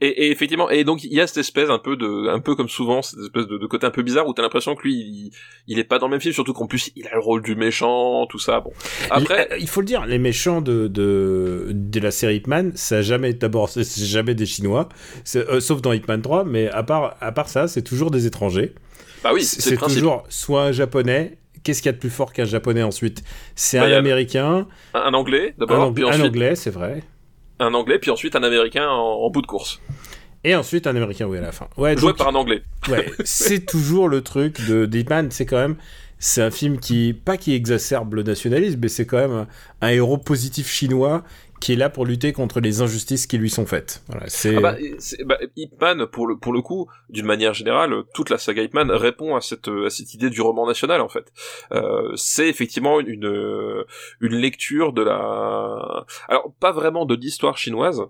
B: Et, et effectivement, et donc il y a cette espèce un peu de, un peu comme souvent, cette espèce de, de côté un peu bizarre où t'as l'impression que lui, il, il est pas dans le même film, surtout qu'en plus il a le rôle du méchant, tout ça. Bon, après,
A: il, il faut le dire, les méchants de, de, de la série Hitman, ça a jamais, d'abord, c'est jamais des Chinois, euh, sauf dans Hitman 3, mais à part, à part ça, c'est toujours des étrangers.
B: bah oui,
A: c'est toujours soit un japonais. Qu'est-ce qu'il y a de plus fort qu'un japonais ensuite? C'est
B: Bah,
A: un américain,
B: Un, un anglais
A: un,
B: d'abord,
A: Ang-
B: puis
A: un anglais, c'est vrai.
B: Un anglais, puis ensuite un américain en, en bout de course,
A: Et ensuite un américain, oui, à la fin. Ouais,
B: joué
A: donc,
B: par un anglais.
A: ouais, c'est toujours le truc de d'Hitman, c'est quand même. C'est un film qui, pas qui exacerbe le nationalisme, mais c'est quand même un, un héros positif chinois qui est là pour lutter contre les injustices qui lui sont faites. Voilà, c'est.
B: Ah bah, bah, pour le, pour le coup, d'une manière générale, toute la saga Ip Man répond à cette, à cette idée du roman national, en fait. Euh, c'est effectivement une, une, une lecture de la... Alors, pas vraiment de l'histoire chinoise,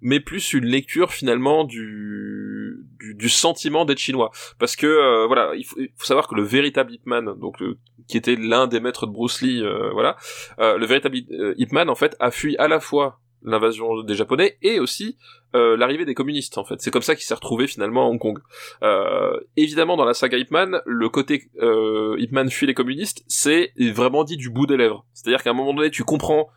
B: mais plus une lecture, finalement, du, du, du sentiment d'être chinois. Parce que, euh, voilà, il faut, il faut savoir que le véritable Ip Man, donc, le- qui était l'un des maîtres de Bruce Lee, euh, voilà, euh, le véritable euh, Ip Man, en fait, a fui à la fois l'invasion des Japonais et aussi euh, l'arrivée des communistes en fait. C'est comme ça qu'il s'est retrouvé finalement à Hong Kong. Euh, évidemment dans la saga Ip Man, le côté euh, fuit les communistes, c'est vraiment dit du bout des lèvres. C'est-à-dire qu'à un moment donné, tu comprends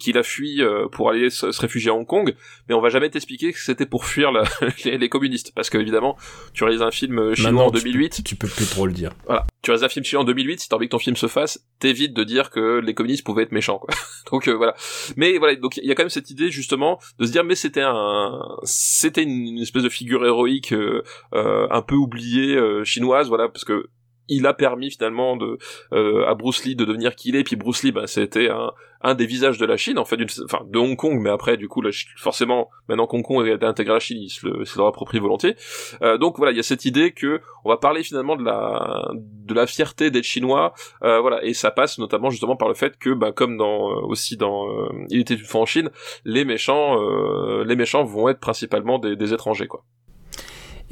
B: qu'il a fui euh, pour aller se, se réfugier à Hong Kong, mais on va jamais t'expliquer que c'était pour fuir la- les, les communistes, parce que évidemment, tu réalises un film chinois
A: Maintenant,
B: en
A: tu peux-
B: 2008,
A: Tu peux plus trop le dire.
B: voilà, tu réalises un film chinois en 2008, si t'as envie que ton film se fasse, t'évites de dire que les communistes pouvaient être méchants, quoi. donc euh, voilà. Mais voilà, donc il y a quand même cette idée justement de se dire, mais c'était un, c'était une, espèce de figure héroïque euh, euh, un peu oubliée euh, chinoise, voilà, parce que il a permis finalement de euh, à Bruce Lee de devenir qui il est. Puis Bruce Lee, bah, c'était un, un des visages de la Chine, en fait, d'une- enfin de Hong Kong, mais après, du coup, la forcément, maintenant qu'Hong Kong est intégré à la Chine, il se le, se approprie volontiers. Euh, donc voilà, il y a cette idée que on va parler finalement de la de la fierté d'être chinois, euh, voilà, et ça passe notamment justement par le fait que, bah, comme dans euh, aussi dans euh, Il était une fois en Chine, les méchants, euh, les méchants vont être principalement des, des étrangers, quoi.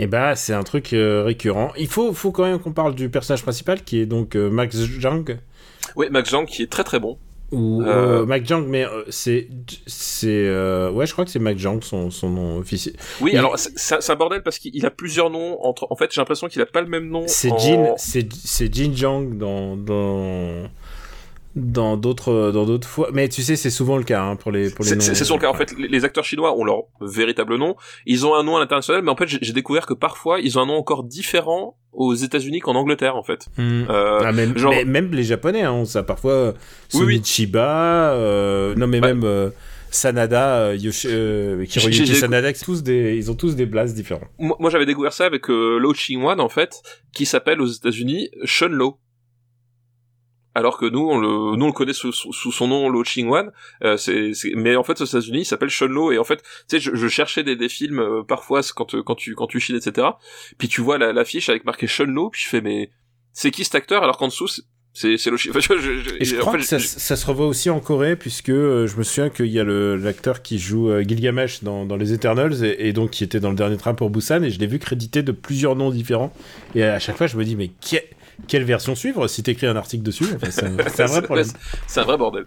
A: Et bah, c'est un truc euh, récurrent. Il faut, faut quand même qu'on parle du personnage principal qui est donc euh, Max Zhang.
B: Oui, Max Jang qui est très très bon.
A: Ou
B: Euh.
A: euh, Mac Jang, mais euh, c'est. c'est euh, ouais, je crois que c'est Mac Jang, son, son nom officiel.
B: Oui,
A: Il-
B: alors c'est- un bordel parce qu'il a plusieurs noms. Entre... En fait, j'ai l'impression qu'il a pas le même nom.
A: C'est
B: en-
A: Jin, c'est c'est Jin Jang dans dans dans d'autres dans d'autres fois. Mais tu sais, c'est souvent le cas hein, pour les pour les
B: C'est c'est son cas. En fait, les, acteurs chinois ont leur véritable nom. Ils ont un nom à l'international, mais en fait, j'ai découvert que parfois, ils ont un nom encore différent aux États-Unis qu'en Angleterre, en fait.
A: Hmm.
B: Euh,
A: Ah, même,
B: genre-
A: mais même les japonais, hein, ça parfois.
B: Oui, oui.
A: Sonichiba, euh, non mais
B: Bah-
A: même euh, Sanada, euh, Yoshi, euh, Sanada, tous des, ils ont tous des blasts différents.
B: moi, moi, j'avais découvert ça avec euh, Lo Ching-wan, en fait, qui s'appelle aux États-Unis Shun Lo. Alors que nous, on le, nous, on le connaît sous, sous, sous son nom Lo Ching-wan, euh, c'est, mais en fait, aux États-Unis, il s'appelle Shun Lo, et en fait, tu sais, je, je cherchais des, des films, euh, parfois, quand, euh, quand tu, quand tu chines, etc. Puis tu vois la- l'affiche avec marqué Shun Lo, puis je fais, mais, c'est qui cet acteur? Alors qu'en dessous, c'est, c'est, Lo Ching, enfin, je, je-
A: Et je
B: en
A: crois
B: fait,
A: que ça, se revoit aussi en Corée, puisque euh, je me souviens qu'il y a le- l'acteur qui joue euh, Gilgamesh dans, dans les Eternals, et, et donc qui était dans le dernier train pour Busan, et je l'ai vu crédité de plusieurs noms différents. Et à chaque fois, je me dis, mais que- quelle version suivre si t'écris un article dessus Enfin, C'est un, vrai problème.
B: c'est un vrai bordel.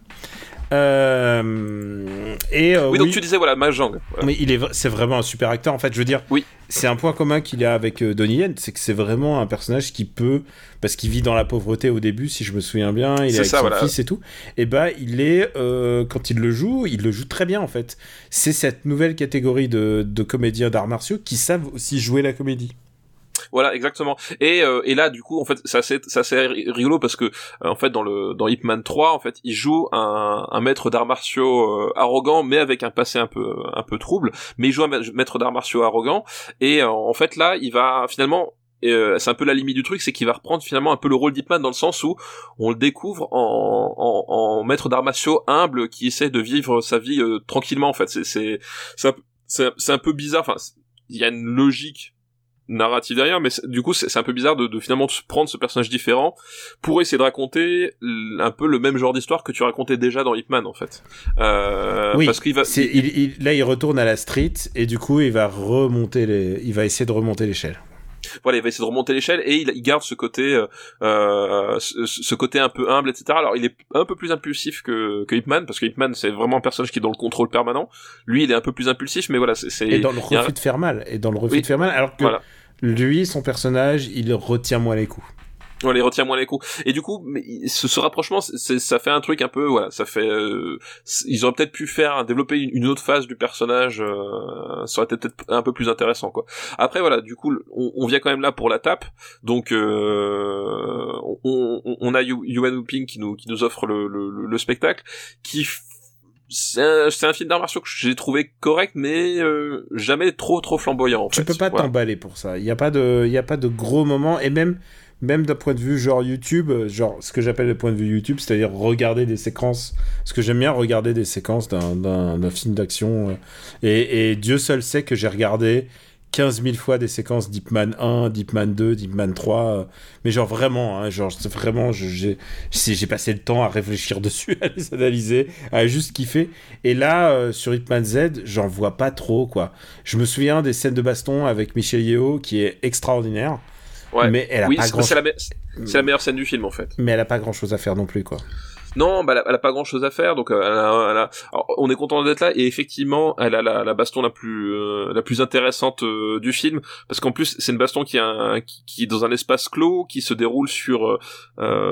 A: Euh, et euh,
B: oui, donc tu disais, voilà, Mahjong. Voilà.
A: Mais il est, c'est vraiment un super acteur. En fait, je veux dire,
B: Oui.
A: c'est un point commun qu'il a avec euh, Donnie Yen, c'est que c'est vraiment un personnage qui peut, parce qu'il vit dans la pauvreté au début, si je me souviens bien, il est, avec
B: ça,
A: son
B: voilà.
A: fils et tout. Et bah, il est, euh, quand il le joue, il le joue très bien en fait. C'est cette nouvelle catégorie de, de comédiens d'arts martiaux qui savent aussi jouer la comédie.
B: Voilà, exactement. Et, euh, et là, du coup, en fait, c'est assez, c'est assez ri- rigolo parce que, euh, en fait, dans le dans Ip Man 3, en fait, il joue un, un maître d'arts martiaux euh, arrogant, mais avec un passé un peu un peu trouble. Mais il joue un ma- maître d'arts martiaux arrogant. Et euh, en fait, là, il va finalement. euh, c'est un peu la limite du truc, c'est qu'il va reprendre finalement un peu le rôle d'Ip Man dans le sens où on le découvre en, en, en maître d'arts martiaux humble qui essaie de vivre sa vie euh, tranquillement. En fait, c'est c'est c'est un, c'est- c'est un peu bizarre. Enfin, c'est- il y a une logique narrative derrière, mais du coup c'est un peu bizarre de, de finalement prendre ce personnage différent pour essayer de raconter un peu le même genre d'histoire que tu racontais déjà dans Hitman en fait. Euh,
A: Oui,
B: parce qu'il va,
A: C'est, il, il- là, il retourne à la street et du coup, il va remonter les, il va essayer de remonter l'échelle.
B: voilà, il va essayer de remonter l'échelle et il, il garde ce côté, euh, euh, ce, ce côté un peu humble, etc. Alors il est un peu plus impulsif que, que Hitman parce que Hitman c'est vraiment un personnage qui est dans le contrôle permanent. Lui, il est un peu plus impulsif, mais voilà, c'est
A: Et dans le
B: il a-
A: refus de faire mal. Et dans le refus
B: Oui.
A: de faire mal, alors que
B: Voilà.
A: Lui, son personnage, il retient moins les coups.
B: Ouais, les retient moins les coups. Et du coup, ce, ce rapprochement, ça fait un truc un peu, voilà, ça fait. euh, ils auraient peut-être pu faire développer une, autre phase du personnage. euh, ça aurait été peut-être un peu plus intéressant, quoi. Après, voilà, du coup, on, on vient quand même là pour la tape. Donc, euh, on, on, on a Yu- Yuan Wuping qui nous qui nous offre le, le, le- le spectacle, qui c'est un, film d'arts martiaux que j'ai trouvé correct, mais euh, jamais trop trop flamboyant. En
A: Tu
B: fait.
A: peux pas
B: Voilà.
A: t'emballer pour ça. Il n'y a pas de, il y a pas de gros moments et même, même d'un point de vue genre YouTube, euh, genre ce que j'appelle le point de vue YouTube, c'est-à-dire regarder des séquences. Ce que j'aime bien regarder des séquences d'un, film d'action. euh, et, et Dieu seul sait que j'ai regardé 15 000 fois des séquences Deep Man 1, Deep Man 2, Deep Man 3. euh, mais genre vraiment, hein, genre vraiment, j'ai, passé le temps à réfléchir dessus, à les analyser, à juste kiffer. Et là, euh, sur Hitman Z, j'en vois pas trop, quoi. Je me souviens des scènes de baston avec Michel Yeo qui est extraordinaire,
B: Ouais.
A: mais elle a
B: oui,
A: pas grand
B: c'est la, me- c'est la meilleure scène du film en fait.
A: mais elle a pas grand chose à faire non plus, quoi.
B: Non, bah, elle, a, pas grand chose à faire, donc euh, elle a, on est content d'être là et effectivement, elle a la, baston la plus euh, la plus intéressante euh, du film parce qu'en plus c'est une baston qui, est dans un espace clos, qui se déroule sur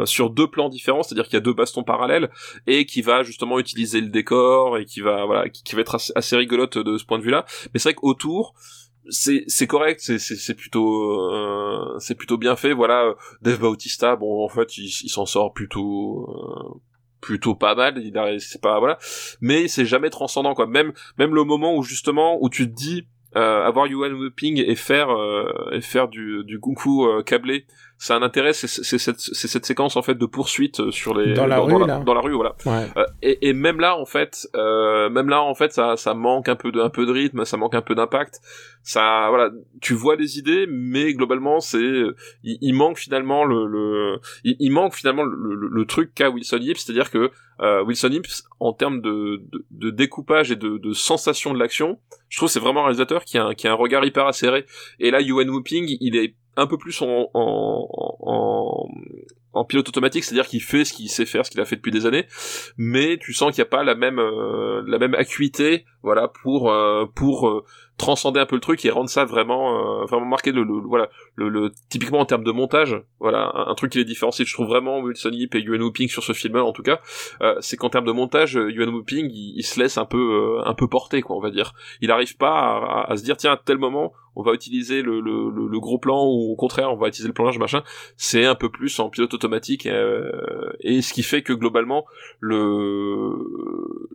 B: sur deux plans différents, c'est-à-dire qu'il y a deux bastons parallèles et qui va justement utiliser le décor et qui va voilà qui, va être assez, rigolote de ce point de vue-là. Mais c'est vrai qu'autour c'est c'est correct c'est plutôt c'est plutôt bien fait voilà Dave Bautista bon en fait il, s'en sort plutôt plutôt pas mal c'est pas voilà. Mais c'est jamais transcendant quoi. Même même le moment où justement où tu te dis euh, avoir Yuan Wuping et faire euh, et faire du du kung euh, câblé ça a un intérêt c'est c'est cette c'est cette séquence en fait de poursuite euh, sur les
A: Dans la rue, là.
B: dans la rue voilà
A: Ouais.
B: euh, et, et même là en fait euh, même là en fait ça ça manque un peu de un peu de rythme ça manque un peu d'impact ça voilà tu vois les idées mais globalement c'est il, il manque finalement le, le il, il manque finalement le, le, le truc qu'a Wilson Yip c'est-à-dire que euh, Wilson Yip en termes de, de, de découpage et de, de sensation de l'action je trouve c'est vraiment un réalisateur qui a un, qui a un regard hyper acéré et là Yuan Wuping il est un peu plus en, pilote automatique, c'est-à-dire qu'il fait ce qu'il sait faire, ce qu'il a fait depuis des années, mais tu sens qu'il n'y a pas la même euh, la même acuité, voilà, pour euh, euh, transcender un peu le truc et rendre ça vraiment vraiment marqué le, voilà le, le, typiquement en termes de montage, voilà, un, truc qui les différencie, je trouve vraiment Wilson Yip et Yuan Whooping sur ce film en tout cas, c'est qu'en termes de montage, Yuan Whooping il, se laisse un peu un peu porter quoi, on va dire. Il n'arrive pas à, à, se dire tiens à tel moment on va utiliser le, le, le, gros plan ou au contraire on va utiliser le plan large machin c'est un peu plus en pilote automatique euh, et ce qui fait que globalement le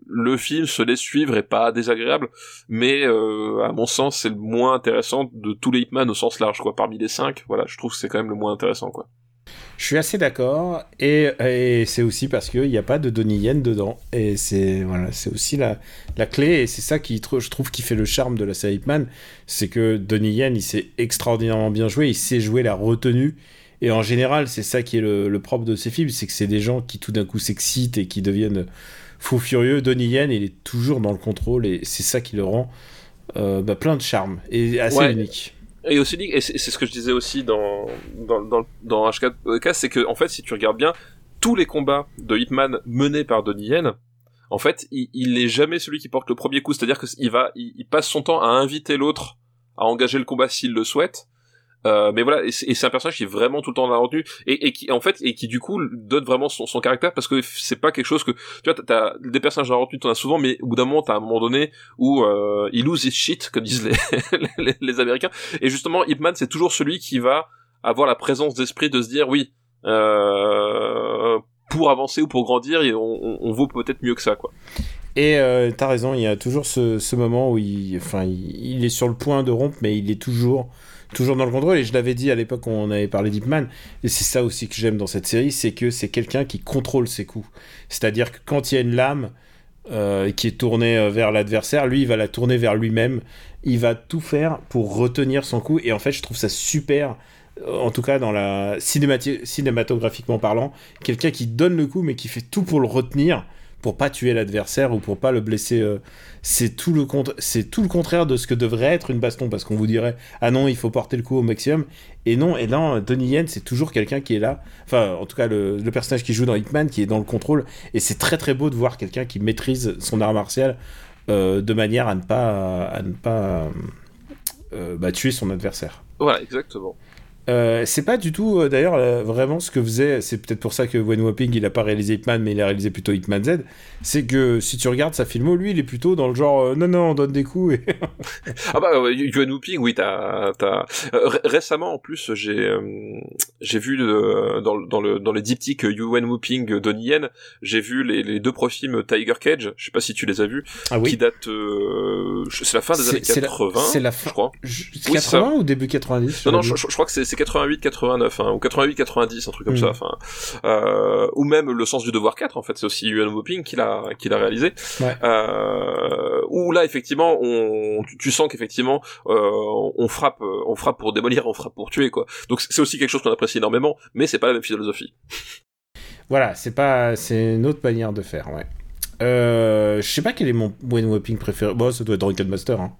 B: le film se laisse suivre et pas désagréable mais euh, à mon sens c'est le moins intéressant de tous les Hitman au sens large quoi. Parmi les cinq voilà je trouve que c'est quand même le moins intéressant quoi.
A: Je suis assez d'accord, et, c'est aussi parce qu'il n'y a pas de Donnie Yen dedans, et c'est voilà, aussi la, la clé, et c'est ça qui je trouve qui fait le charme de la série Hitman, c'est que Donnie Yen il sait extraordinairement bien jouer, il sait jouer la retenue, et en général c'est ça qui est le, propre de ces films, c'est que c'est des gens qui tout d'un coup s'excitent et qui deviennent fous furieux. Donnie Yen il est toujours dans le contrôle, et c'est ça qui le rend euh, bah, plein de charme et assez unique.
B: Et aussi, et c'est ce que je disais aussi dans, dans, dans, dans H4K, c'est que, en fait, si tu regardes bien, tous les combats de Hitman menés par Donnie Yen, en fait, il, il n'est jamais celui qui porte le premier coup, c'est-à-dire qu'il va, il, passe son temps à inviter l'autre à engager le combat s'il le souhaite, euh, mais voilà, et c'est un personnage qui est vraiment tout le temps dans la retenue et, et, qui en fait et qui du coup donne vraiment son, son caractère parce que c'est pas quelque chose que tu vois t'as as des personnages dans la retenue t'en as souvent mais au bout d'un moment t'as un moment donné où euh, il lose his shit comme disent les, les, les Américains. Et justement Hitman c'est toujours celui qui va avoir la présence d'esprit de se dire oui euh, pour avancer ou pour grandir on, on vaut peut-être mieux que ça quoi.
A: Et euh, t'as raison, il y a toujours ce, ce moment où il, enfin, il, est sur le point de rompre, mais il est toujours toujours dans le contrôle. Et je l'avais dit à l'époque où on avait parlé d'Hipman, et c'est ça aussi que j'aime dans cette série, c'est que c'est quelqu'un qui contrôle ses coups. C'est-à-dire que quand il y a une lame euh, qui est tournée euh, vers l'adversaire, lui, il va la tourner vers lui-même. Il va tout faire pour retenir son coup. Et en fait, je trouve ça super euh, en tout cas dans la cinématographiquement parlant, quelqu'un qui donne le coup mais qui fait tout pour le retenir pour pas tuer l'adversaire ou pour pas le blesser. Euh, c'est tout le c'est tout le contraire de ce que devrait être une baston parce qu'on vous dirait ah non il faut porter le coup au maximum et non et là Donnie Yen c'est toujours quelqu'un qui est là enfin en tout cas le, personnage qui joue dans Hitman qui est dans le contrôle et c'est très très beau de voir quelqu'un qui maîtrise son art martial euh, de manière à ne pas à ne pas euh, bah, tuer son adversaire.
B: Voilà exactement.
A: Euh, c'est pas du tout euh, d'ailleurs euh, vraiment ce que faisait. C'est peut-être pour ça que Wen Whopping il a pas réalisé Hitman, mais il a réalisé plutôt Hitman Z. C'est que si tu regardes sa filmo, lui il est plutôt dans le genre non non on donne des coups. Et...
B: ah bah Wen Whopping, oui t'as t'as récemment en plus j'ai j'ai vu dans dans le dans les diptyques Yuan Whooping Donnie Yen, j'ai vu les, les deux profils Tiger Cage. Je sais pas si tu les as vus, ah oui. qui datent c'est la fin des années 80. C'est la, fin. Je crois.
A: 80 ou début 90
B: Non non je, je crois que c'est 88 89 hein, ou 88 90 un truc comme ça mm. enfin euh, ou même le sens du devoir 4 en fait c'est aussi Yuan Whopping qui l'a qui l'a réalisé ouais. euh, où là effectivement on tu, sens qu'effectivement euh, on frappe on frappe pour démolir on frappe pour tuer quoi donc c'est aussi quelque chose qu'on apprécie énormément mais c'est pas la même philosophie
A: voilà c'est pas c'est une autre manière de faire ouais euh, je sais pas quel est mon Wen Whopping préféré. Bon, ça doit être Drunken Master. Hein.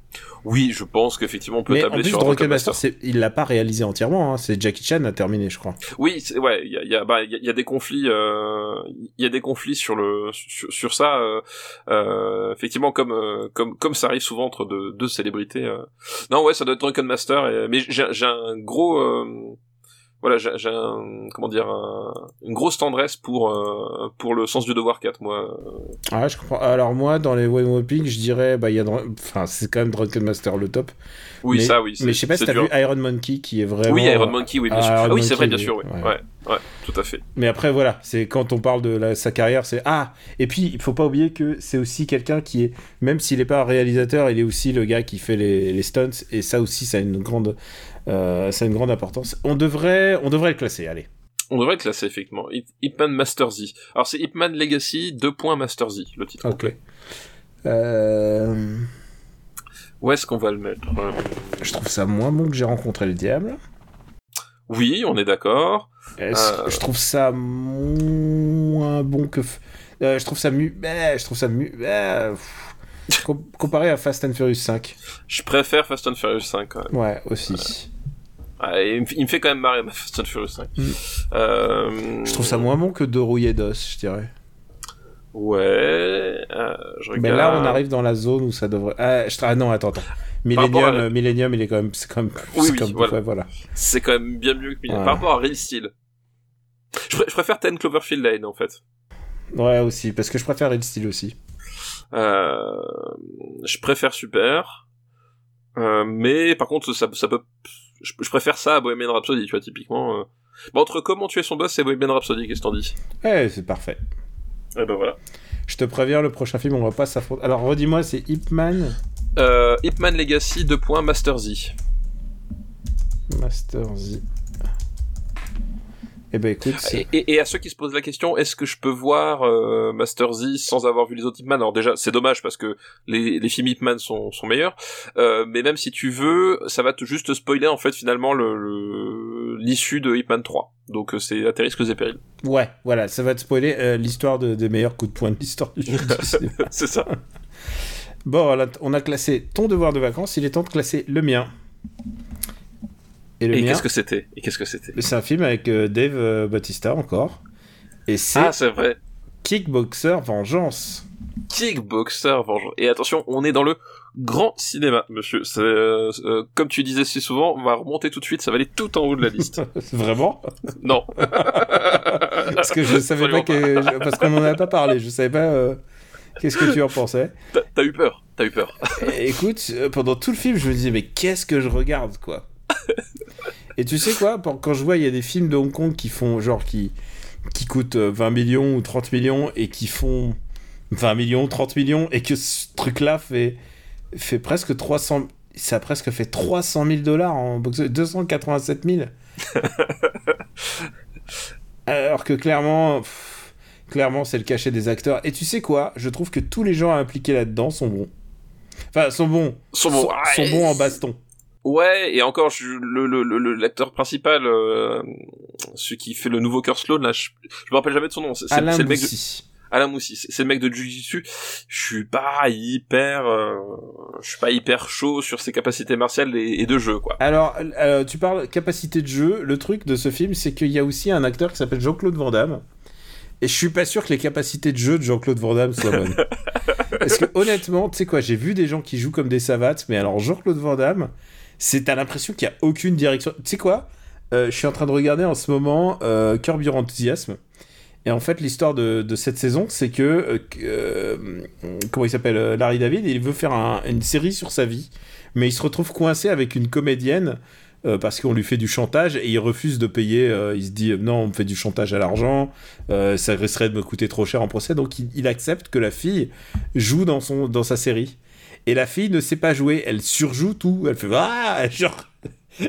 B: Oui, je pense qu'effectivement on peut
A: Mais
B: tabler
A: en plus,
B: sur
A: Drunken Master. Master il l'a pas réalisé entièrement. Hein. C'est Jackie Chan a terminé, je crois.
B: Oui, ouais, il y a, y, a, bah, y, y a des conflits, euh, il y a des conflits sur le sur, sur ça. Euh, euh, effectivement, comme euh, comme comme ça arrive souvent entre deux, deux célébrités. Non, ouais, ça doit être Drunken Master. Et, mais j'ai un gros voilà, j'ai un, comment dire, une grosse tendresse pour euh, pour le sens du devoir 4, moi.
A: Ah, je comprends. Alors moi, dans les Whopping, je dirais, bah, il y a, enfin, c'est quand même Drunken Master le top.
B: Oui, ça, oui.
A: Mais je sais pas si t'as vu Iron Monkey, qui est vraiment.
B: Oui, Iron Monkey, oui, bien sûr. Ah, oui, c'est vrai, bien sûr, oui. Ouais. ouais. tout à fait.
A: Mais après, voilà, c'est quand on parle de la, sa carrière, c'est ah. Et puis, il faut pas oublier que c'est aussi quelqu'un qui est, même s'il est pas réalisateur, il est aussi le gars qui fait les, les stunts, et ça aussi, ça a une grande euh, ça a une grande importance. On devrait, on devrait le classer, allez.
B: On devrait le classer, effectivement. Hitman Master Z. Alors, c'est Hitman Legacy, 2 points Master Z, le titre.
A: Ok. Euh...
B: Où est-ce qu'on va le mettre
A: Je trouve ça moins bon que j'ai rencontré le diable.
B: Oui, on est d'accord.
A: Euh... Je trouve ça moins bon que. Euh, je trouve ça mieux. je trouve ça mieux. comparé à Fast and Furious 5.
B: Je préfère Fast and Furious 5 quand même.
A: Ouais, aussi.
B: Il, me, il me fait quand même marrer ma Fast and Furious 5.
A: Mm.
B: Euh,
A: Je trouve ça moins bon que de rouiller d'os, je dirais.
B: Ouais, euh, je regarde.
A: Mais là, on arrive dans la zone où ça devrait. Ah, je... ah non, attends, attends. Millennium,
B: à-
A: Millennium, il est quand même, c'est quand même,
B: Oui,
A: c'est
B: oui,
A: comme-
B: voilà.
A: ouais, voilà.
B: C'est quand même bien mieux que Millennium.
A: Ouais.
B: Par rapport à Real Steel. Je, pr- je préfère Ten Cloverfield Lane, en fait.
A: Ouais, aussi, parce que je préfère le style aussi.
B: Euh, je préfère Super. Euh, mais par contre, ça, ça peut. Je, je préfère ça à Bohemian Rhapsody, tu vois, typiquement. euh. Bon, entre comment tuer son boss et Bohemian Rhapsody, qu'est-ce que t'en dis?
A: Ouais, c'est parfait.
B: Eh ben voilà.
A: Je te préviens, le prochain film, on va pas s'affronter. Alors, redis-moi, c'est Ip Man,
B: Euh, Legacy, 2 points, Master Z.
A: Master Z. Eh ben, écoute,
B: Et, et- et à ceux qui se posent la question, est-ce que je peux voir euh, Master Z sans avoir vu les autres Hitman? Alors déjà, c'est dommage parce que les, les films Hitman sont, sont meilleurs, euh, mais même si tu veux, ça va te juste spoiler en fait finalement le le- l'issue de Hitman 3. Donc euh, c'est à tes risques et périls.
A: ouais, voilà, ça va te spoiler euh, l'histoire de- des meilleurs coups de poing de l'histoire du jeu.
B: c'est ça.
A: Bon, on a classé ton devoir de vacances, il est temps de classer le mien. Et le
B: Et
A: mien,
B: qu'est-ce que c'était? Et qu'est-ce que c'était?
A: C'est un film avec euh, Dave euh, Bautista encore. Et c'est
B: Ah, c'est vrai.
A: Kickboxer Vengeance.
B: Kickboxer Vengeance. Et attention, on est dans le grand cinéma, monsieur. Euh, euh, comme tu disais si souvent, on va remonter tout de suite, ça va aller tout en haut de la liste.
A: Vraiment?
B: Non.
A: Parce que je savais pas que. Parce qu'on en avait pas parlé, je savais pas. euh, Qu'est-ce que tu en pensais
B: T'as- eu peur, t'as eu peur.
A: Écoute, pendant tout le film, je me disais, mais qu'est-ce que je regarde, quoi? Et tu sais quoi Quand je vois, il y a des films de Hong Kong qui font, genre, qui, qui coûtent euh, 20 millions ou 30 millions et qui font 20 millions, 30 millions, et que ce truc-là fait, fait presque 300. Ça a presque fait 300 000 dollars en box 287 000. Alors que clairement. pff, Clairement, c'est le cachet des acteurs. Et tu sais quoi Je trouve que tous les gens impliqués là-dedans sont bons. Enfin, sont bons.
B: Sont bons.
A: sont bons en baston.
B: Ouais, et encore, je, le, le, le- l'acteur principal, euh, celui qui fait le nouveau Curse là, je, je me rappelle jamais de son nom. C'est,
A: Alain
B: c'est le mec de. Alain Moussi. C'est, c'est le mec de Jiu-Jitsu. Je suis pas hyper, euh, je suis pas hyper chaud sur ses capacités martiales et, et de jeu, quoi.
A: Alors, euh, tu parles capacité de jeu. Le truc de ce film, c'est qu'il y a aussi un acteur qui s'appelle Jean-Claude Van Damme. Et je suis pas sûr que les capacités de jeu de Jean-Claude Van Damme soient bonnes. Parce que honnêtement, tu sais quoi, j'ai vu des gens qui jouent comme des savates, mais alors Jean-Claude Van Damme, c'est t'as l'impression qu'il y a aucune direction. Tu sais quoi? Euh, Je suis en train de regarder en ce moment euh, Curb Your Enthusiasm. Et en fait, l'histoire de, cette saison, c'est que, euh, euh, comment il s'appelle, Larry David, il veut faire un- une série sur sa vie, mais il se retrouve coincé avec une comédienne parce qu'on lui fait du chantage et il refuse de payer. il se dit non, on me fait du chantage à l'argent, ça risquerait de me coûter trop cher en procès, donc il, il accepte que la fille joue dans son dans sa série. Et la fille ne sait pas jouer, elle surjoue tout, elle fait ah genre.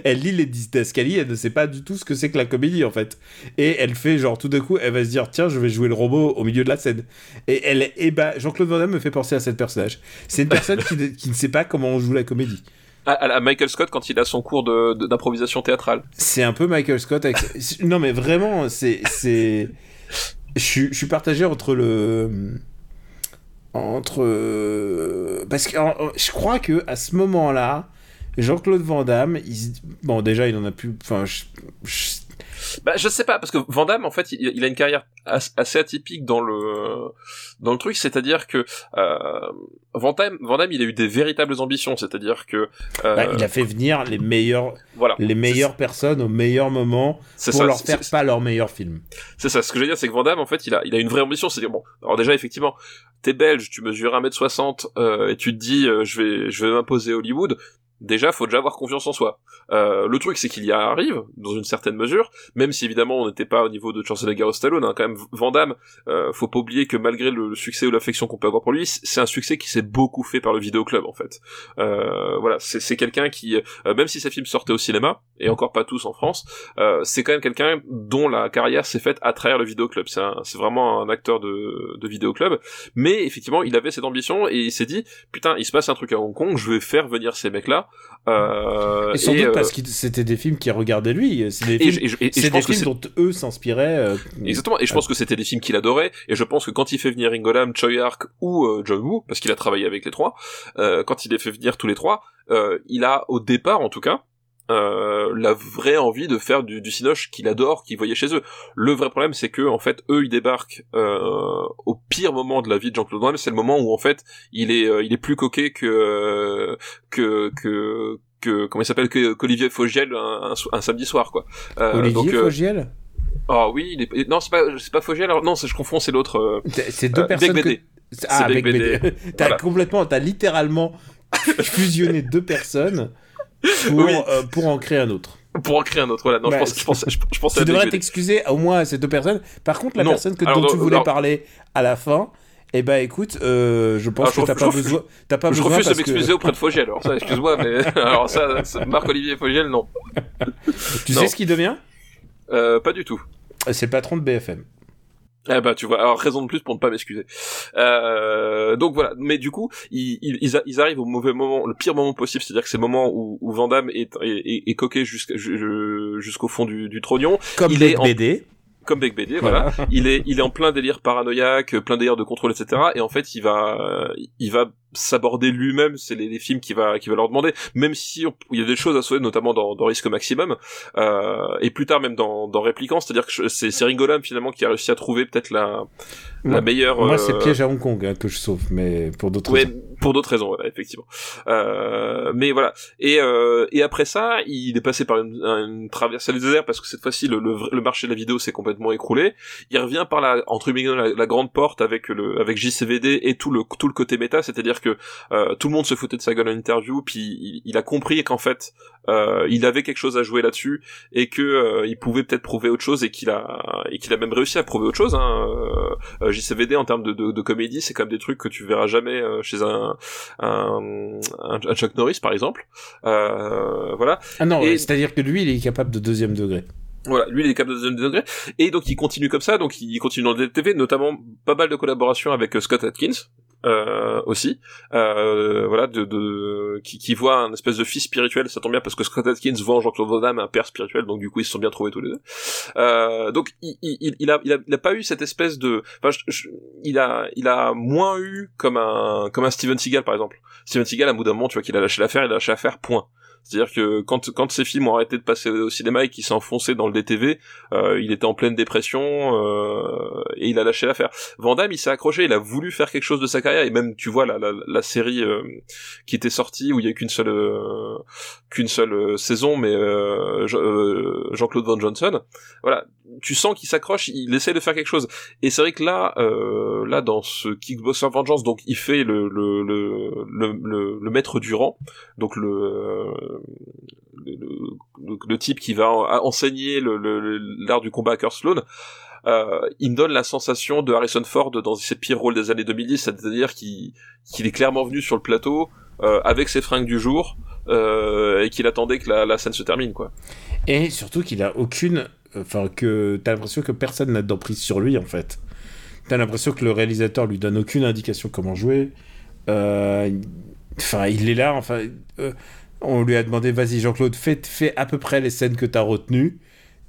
A: Elle lit les didascalies, elle ne sait pas du tout ce que c'est que la comédie en fait. Et elle fait genre tout d'un coup, elle va se dire tiens, je vais jouer le robot au milieu de la scène. Et elle est eh ben, Jean-Claude Van Damme me fait penser à cette personnage. C'est une personne qui, ne- qui ne sait pas comment on joue la comédie.
B: À, Michael Scott quand il a son cours de, de- d'improvisation théâtrale.
A: C'est un peu Michael Scott avec... non mais vraiment, c'est... c'est... Je suis- je suis partagé entre le... Entre... Parce que en- je crois que à ce moment-là, Jean-Claude Van Damme, il... bon déjà il en a plus... Enfin, je- je-
B: Bah, je sais pas, parce que Van Damme, en fait, il, il a une carrière as- assez atypique dans le dans le truc, c'est-à-dire que euh, Van, Damme, Van Damme, il a eu des véritables ambitions, c'est-à-dire que euh,
A: bah, il a fait venir les meilleurs,
B: voilà,
A: les meilleures personnes au meilleur moment pour
B: ça,
A: leur faire pas leur meilleur film.
B: C'est ça, ce que je veux dire, c'est que Van Damme, en fait, il a, il a une vraie ambition, c'est-à-dire, bon, alors déjà, effectivement, t'es belge, tu mesures 1m60, euh, et tu te dis, euh, je vais, je vais m'imposer Hollywood, déjà, faut déjà avoir confiance en soi. Euh, le truc, c'est qu'il y arrive, dans une certaine mesure, même si évidemment, on n'était pas au niveau de Schwarzenegger ou Stallone, hein, quand même, Van Damme, euh, faut pas oublier que malgré le succès ou l'affection qu'on peut avoir pour lui, c'est un succès qui s'est beaucoup fait par le vidéoclub, en fait. Euh, voilà, c'est quelqu'un qui, euh, même si ses films sortaient au cinéma, et encore pas tous en France, euh, c'est quand même quelqu'un dont la carrière s'est faite à travers le vidéoclub. C'est vraiment un acteur de, de vidéoclub. Mais effectivement, il avait cette ambition et il s'est dit, putain, il se passe un truc à Hong Kong, je vais faire venir ces mecs-là. Euh,
A: Et sans doute
B: euh,
A: parce que c'était des films qui regardaient lui. C'est des films,
B: et je- je
A: des films dont eux s'inspiraient. euh,
B: Exactement, et je pense que c'était des films qu'il adorait, et je pense que quand il fait venir Ringo Lam, Choi Ark ou John Woo, parce qu'il a travaillé avec les trois, quand il les fait venir tous les trois, il a au départ en tout cas, euh, la vraie envie de faire du, du cinoche qu'il adore, qu'il voyait chez eux. Le vrai problème, c'est que en fait, eux, ils débarquent euh, au pire moment de la vie de Jean-Claude Van Damme. C'est le moment où en fait, il est, euh, il est plus coquet que euh, que que que comment il s'appelle que qu'Olivier Fogiel un, un, un, samedi soir quoi.
A: Euh, Olivier donc, Fogiel?
B: Ah oui, il est... non c'est pas c'est pas Fogiel. Alors non, je confonds, c'est l'autre.
A: C'est deux personnes.
B: BD.
A: Que... Ah, Bec BD. t'as voilà. complètement, t'as littéralement fusionné deux personnes pour, oui. euh, pour en créer un autre.
B: Pour en créer un autre, voilà. Non, je, pense, je, pensais, je, je
A: tu devrais t'excuser au moins à ces deux personnes. Par contre, la non. personne que, alors, dont tu voulais alors... parler à la fin, eh ben écoute, euh, je pense alors, que t'as pas, besoin, t'as pas
B: je
A: besoin.
B: Je refuse de m'excuser
A: que...
B: auprès de Fogiel. Alors ça, excuse-moi, mais alors ça, ça Marc-Olivier Fogiel, non.
A: tu non. sais ce qu'il devient?
B: Euh, Pas du tout.
A: C'est le patron de BFM.
B: Eh ben tu vois, alors raison de plus pour ne pas m'excuser. Euh, donc voilà, mais du coup, ils, ils, ils, arrivent au mauvais moment, le pire moment possible, c'est-à-dire que c'est le moment où, où Van Damme est, est, est coqué jusqu'au jusqu'au fond du, du trognon.
A: Comme
B: il est en...
A: BD
B: comme Beck BD, voilà. il est, il est en plein délire paranoïaque, plein délire de contrôle, etc. Et en fait, il va, il va s'aborder lui-même, c'est les, les, films qu'il va, qu'il va leur demander, même si on, il y a des choses à sauver, notamment dans, dans Risque Maximum, euh, et plus tard même dans, dans Répliquant, c'est-à-dire que c'est, c'est Ringolam finalement qui a réussi à trouver peut-être la, la meilleure.
A: Moi,
B: euh...
A: c'est Piège à Hong Kong hein, que je sauve, mais pour d'autres
B: ouais,
A: raisons.
B: pour d'autres raisons, voilà, effectivement. Euh, mais voilà. Et, euh, et après ça, il est passé par une, une traversée du désert parce que cette fois-ci, le, le, le marché de la vidéo s'est complètement écroulé. Il revient par la, entre guillemets, la, la, grande porte avec le, avec JCVD et tout le, tout le côté méta, c'est-à-dire que euh, tout le monde se foutait de sa gueule en interview, puis il, il a compris qu'en fait, euh, il avait quelque chose à jouer là-dessus et que euh, il pouvait peut-être prouver autre chose et qu'il a et qu'il a même réussi à prouver autre chose. Hein. Euh, JCVD en termes de, de, de comédie, c'est quand même des trucs que tu verras jamais euh, chez un un, un, un Chuck Norris par exemple. Euh, voilà.
A: Ah non, c'est-à-dire que lui, il est capable de deuxième degré.
B: Voilà, lui il est capable de deuxième degré et donc il continue comme ça, donc il continue dans le DTV, notamment pas mal de collaborations avec Scott Atkins, euh, aussi, euh, voilà, de, de qui, qui voit un espèce de fils spirituel, ça tombe bien parce que Scott Atkins voit en Jean-Claude Van un père spirituel, donc du coup ils se sont bien trouvés tous les deux. Euh, donc il, il, il, a, il, a, il a pas eu cette espèce de, enfin, je, je, il a, il a moins eu comme un, comme un Steven Seagal par exemple. Steven Seagal à bout d'un moment, tu vois qu'il a lâché l'affaire, il a lâché l'affaire, point. C'est-à-dire que quand quand ces films ont arrêté de passer au cinéma et qu'il s'est enfoncé dans le DTV, euh, il était en pleine dépression euh, et il a lâché l'affaire. Van Damme, il s'est accroché, il a voulu faire quelque chose de sa carrière et même tu vois la la, la série euh, qui était sortie où il y a qu'une seule euh, qu'une seule saison, mais euh, Jean-Claude Van Johnson, voilà, tu sens qu'il s'accroche, il essaie de faire quelque chose. Et c'est vrai que là, euh, là dans ce Kickboxer Vengeance, donc il fait le le le le, le, maître du rang, donc le le, type qui va enseigner l'art du combat à Curse Sloan, euh, il me donne la sensation de Harrison Ford dans ses pires rôles des années 2010, c'est-à-dire qu'il qu'il est clairement venu sur le plateau euh, avec ses fringues du jour euh, et qu'il attendait que la, la, scène se termine, quoi.
A: Et surtout qu'il a aucune, enfin que t'as l'impression que personne n'a d'emprise sur lui en fait. T'as l'impression que le réalisateur lui donne aucune indication comment jouer. Euh, enfin, il est là, enfin. On lui a demandé, vas-y Jean-Claude, fais, fais à peu près les scènes que t'as retenues.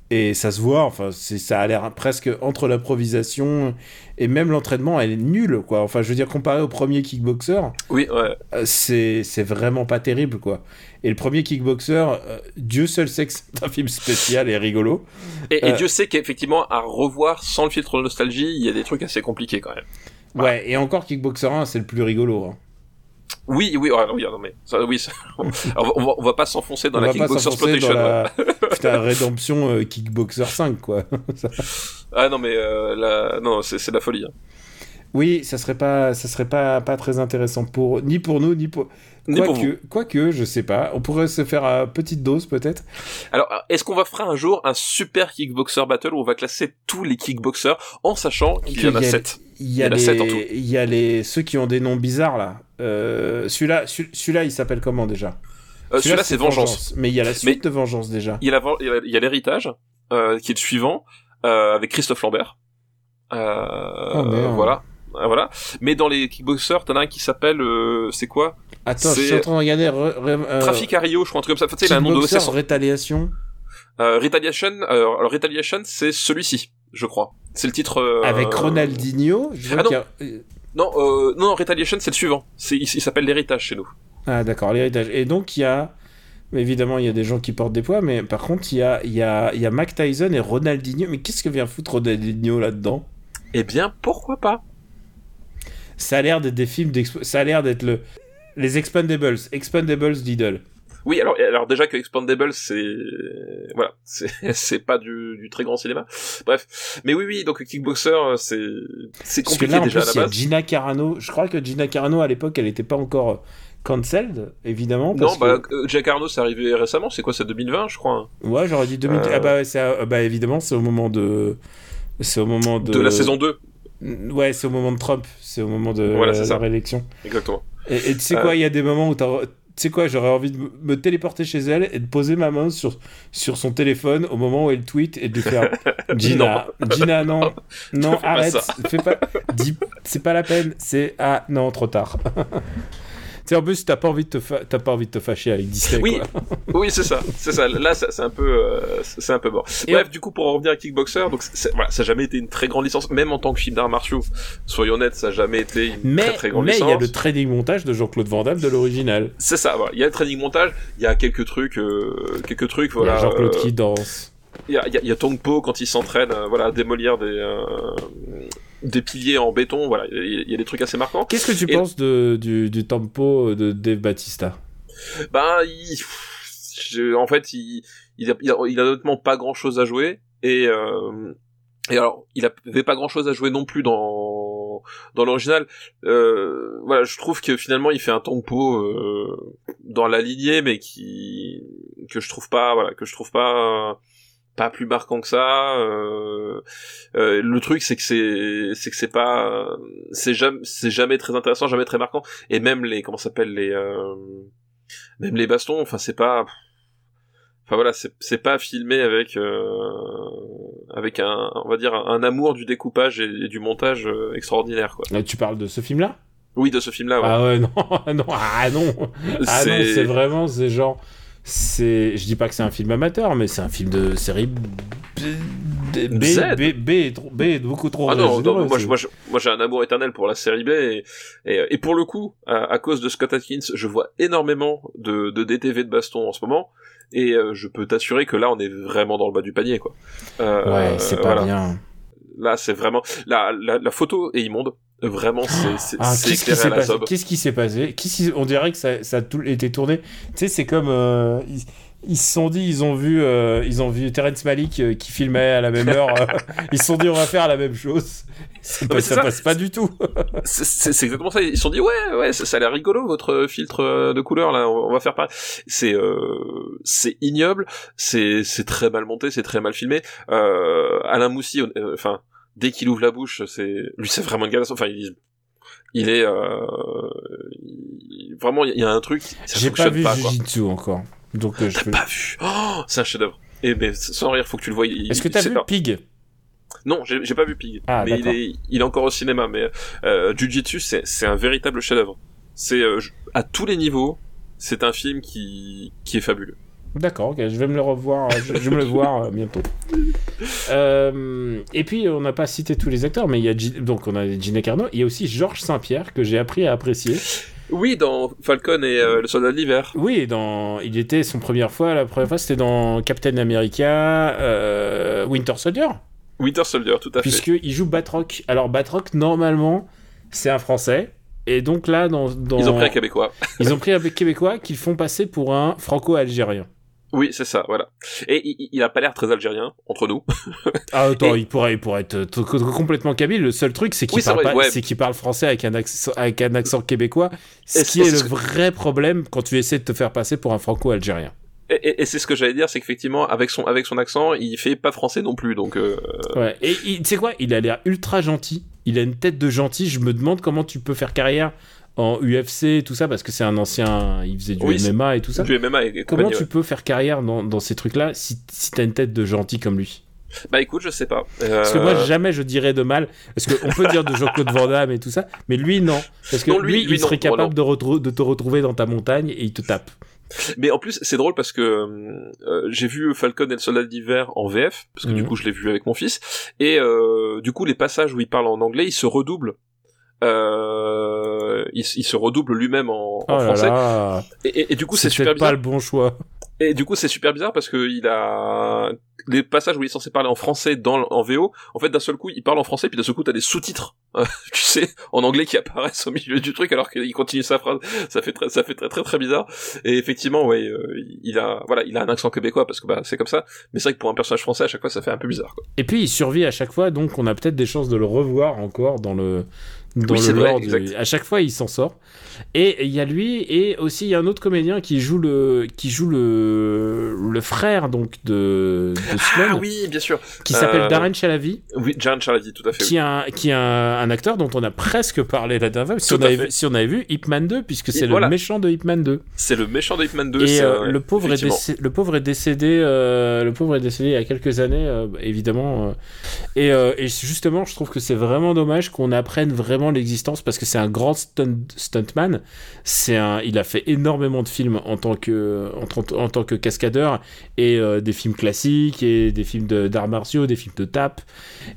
A: Et ça se voit, enfin, ça a l'air presque entre l'improvisation et même l'entraînement, elle est nulle, quoi. Enfin, je veux dire, comparé au premier Kickboxer,
B: oui, ouais.
A: Euh, c'est, vraiment pas terrible, quoi. Et le premier Kickboxer, euh, Dieu seul sait que c'est un film spécial et rigolo.
B: Et, euh, Dieu sait qu'effectivement, à revoir sans le filtre de nostalgie, il y a des trucs assez compliqués quand même.
A: Voilà. Ouais, et encore Kickboxer 1, c'est le plus rigolo. Hein.
B: Oui, oui, ouais, oui, non, mais ça, oui, ça, on, va, on va pas s'enfoncer dans on la Kickboxer Exploitation.
A: La... Putain, rédemption euh, Kickboxer 5, quoi.
B: ah non, mais euh, la... non, c'est la folie. Hein.
A: Oui, ça serait pas, ça serait pas, pas très intéressant pour ni pour nous ni pour. Quoique. Quoique, je sais pas. On pourrait se faire à petite dose, peut-être.
B: Alors, est-ce qu'on va faire un jour un super kickboxer battle où on va classer tous les kickboxers en sachant qu'il y en a 7
A: Il y, a les, il y a les ceux qui ont des noms bizarres là. Euh, celui-là, celui-là, il s'appelle comment déjà?
B: Euh, Celui-là, c'est Vengeance.
A: Vengeance. Mais il y a la suite Mais de Vengeance déjà.
B: Il y a l'héritage euh, qui est le suivant euh, avec Christophe Lambert.
A: oh,
B: voilà voilà. Mais dans les kickboxers, t'en as un qui s'appelle, euh, c'est quoi?
A: Attends, je suis en train de regarder. Euh,
B: Trafic Ario, je crois un truc comme ça. Tu sais, il a un nom de
A: OSS. Rétaliation.
B: Euh, Retaliation, euh, alors Retaliation, c'est celui-ci, je crois. C'est le titre.
A: Avec Ronaldinho. Je
B: ah non. A... Non, non, Retaliation, c'est le suivant. C'est, il, il s'appelle l'héritage chez nous.
A: Ah d'accord, l'héritage. Et donc il y a évidemment, il y a des gens qui portent des poids, mais par contre, il y a, il y a, il y a Mac Tyson et Ronaldinho. Mais qu'est-ce que vient foutre Ronaldinho là-dedans?
B: Eh bien, pourquoi pas?
A: Ça a l'air d'être des films d'expo... Ça a l'air d'être le... Les Expendables. Expendables Lidl.
B: Oui, alors, alors déjà que Expandables, c'est voilà, c'est c'est pas du, du très grand cinéma. Bref, mais oui, oui, donc Kickboxer, euh, c'est c'est
A: Parce que
B: compliqué
A: là, en plus,
B: à
A: y a. Gina Carano. Je crois que Gina Carano, à l'époque, elle n'était pas encore euh, cancelled, évidemment.
B: Non, bah
A: que...
B: euh, Jack Arno, c'est arrivé récemment. C'est quoi, c'est 2020, je crois. hein,
A: Ouais, j'aurais dit 2000.
B: Euh.
A: Ah bah, c'est, euh, bah, évidemment, c'est au moment de. C'est au moment de.
B: De la saison 2,
A: Ouais, c'est au moment de Trump. C'est au moment de
B: Voilà,
A: la réélection.
B: exactement.
A: Et, et tu sais
B: Euh.
A: quoi, il y a des moments où. Tu sais quoi, j'aurais envie de me- téléporter chez elle et de poser ma main sur, sur son téléphone au moment où elle tweet et de lui faire Gina, Gina, non, non, arrête, fais pas, c'est pas la peine, c'est ah non, trop tard. tu sais, en plus, t'as pas envie de te, fa- t'as pas envie de te fâcher avec Disney.
B: Oui,
A: quoi.
B: oui, c'est ça, c'est ça. Là, ça- c'est un peu, euh, c'est un peu mort.
A: Et
B: Bref, du coup, pour en revenir à Kickboxer, donc voilà, ça a jamais été une très grande licence, même en tant que film d'arts martiaux. Soyons honnêtes, ça a jamais été une
A: Mais
B: très très grande
A: mais il
B: licence.
A: y a le trading montage de Jean-Claude Van Damme de l'original.
B: C'est ça, voilà. Il y a le training montage, il y a quelques trucs, euh, quelques trucs, voilà.
A: a Jean-Claude
B: euh,
A: qui danse.
B: Il y a, y a- il y a Tong Po quand il s'entraîne, euh, voilà, à démolir des euh, des piliers en béton, voilà. Il y, a- il y a des trucs assez marquants.
A: Qu'est-ce que tu
B: Et-
A: penses de, du, du tempo de Dave Batista
B: Ben, il, je- en fait, il, il a, il a, il a honnêtement pas grand chose à jouer et euh, et alors, il avait pas grand chose à jouer non plus dans dans l'original. Euh, voilà, je trouve que finalement, il fait un tempo euh, dans la lignée, mais qui que je trouve pas, voilà, que je trouve pas pas plus marquant que ça. Euh, euh, le truc, c'est que c'est c'est que c'est pas c'est jamais c'est jamais très intéressant, jamais très marquant. Et même les comment s'appelle les euh, même les bastons, enfin c'est pas Enfin voilà, c'est c'est pas filmé avec euh, avec un on va dire un, un amour du découpage et, et du montage extraordinaire quoi.
A: Là, Tu parles de ce film-là?
B: Oui, de ce film-là. Ouais.
A: Ah ouais, non, non, ah non, ah non, c'est vraiment, c'est genre, c'est, je dis pas que c'est un film amateur, mais c'est un film de série B, B, B. B, est trop- B est beaucoup trop.
B: Ah non, non, moi, moi, j'ai un amour éternel pour la série B et, et, et pour le coup, à, à cause de Scott Atkins, je vois énormément de, de DTV de baston en ce moment et euh, je peux t'assurer que là on est vraiment dans le bas du panier quoi. Euh,
A: ouais, c'est pas
B: voilà.
A: bien.
B: Là c'est vraiment la, la, la photo est immonde. Vraiment c'est c'est
A: Ah,
B: c'est
A: qu'est-ce qui s'est passé. Qu'est-ce qui s'est passé On dirait que ça, ça a tout été tourné. Tu sais, c'est comme euh, ils, ils se sont dit, ils ont vu, euh, ils ont vu Terrence Malick euh, qui filmait à la même heure. euh, ils se sont dit, on va faire la même chose.
B: Non,
A: pas- ça,
B: ça.
A: passe pas du tout.
B: C'est- exactement ça. Ils se sont dit ouais ouais ça, ça a l'air rigolo votre filtre euh, de couleur là. On, on va faire pareil. C'est euh, c'est ignoble. C'est c'est très mal monté. C'est très mal filmé. Euh, Alain Moussy, enfin dès qu'il ouvre la bouche, c'est lui c'est vraiment une galère. Enfin il il est euh, il- vraiment il y a un truc.
A: J'ai pas vu. Jujitsu encore. Donc euh, je
B: T'as
A: peux-
B: pas vu? Oh, c'est un chef-d'œuvre. Et mais sans rire, faut que tu le voies. Il-
A: Est-ce que t'as vu Pig?
B: Non, j'ai pas vu Pig.
A: Ah,
B: mais il est, il est encore au cinéma. Mais euh, Jujitsu, c'est c'est un véritable chef-d'œuvre. C'est euh, à tous les niveaux. C'est un film qui qui est fabuleux.
A: D'accord, je vais me le revoir, euh, je, je vais me le voir euh, bientôt. Euh, et puis, on n'a pas cité tous les acteurs, mais il y a Gi- donc on a Gina Carano, il y a aussi Georges Saint-Pierre que j'ai appris à apprécier.
B: Oui, dans Falcon et euh, le Soldat de l'hiver.
A: Oui, dans, il était son première fois, la première fois c'était dans Captain America, Winter Soldier,
B: Winter Soldier, tout à fait.
A: puisqu'il joue Batroc. Alors Batroc, normalement, c'est un Français. Et donc là, dans, dans-
B: Ils ont pris un Québécois.
A: ils ont pris un Québécois qu'ils font passer pour un Franco-Algérien.
B: Oui, c'est ça, voilà. Et il, il a pas l'air très algérien entre nous.
A: Ah, attends,
B: Et-
A: il pourrait, il pourrait être complètement kabyle. Le seul truc, c'est qu'il
B: Oui,
A: parle,
B: vrai,
A: pas-
B: ouais.
A: c'est qu'il parle français avec un, accent, avec un accent québécois, ce
B: Et
A: qui est le vrai problème quand tu essaies de te faire passer pour un franco-algérien.
B: Et, et- et c'est ce que j'allais dire, c'est qu'effectivement, avec son avec son accent, il fait pas français non plus. Donc euh,
A: Ouais. Et tu sais quoi? Il a l'air ultra gentil. Il a une tête de gentil. Je me demande comment tu peux faire carrière en UFC tout ça, parce que c'est un ancien. Il faisait du
B: Oui,
A: MMA et tout ça.
B: du MMA et, et
A: Comment tu
B: ouais.
A: peux faire carrière dans, dans ces trucs-là si, si t'as une tête de gentil comme lui?
B: Bah écoute, je sais pas.
A: Parce que
B: Euh,
A: moi, jamais je dirais de mal. Parce qu'on peut dire de Jean-Claude Van Damme et tout ça, mais lui, non. Parce que
B: Non,
A: lui,
B: lui-
A: il serait
B: non.
A: capable de, de te retrouver dans ta montagne et il te tape.
B: Mais en plus, c'est drôle parce que euh, j'ai vu Falcon et le Soldat d'hiver en VF, parce que du
A: Mhm.
B: coup, je l'ai vu avec mon fils, et euh, du coup, les passages où il parle en anglais, il se redouble. Euh, il, se redouble lui-même en, en
A: Oh
B: français.
A: là.
B: Et, et- et du coup, c'est super bizarre.
A: pas le bon choix.
B: Et du coup, c'est super bizarre parce que il a les passages où il est censé parler en français dans en VO. En fait, d'un seul coup, il parle en français, puis d'un seul coup, t'as des sous-titres, euh, tu sais, en anglais qui apparaissent au milieu du truc alors qu'il continue sa phrase. Ça fait très, ça fait très très très bizarre. Et effectivement, ouais, euh, il a, voilà, il a un accent québécois parce que bah c'est comme ça. Mais c'est vrai que pour un personnage français, à chaque fois, ça fait un peu bizarre. Quoi.
A: Et puis il survit à chaque fois, donc on a peut-être des chances de le revoir encore dans le dans
B: Oui,
A: le
B: c'est vrai,
A: lore du-. À chaque fois, il s'en sort. Et il y a lui et aussi il y a un autre comédien qui joue le qui joue le le frère donc de, de
B: Ah oui, bien sûr.
A: qui s'appelle
B: Euh,
A: Darren Chalavi,
B: Oui, John Charlady, tout à fait. oui.
A: qui est un qui est un, un acteur dont on a presque parlé la dernière fois. Si on avait vu, si on avait vu Ip Man 2 puisque c'est le méchant de Ip Man 2.
B: C'est le méchant de Hitman 2.
A: Et euh,
B: euh,
A: le pauvre est décédé, le pauvre est décédé, euh, le pauvre est décédé il y a quelques années, euh, évidemment. euh. et, euh, et justement, je trouve que c'est vraiment dommage qu'on apprenne vraiment l'existence parce que c'est un grand stunt, stuntman. C'est un, il a fait énormément de films en tant que, en, tant- en tant que cascadeur et euh, des films classiques et des films de- d'arts martiaux, des films de tap.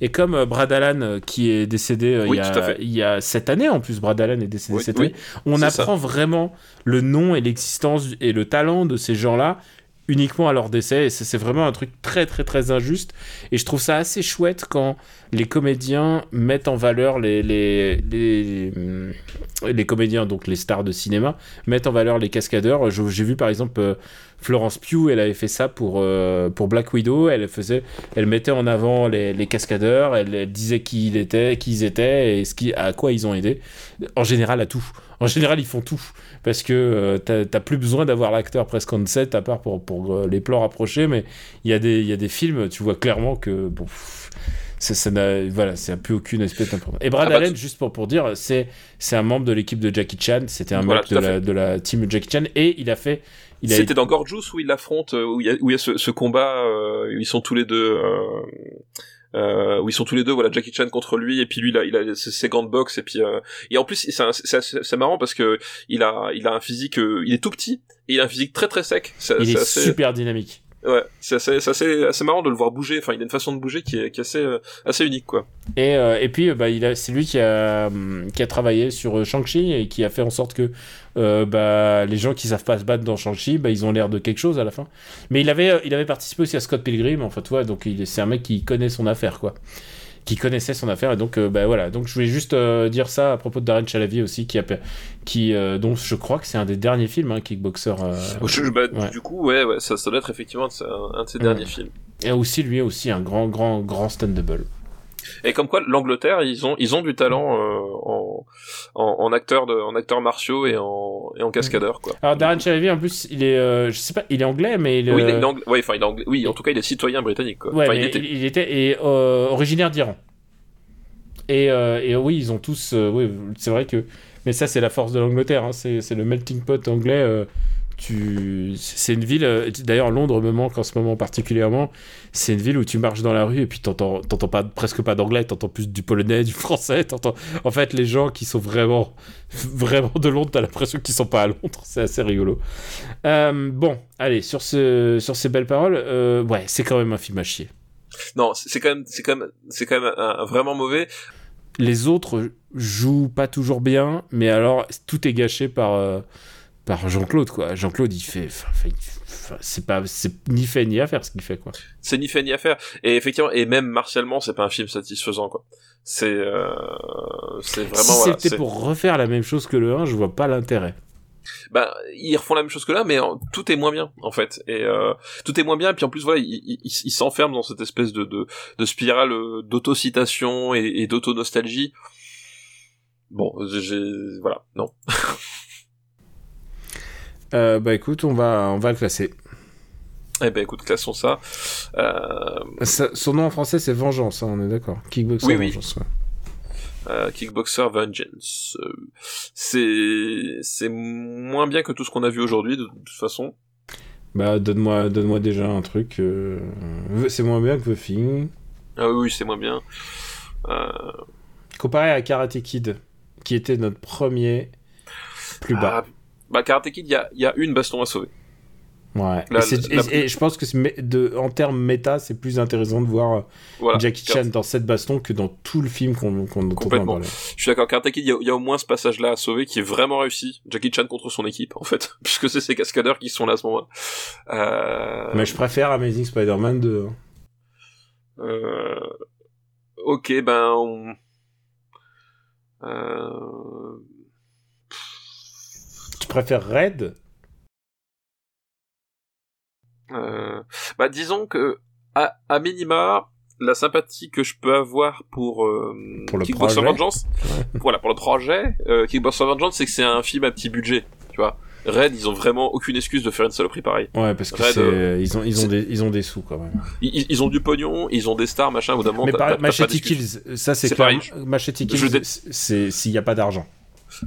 A: Et comme euh, Brad Allan euh, qui est décédé
B: Oui,
A: il, y a, il y a cette année en plus, Brad Allan est décédé
B: Oui,
A: cette
B: oui,
A: année. On apprend vraiment le nom et l'existence et le talent de ces gens-là uniquement à leur décès et c'est vraiment un truc très très très injuste. Et je trouve ça assez chouette quand les comédiens mettent en valeur les les, les, comédiens donc les stars de cinéma mettent en valeur les cascadeurs. J'ai vu par exemple euh, Florence Pugh elle avait fait ça pour euh, pour Black Widow. Elle faisait elle mettait en avant les, les cascadeurs elle, elle disait qui ils étaient qui ils étaient et ce qui à quoi ils ont aidé. En général à tout. En général ils font tout parce que euh, t'as t'as plus besoin d'avoir l'acteur presque on set à part pour, pour euh, les plans rapprochés mais il y, a des- il y a des films tu vois clairement que bon pff, ça, ça n'a voilà c'est plus aucune espèce d'importance. Et Brad
B: Ah bah,
A: Allen juste pour pour dire c'est c'est un membre de l'équipe de Jackie Chan c'était un
B: Voilà,
A: mec
B: tout
A: de la, de la team Jackie Chan et il a fait il a
B: C'était dans Gorgeous où il l'affronte, euh, où il y a, où il y a ce, ce combat euh, ils sont tous les deux, euh, euh, où ils sont tous les deux, voilà, Jackie Chan contre lui et puis lui il a, il a ses, ses gants de boxe et puis euh, et en plus c'est marrant parce que il a il a un physique, euh, il est tout petit et il a un physique très très sec. C'est
A: il est
B: assez,
A: super dynamique
B: ouais, c'est assez, assez, assez marrant de le voir bouger. Enfin, il a une façon de bouger qui est, qui est assez euh, assez unique quoi.
A: Et, euh, et puis, euh, bah, il a, c'est lui qui a, hum, qui a travaillé sur euh, Shang-Chi et qui a fait en sorte que euh, bah, les gens qui savent pas se battre dans Shang-Chi, bah, ils ont l'air de quelque chose à la fin. Mais il avait, euh, il avait participé aussi à Scott Pilgrim, en fait, ouais, donc c'est un mec qui connaît son affaire, quoi. Qui connaissait son affaire, et donc, euh, bah, voilà. Donc, je voulais juste euh, dire ça à propos de Darren Chalavi aussi, qui a, qui, euh, dont je crois que c'est un des derniers films, hein, Kickboxer.
B: Je- bah,
A: ouais.
B: Du coup, ouais, ouais, ça, ça doit être effectivement un, de ses-
A: Ouais.
B: derniers films.
A: et aussi, lui, aussi, un grand, grand, grand stand-double.
B: Et comme quoi, l'Angleterre, ils ont, ils ont du talent euh, en, en, en acteurs de, en acteurs martiaux et en, et en cascadeurs, quoi.
A: Alors, Darren Chalavi, en plus, il est, euh, je sais pas, il est anglais, mais il,
B: Oui, il est,
A: euh,
B: il est anglais. Ouais, enfin, il est anglais. Oui, en tout cas, il est citoyen britannique, quoi.
A: Ouais,
B: Enfin,
A: mais
B: il était.
A: il était et, originaire d'Iran. Et, et oui, ils ont tous. oui, c'est vrai que. Mais ça, c'est la force de l'Angleterre. hein, c'est c'est le melting pot anglais. Tu, c'est une ville. euh, D'ailleurs, Londres me manque en ce moment particulièrement. C'est une ville où tu marches dans la rue et puis t'entends, t'entends pas presque pas d'anglais. T'entends plus du polonais, du français. T'entends. En fait, les gens qui sont vraiment, vraiment de Londres, t'as l'impression qu'ils sont pas à Londres. C'est assez rigolo. Euh, bon, allez, sur ce, sur ces belles paroles, euh, ouais, c'est quand même un film à chier.
B: Non, c'est c'est quand même, c'est quand même, c'est quand même un- un vraiment mauvais.
A: les autres jouent pas toujours bien, mais alors tout est gâché par euh, par Jean-Claude quoi. Jean-Claude il fait, c'est pas c'est ni fait ni à faire ce qu'il fait quoi.
B: C'est ni fait ni à faire. Et effectivement, et même martialement, c'est pas un film satisfaisant, quoi. C'est, euh, c'est vraiment,
A: si
B: voilà.
A: c'était pour refaire la même chose que le 1, je vois pas l'intérêt.
B: bah ils refont la même chose que là mais en- tout est moins bien en fait et euh, tout est moins bien et puis en plus voilà ils il, il, s'enferment dans cette espèce de de, de spirale euh, d'autocitation et, et d'autonostalgie bon j'ai voilà non
A: Euh, bah écoute, on va on va le classer.
B: eh ben écoute classons ça euh,
A: Ça- son nom en français c'est Vengeance, hein, on est d'accord. Kickboxer
B: Oui, oui.
A: Vengeance. ouais.
B: euh, Kickboxer Vengeance c'est c'est moins bien que tout ce qu'on a vu aujourd'hui de, toute façon
A: Bah donne-moi donne-moi déjà un truc. C'est moins bien que The Thing.
B: ah oui, oui c'est moins bien
A: Comparé à Karate Kid, qui était notre premier plus bas.
B: ah, bah Karate Kid il y a y a une baston à sauver
A: Ouais.
B: La-
A: et, c'est-
B: la-
A: et- et je pense que de, en termes méta, c'est plus intéressant de voir euh,
B: Voilà.
A: Jackie Chan dans cette baston que dans tout le film qu'on qu'on
B: Complètement. Je suis d'accord. Karate Kid, il y, y a au moins ce passage-là à sauver qui est vraiment réussi. Jackie Chan contre son équipe, en fait, puisque c'est ses cascadeurs qui sont là à ce moment-là. Euh...
A: Mais je préfère Amazing Spider-Man 2. hein.
B: Euh... Ok, ben... On... Euh...
A: Préfères Red?
B: Euh, bah disons que à, à minima la sympathie que je peux avoir pour euh,
A: Pour le
B: Kickboxer
A: projet.
B: Vengeance, voilà pour le projet euh, Kickboxer Vengeance, c'est que c'est un film à petit budget, tu vois. Red, ils ont vraiment aucune excuse de faire une saloperie pareille.
A: Ouais, parce que
B: Red, euh,
A: ils ont ils ont
B: c'est-
A: des ils ont des sous quand même.
B: Ils, ont du pognon, ils ont des stars, machin. Au bout d'un moment,
A: Mais par- Machete. Kills, ça c'est clair. Machete Kills, c'est s'il y a pas d'argent.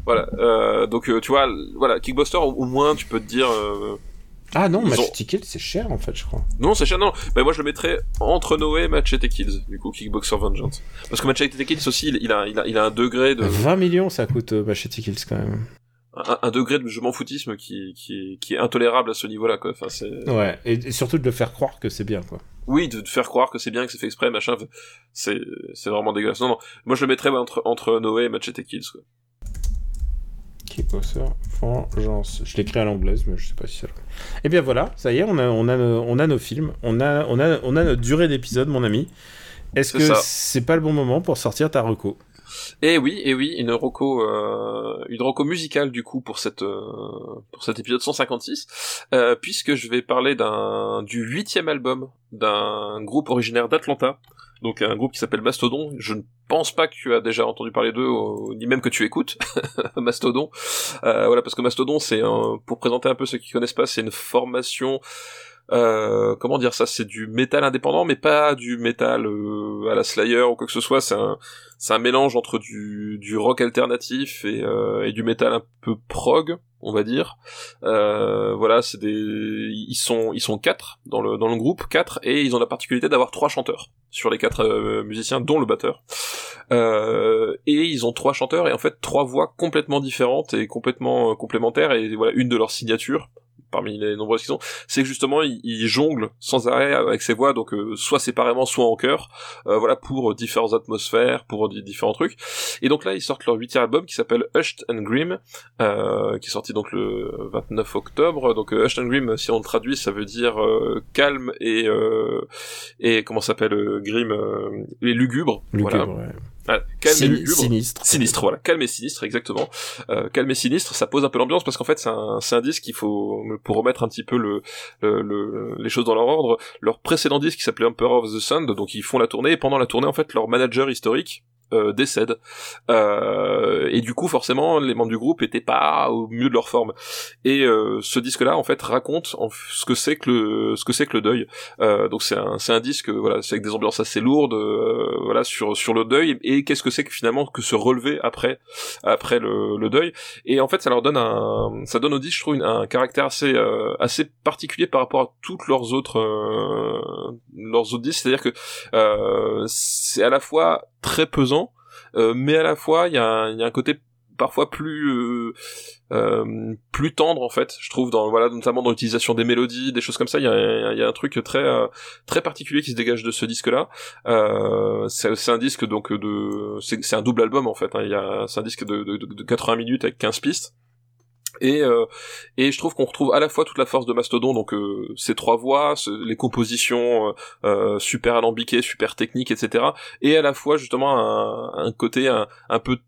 B: Voilà. Euh, donc euh, tu vois, voilà, Kickbuster, au, au moins tu peux te dire. euh,
A: Ah non,
B: Ils
A: Machete Kills c'est cher en fait, je crois.
B: Non, c'est cher, non. Mais moi, je le mettrais entre Noé et Machete Kills, du coup, Kickboxer Vengeance. Parce que Machete Kills aussi, il, il a, il, a, il a un degré de,
A: 20 millions ça coûte euh, Machete Kills quand même.
B: un, un degré de je m'en foutisme qui, qui, qui est intolérable à ce niveau-là, quoi. Enfin, c'est,
A: Ouais, et, et surtout de le faire croire que c'est bien quoi.
B: oui, de te faire croire que c'est bien, que c'est fait exprès, machin, c'est, c'est vraiment dégueulasse. Non, non. Moi, je le mettrais entre, entre Noé et Machete Kills, quoi.
A: Kickboxer Vengeance. Je l'écris à l'anglaise, mais je sais pas si c'est là. Et bien voilà, ça y est, on a, on a, nos- on a nos films, on a, on a, on a notre durée d'épisode, mon ami. Est-ce que
B: ça.
A: c'est pas le bon moment pour sortir ta reco?
B: Et oui, et oui, une roco, euh, une roco musicale du coup pour cette, euh, pour cet épisode 156, euh, puisque je vais parler d'un du huitième album d'un groupe originaire d'Atlanta, donc un groupe qui s'appelle Mastodon. Je ne pense pas que tu as déjà entendu parler d'eux, ni même que tu écoutes Mastodon. Euh, voilà, parce que Mastodon, c'est pour présenter un peu ceux qui connaissent pas, c'est une formation. Euh, comment dire ça C'est du métal indépendant, mais pas du métal euh, à la Slayer ou quoi que ce soit. C'est un, c'est un mélange entre du, du rock alternatif et, euh, et du métal un peu prog, on va dire. Euh, voilà, c'est des, ils sont, ils sont quatre dans le dans le groupe, quatre, et ils ont la particularité d'avoir trois chanteurs sur les quatre musiciens, dont le batteur. Et ils ont trois chanteurs et en fait trois voix complètement différentes et complètement complémentaires et voilà une de leurs signatures parmi les nombreuses qui sont, c'est que justement ils, ils jonglent sans arrêt avec ces voix, donc euh, soit séparément, soit en chœur, euh, voilà pour différentes atmosphères, pour di- différents trucs. Et donc là ils sortent leur huitième album qui s'appelle Hushed and Grim, euh, qui est sorti donc le 29 octobre. Donc euh, Hushed and Grim, si on le traduit, ça veut dire euh, calme et euh, et comment s'appelle euh, Grim euh, et lugubre. Voilà. Ah, calme et lugubre.
A: Sinistre.
B: Sinistre, voilà, calme et sinistre, exactement. Euh, calme et sinistre, ça pose un peu l'ambiance parce qu'en fait c'est un, un disque qu'il faut, pour remettre un petit peu le, le, le- les choses dans leur ordre, leur précédent disque qui s'appelait Emperor of the Sun, donc ils font la tournée et pendant la tournée en fait leur manager historique euh, décède Euh, et du coup forcément les membres du groupe étaient pas au mieux de leur forme. Et euh, ce disque là en fait raconte en ce que c'est que le ce que c'est que le deuil. Euh, donc c'est un c'est un disque voilà c'est avec des ambiances assez lourdes euh, voilà sur sur le deuil. Et qu'est-ce que c'est que finalement que se relever après après le, le deuil? Et en fait ça leur donne un ça donne au disque je trouve un caractère assez euh, assez particulier par rapport à toutes leurs autres euh, leurs autres disques. C'est-à-dire que euh, c'est à la fois très pesant euh, mais à la fois il y a un, côté parfois plus euh, euh, plus tendre en fait je trouve dans voilà notamment dans l'utilisation des mélodies des choses comme ça. Il y a, un truc très très particulier qui se dégage de ce disque là c'est un disque donc de c'est un double album en fait hein. c'est un disque de, de, de 80 minutes avec 15 pistes et euh, et je trouve qu'on retrouve à la fois toute la force de Mastodon donc euh, ces trois voix les compositions euh, euh, super alambiquées super techniques etc et à la fois justement un, un côté un peu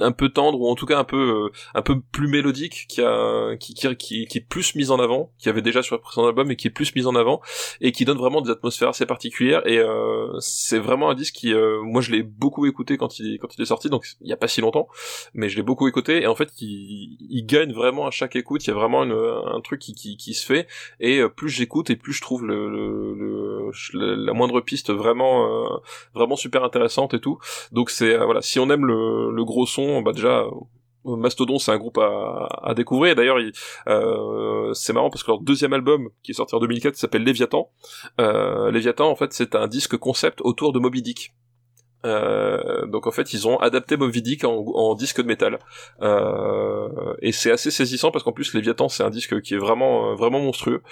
B: un peu tendre ou en tout cas un peu euh, un peu plus mélodique qui a qui, qui qui est plus mise en avant qui avait déjà sur le précédent album et qui est plus mise en avant et qui donne vraiment des atmosphères assez particulières. Et euh, c'est vraiment un disque qui euh, moi je l'ai beaucoup écouté quand il quand il est sorti donc il y a pas si longtemps mais je l'ai beaucoup écouté et en fait il, il gagne vraiment à chaque écoute. Il y a vraiment une, un truc qui, qui, qui se fait et euh, plus j'écoute et plus je trouve le, le, le- le- la moindre piste vraiment euh, vraiment super intéressante et tout. Donc c'est euh, voilà si on aime le, le gros son bah déjà euh, Mastodon c'est un groupe à, découvrir. D'ailleurs il- euh, c'est marrant parce que leur deuxième album qui est sorti en 2004 s'appelle Léviathan. Euh, Léviathan en fait c'est un disque concept autour de Moby Dick Euh, donc en fait, ils ont adapté Moby Dick en, disque de métal. Euh, et c'est assez saisissant parce qu'en plus, Léviathan, c'est un disque qui est vraiment euh, vraiment monstrueux.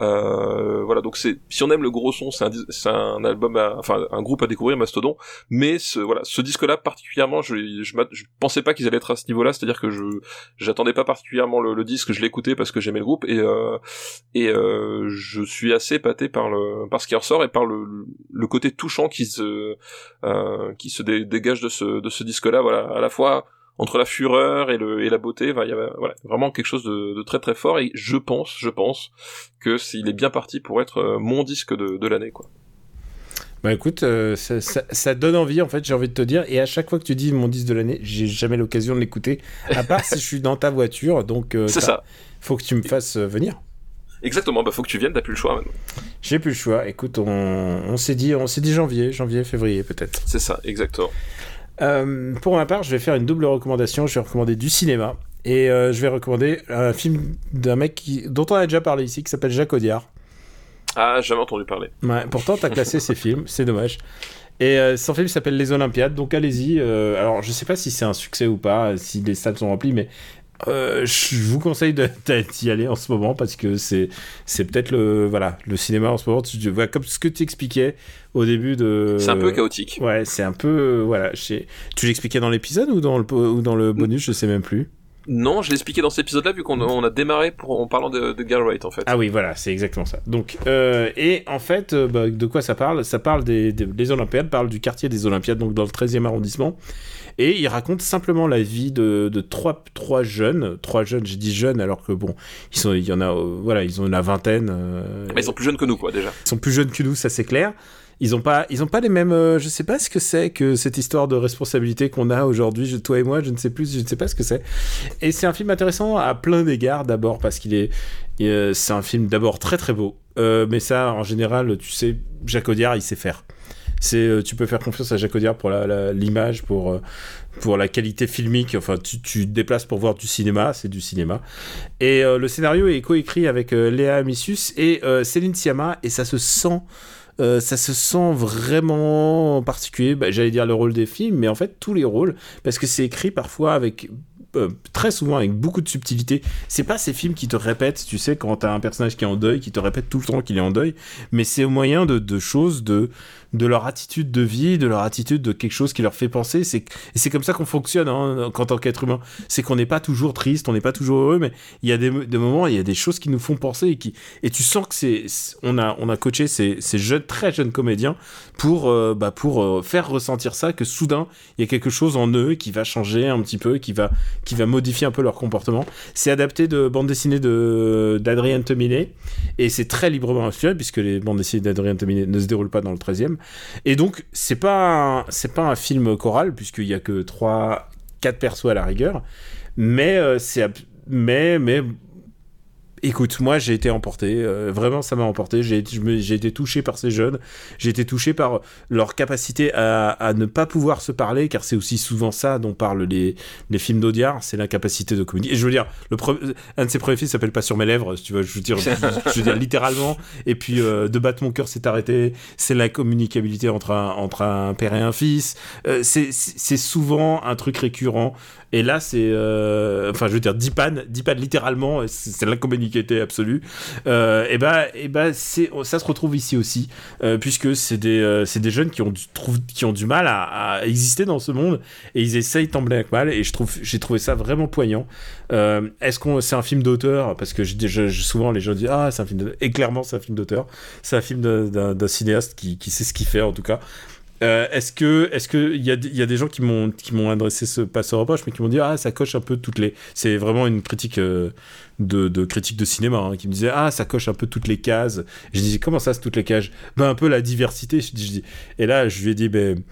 B: Euh, voilà, donc c'est si on aime le gros son, c'est un, un album, à, enfin un groupe à découvrir, Mastodon. Mais ce, voilà, ce disque-là particulièrement, je, je, je pensais pas qu'ils allaient être à ce niveau-là, c'est-à-dire que je j'attendais pas particulièrement le, le disque, je l'écoutais parce que j'aimais le groupe et euh, et je suis assez épaté par le par ce qui ressort et par le le côté touchant qui se euh, qui se dégage de ce de ce disque-là. Voilà, à la fois entre la fureur et le et la beauté, il y avait voilà, vraiment quelque chose de, de, très très fort et je pense, je pense que s'il est bien parti pour être euh, mon disque de, de l'année quoi.
A: Bah écoute, euh, ça, ça, ça, donne envie en fait, j'ai envie de te dire. Et à chaque fois que tu dis mon disque de l'année, j'ai jamais l'occasion de l'écouter, à part si je suis dans ta voiture. Donc euh,
B: c'est ça.
A: Faut que tu me fasses venir.
B: Exactement, bah faut que tu viennes, t'as plus le choix maintenant.
A: J'ai plus le choix. Écoute, on, on s'est dit, on s'est dit janvier, janvier, février peut-être.
B: C'est ça, exactement.
A: Euh, pour ma part, je vais faire une double recommandation. Je vais recommander du cinéma et euh, je vais recommander un film d'un mec qui, dont on a déjà parlé ici, qui s'appelle Jacques Audiard.
B: Ah, jamais entendu parler.
A: Ouais, pourtant, t'as classé ses films, c'est dommage. Et euh, son film s'appelle Les Olympiades, donc allez-y. Euh, alors, je sais pas si c'est un succès ou pas, si les salles sont remplies, mais euh, je vous conseille d'y aller en ce moment parce que c'est c'est peut-être le voilà le cinéma en ce moment. Tu, vois, comme ce que tu expliquais au début de.
B: C'est un peu chaotique.
A: Ouais, c'est un peu voilà. Tu l'expliquais dans l'épisode ou dans le ou dans le bonus, je sais même plus.
B: Non, je l'ai expliqué dans cet épisode-là vu qu'on on a démarré pour, en parlant de, de Galway en fait.
A: Ah oui, voilà, c'est exactement ça. Donc, euh, et en fait, euh, bah, de quoi ça parle? Ça parle des, des, des Olympiades, parle du quartier des Olympiades, donc dans le 13e arrondissement. Et il raconte simplement la vie de, de trois, trois jeunes. Trois jeunes, j'ai dit jeunes, alors que bon, ils sont, il y en a, euh, voilà, ils ont la vingtaine. Euh,
B: Mais ils sont plus jeunes que nous, quoi, déjà.
A: Ils sont plus jeunes que nous, ça c'est clair. Ils ont pas, ils ont pas les mêmes. Euh, je sais pas ce que c'est que cette histoire de responsabilité qu'on a aujourd'hui, toi et moi, je ne sais plus, je ne sais pas ce que c'est. Et c'est un film intéressant à plein d'égards. D'abord parce qu'il est, euh, c'est un film d'abord très très beau. Euh, mais ça, en général, tu sais, Jacques Audiard, il sait faire. C'est, euh, tu peux faire confiance à Jacques Audiard pour l'image, pour pour la qualité filmique. Enfin, tu, tu te déplaces pour voir du cinéma, c'est du cinéma. Et le scénario est coécrit avec Léa Missus et Céline Sciamma, et ça se sent. Euh, ça se sent vraiment particulier. Bah, J'allais dire le rôle des films, mais en fait tous les rôles, parce que c'est écrit parfois avec euh, très souvent avec beaucoup de subtilité. C'est pas ces films qui te répètent, tu sais, quand t'as un personnage qui est en deuil, qui te répète tout le temps qu'il est en deuil, mais c'est au moyen de choses, de, de leur attitude de vie, de leur attitude de quelque chose qui leur fait penser. C'est, et c'est comme ça qu'on fonctionne hein, en tant qu'être humain. C'est qu'on n'est pas toujours triste, on n'est pas toujours heureux, mais il y a des, moments, il y a des choses qui nous font penser et qui, et tu sens que c'est, on a, on a coaché ces, ces jeunes, très jeunes comédiens pour, euh, bah, pour euh, faire ressentir ça, que soudain, il y a quelque chose en eux qui va changer un petit peu, qui va, qui va modifier un peu leur comportement. C'est adapté de bande dessinée de, d'Adrien Tominé et c'est très librement inspiré puisque les bandes dessinées d'Adrien Tominé ne se déroulent pas dans le 13e. Et donc, c'est pas, c'est pas un film choral puisqu'il y a que 3, 4 persos à la rigueur. Mais euh, c'est, mais, mais, Écoute, moi j'ai été emporté, euh, vraiment ça m'a emporté, j'ai été touché par ces jeunes, j'ai été touché par leur capacité à, à, ne pas pouvoir se parler, car c'est aussi souvent ça dont parlent les, les films d'Audiard, c'est l'incapacité de communiquer. Je veux dire, le un de ses premiers films s'appelle Pas sur mes lèvres, tu vois, je veux dire, je, je veux dire littéralement, et puis euh, De battre mon cœur s'est arrêté, c'est la communicabilité entre un, entre un père et un fils, euh, c'est souvent un truc récurrent, et là c'est, euh, enfin je veux dire, Dipan, Dipan littéralement, c'est l'incommunication absolue. Euh, et ben, et c'est, ça se retrouve ici aussi, euh, puisque c'est des, euh, des jeunes qui ont du, qui ont du mal à, exister dans ce monde et ils essayent tant bien mal. Et j'ai trouvé ça vraiment poignant. Est-ce qu'on, c'est un film d'auteur? Parce que je, souvent les gens disent ah c'est un film d'auteur. Et clairement c'est un film d'auteur. C'est un film d'un cinéaste qui, qui sait ce qu'il fait en tout cas. Euh, est-ce que, est-ce que il y a, des gens qui m'ont, qui m'ont adressé ce passe reproche, mais qui m'ont dit ah ça coche un peu toutes les. C'est vraiment une critique euh, de, critique de cinéma hein, qui me disait ah ça coche un peu toutes les cases. Je disais comment ça c'est toutes les cases? Ben un peu la diversité. Je dis. Et là je lui ai dit ben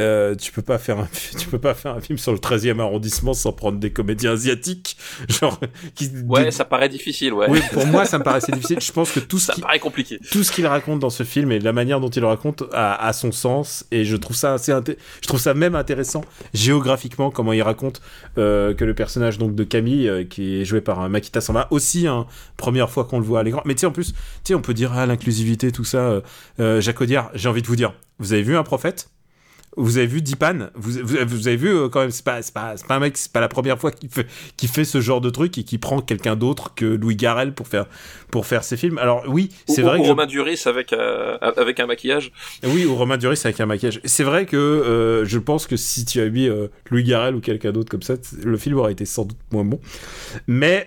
A: euh, tu peux pas faire un, tu peux pas faire un film sur le 13e arrondissement sans prendre des comédiens asiatiques genre
B: qui, ouais des... ça paraît difficile ouais.
A: Oui pour moi ça me paraissait difficile. Je pense que tout ce
B: ça paraît compliqué.
A: tout ce qu'il raconte dans ce film et la manière dont il le raconte a, a son sens et je trouve ça assez je trouve ça même intéressant géographiquement comment il raconte euh, que le personnage donc de Camille euh, qui est joué par Makita Samba aussi hein, première fois qu'on le voit à l'écran. Mais tu sais en plus tu sais on peut dire ah l'inclusivité tout ça Jacques Audiard j'ai envie de vous dire vous avez vu un prophète? Vous avez vu Dipan vous, vous, vous, avez vu euh, quand même, c'est pas, pas, pas, un mec, c'est pas la première fois qu'il fait, ce genre de truc et qui prend quelqu'un d'autre que Louis Garrel pour faire, pour faire ses films. Alors oui, c'est vrai
B: ou
A: que.
B: Romain Duris avec, euh, avec un maquillage.
A: Oui, ou Romain Duris avec un maquillage. C'est vrai que euh, je pense que si tu as mis euh, Louis Garrel ou quelqu'un d'autre comme ça, le film aurait été sans doute moins bon. Mais.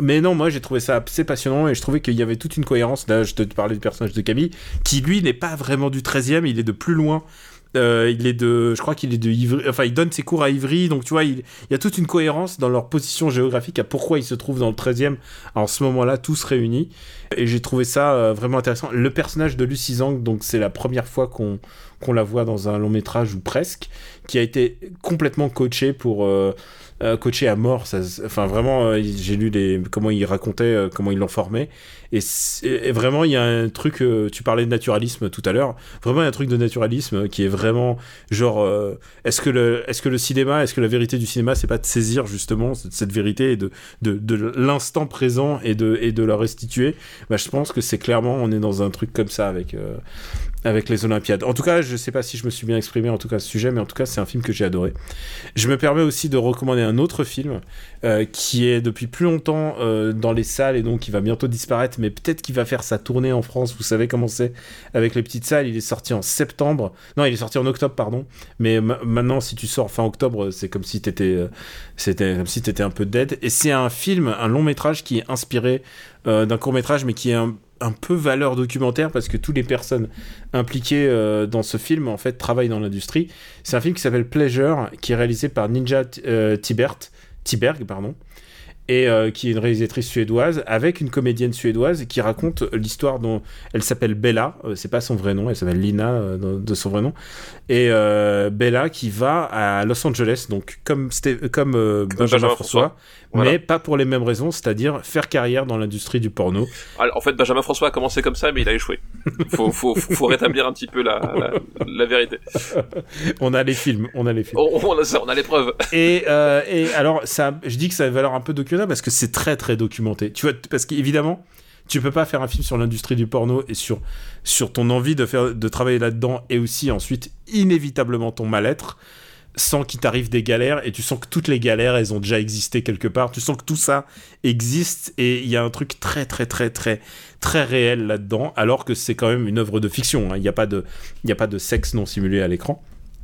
A: Mais non, moi j'ai trouvé ça assez passionnant et je trouvais qu'il y avait toute une cohérence. Là, je te parlais du personnage de Camille, qui lui n'est pas vraiment du 13e, il est de plus loin. Euh, il est de, je crois qu'il est de Ivry, enfin il donne ses cours à Ivry, donc tu vois, il, il, y a toute une cohérence dans leur position géographique à pourquoi ils se trouvent dans le 13e en ce moment-là, tous réunis. Et j'ai trouvé ça euh, vraiment intéressant. Le personnage de Lucy Zhang, donc c'est la première fois qu'on qu'on la voit dans un long métrage ou presque, qui a été complètement coaché pour euh, euh, coaché à mort. Ça, enfin, vraiment, euh, j'ai lu les, comment il racontait, euh, comment ils l'ont formé. Et, vraiment, il y a un truc, tu parlais de naturalisme tout à l'heure, vraiment il y a un truc de naturalisme qui est vraiment genre, est-ce que, le, est que le cinéma, est-ce que la vérité du cinéma, c'est pas de saisir justement cette, vérité et de, de, de l'instant présent et de, et de la restituer? Bah, Je pense que c'est clairement, on est dans un truc comme ça avec, avec les Olympiades. En tout cas, je sais pas si je me suis bien exprimé en tout cas ce sujet, mais en tout cas, c'est un film que j'ai adoré. Je me permets aussi de recommander un autre film euh, qui est depuis plus longtemps euh, dans les salles et donc qui va bientôt disparaître, mais peut-être qu'il va faire sa tournée en France. Vous savez comment c'est avec les petites salles. Il est sorti en septembre. Non, il est sorti en octobre, pardon. Mais maintenant, si tu sors fin octobre, c'est comme si t'étais, euh, c'était comme si t'étais un peu dead. Et c'est un film, un long métrage qui est inspiré euh, d'un court métrage, mais qui est un, un peu valeur documentaire parce que toutes les personnes impliquées euh, dans ce film en fait travaillent dans l'industrie. C'est un film qui s'appelle Pleasure, qui est réalisé par Ninja euh, Tibert, Tiberg, pardon, et euh, qui est une réalisatrice suédoise avec une comédienne suédoise qui raconte l'histoire dont elle s'appelle Bella, euh, c'est pas son vrai nom, elle s'appelle Lina euh, de son vrai nom, et euh, Bella qui va à Los Angeles, donc comme, comme Benjamin, Benjamin, François, François voilà. mais pas pour les mêmes raisons, c'est-à-dire faire carrière dans l'industrie du porno.
B: Alors, en fait, Benjamin François a commencé comme ça, mais il a échoué. Faut, faut, faut, faut rétablir un petit peu la, la, la, vérité.
A: on a les films, on a les films.
B: On, on a ça, on a les preuves.
A: Et, et alors, ça, je dis que ça a une valeur un peu documentaire parce que c'est très très documenté. Tu vois, parce qu'évidemment, tu peux pas faire un film sur l'industrie du porno et sur, sur ton envie de, faire, de travailler là-dedans et aussi ensuite inévitablement ton mal-être sans qu'il t'arrive des galères et tu sens que toutes les galères elles ont déjà existé quelque part tu sens que tout ça existe et il y a un truc très très très très très réel là-dedans alors que c'est quand même une œuvre de fiction il hein. n'y a a pas de sexe non simulé à l'écran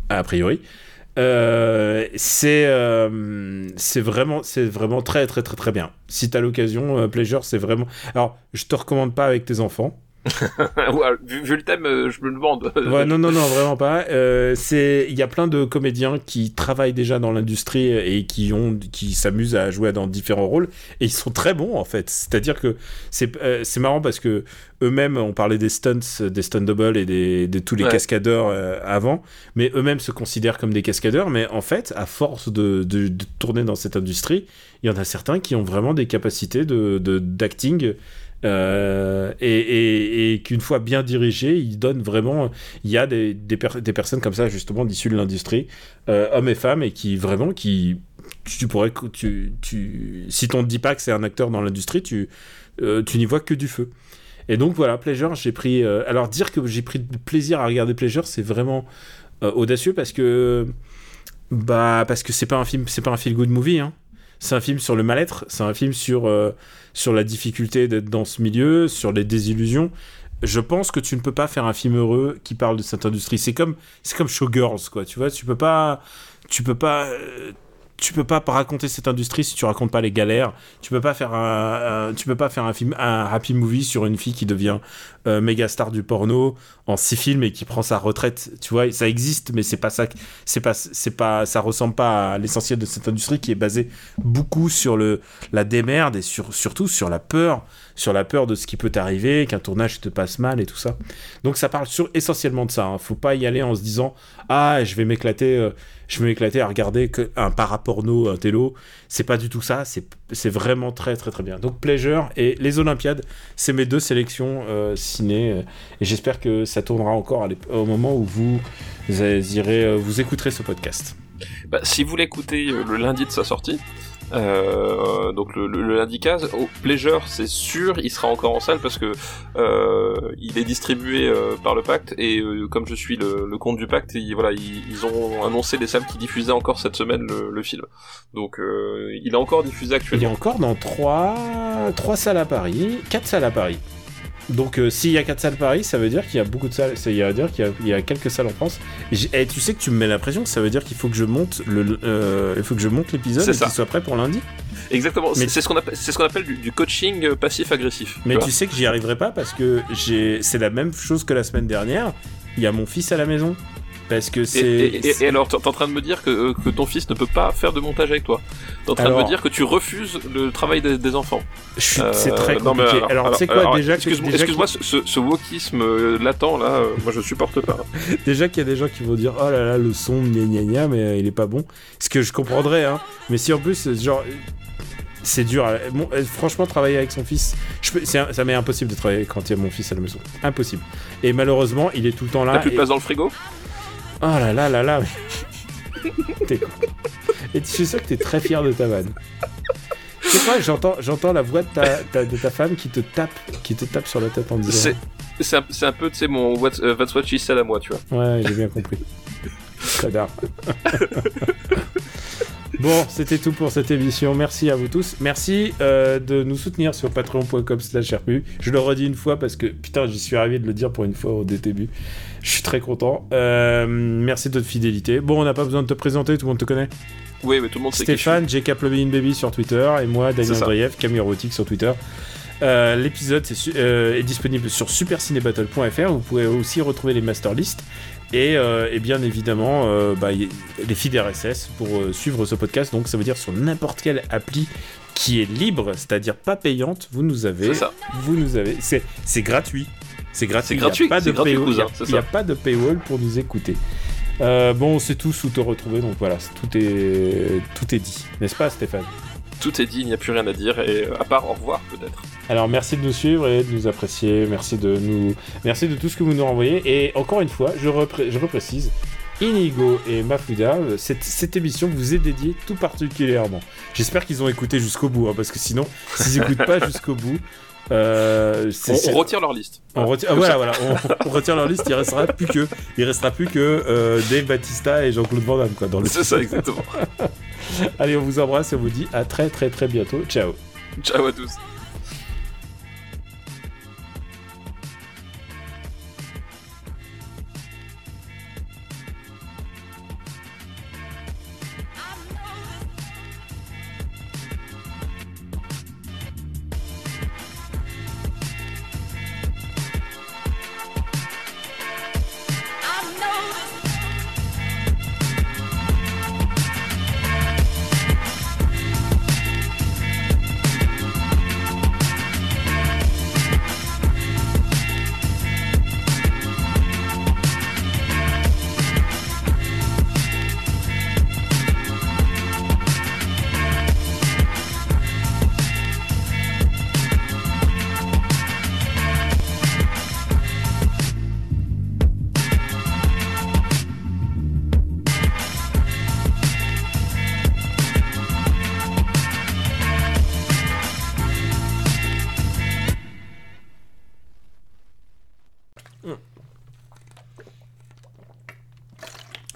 A: a priori euh, c'est euh, c'est vraiment c'est vraiment très très très très bien. Si t'as l'occasion, euh, Pleasure, c'est vraiment. Alors, je te recommande pas avec tes enfants.
B: vu, vu, le thème, je me demande.
A: ouais, non, non, non, vraiment pas. Euh, c'est, il y a plein de comédiens qui travaillent déjà dans l'industrie et qui ont, qui s'amusent à jouer dans différents rôles et ils sont très bons en fait. C'est-à-dire que c'est, euh, c'est marrant parce que eux-mêmes, on parlait des stunts, des stunt double et des, de tous les ouais. cascadeurs euh, avant, mais eux-mêmes se considèrent comme des cascadeurs. Mais en fait, à force de, de, de tourner dans cette industrie, il y en a certains qui ont vraiment des capacités de, d'acting euh, et, qu'une fois bien dirigé, il donne vraiment. Il y a des, des, per des personnes comme ça, justement, issues de l'industrie, euh, hommes et femmes, et qui vraiment, qui. Tu pourrais. Tu, tu, si on te dit pas que c'est un acteur dans l'industrie, tu, euh, tu n'y vois que du feu. Et donc voilà, Pleasure, j'ai pris. Alors dire que j'ai pris plaisir à regarder Pleasure, c'est vraiment audacieux parce que. Bah, parce que c'est pas un film, c'est pas un feel good movie, hein c'est un film sur le mal-être, c'est un film sur, sur la difficulté d'être dans ce milieu, sur les désillusions. Je pense que tu ne peux pas faire un film heureux qui parle de cette industrie. C'est comme, c'est comme Showgirls, quoi. Tu vois, tu peux pas, tu peux pas, euh, tu peux pas raconter cette industrie si tu racontes pas les galères. Tu peux pas faire un, tu peux pas faire un film, un happy movie sur une fille qui devient euh, méga star du porno en six films et qui prend sa retraite. Tu vois, ça existe, mais c'est pas ça, c'est pas, c'est pas, ça ressemble pas à l'essentiel de cette industrie qui est basée beaucoup sur le, la démerde et sur, surtout sur la peur, sur la peur de ce qui peut t'arriver, qu'un tournage te passe mal et tout ça. Donc ça parle sur, essentiellement de ça. Hein. Faut pas y aller en se disant ah je vais m'éclater, euh, je vais m'éclater à regarder que un paraporno, un télo. C'est pas du tout ça. C'est, vraiment très très très bien. Donc Pleasure et les Olympiades, c'est mes deux sélections euh, ciné euh, et j'espère que ça tournera encore au moment où vous, vous irez, vous écouterez ce podcast.
B: Bah, si vous l'écoutez le lundi de sa sortie. Euh, donc le, le, le lundi 15. Au Pleasure, c'est sûr, il sera encore en salle parce que euh, il est distribué euh, par le Pacte et euh, comme je suis le, le compte du Pacte, ils, voilà, ils, ils ont annoncé les salles qui diffusaient encore cette semaine le, le film. Donc euh, il est encore diffusé
A: Il est
B: actuellement.
A: encore dans 3, trois salles à Paris, 4 salles à Paris. Donc euh, s'il y a 4 salles Paris, ça veut dire qu'il y a beaucoup de salles, ça veut dire qu'il y a, il y a quelques salles en France. Et, tu sais que tu me mets l'impression que ça veut dire qu'il faut que je monte le, euh, il faut que je monte l'épisode et qu'il soit prêt pour lundi.
B: Exactement.
A: Mais-
B: C'est ce qu'on appelle, ce du, du coaching euh, passif-agressif.
A: Mais
B: vois
A: tu sais que j'y arriverai pas parce que j'ai c'est la même chose que la semaine dernière. Il y a mon fils à la maison parce que c'est
B: et- et- et alors, t'es en train de me dire que, euh, que ton fils ne peut pas faire de montage avec toi. T'es en train de
A: Alors-
B: me dire que tu refuses le travail des, des enfants. Euh,
A: c'est très
B: non, mais
A: compliqué. alors, tu sais quoi
B: alors,
A: déjà que-
B: Excuse-moi,
A: déjà
B: excuse-moi, ce, wokisme euh, latent là, euh, moi je supporte pas.
A: Déjà qu'il y a des gens qui vont dire oh là là le son gna gna gna mais euh, il est pas bon. Ce que je comprendrais hein. Mais si en plus genre c'est dur. bon, franchement travailler avec son fils, je peux, c'est un- ça m'est impossible de travailler quand il y a mon fils à la maison. Impossible. Et malheureusement il est tout le temps là.
B: T'as plus de
A: et-
B: place dans le frigo?
A: Oh là là là là. t'es con. Et je suis sûr que t'es très fier de ta vanne. C'est quoi J'entends, j'entends la voix de ta, ta- de ta femme qui te tape, qui te tape sur la tête en disant.
B: C'est un, un peu, tu sais, mon what's, That's what she said à moi, tu vois.
A: Ouais, j'ai bien compris. Connard. bon, c'était tout pour cette émission. Merci à vous tous. Merci euh, de nous soutenir sur patreon.com slash RPU. Je le redis une fois parce que, putain, j'y suis arrivé de le dire pour une fois au début. Je suis très content. Euh, merci de votre fidélité. Bon, on n'a pas besoin de te présenter, tout le monde te connaît.
B: Oui, mais tout le monde sait.
A: Stéphane, JK Plugin Baby sur Twitter et moi, Daniel. Andreev, Camille Rotique sur Twitter. Euh, L'épisode euh, est disponible sur supercinébattle.fr. Vous pouvez aussi retrouver les master lists et, euh, et bien évidemment bah, les feeds RSS pour suivre ce podcast. Donc ça veut dire sur n'importe quelle appli qui est libre, c'est-à-dire pas payante. Vous nous avez,
B: C'est ça.
A: vous nous avez. C'est gratuit. C'est gratuit.
B: C'est gratuit, c'est
A: Il
B: c'est
A: n'y a pas de paywall pour nous écouter. Euh, bon, on sait tous où te retrouver, donc voilà, tout est, tout est dit, n'est-ce pas Stéphane?
B: Tout est dit, il n'y a plus rien à dire, et euh, à part au revoir peut-être.
A: Alors merci de nous suivre et de nous apprécier, merci de nous, merci de tout ce que vous nous renvoyez. Et encore une fois, je, repré- je reprécise, Inigo et Mafuda, euh, cette, cette émission vous est dédiée tout particulièrement. J'espère qu'ils ont écouté jusqu'au bout, hein, parce que sinon, s'ils n'écoutent pas jusqu'au bout, euh,
B: On, retire leur liste.
A: On retire, ah, voilà, voilà, on, on retire leur liste. Il restera plus que, il restera plus que euh, Dave Batista et Jean-Claude Van Damme quoi dans le.
B: C'est ça, exactement.
A: Allez, on vous embrasse et on vous dit à très très très bientôt. Ciao.
B: Ciao à tous.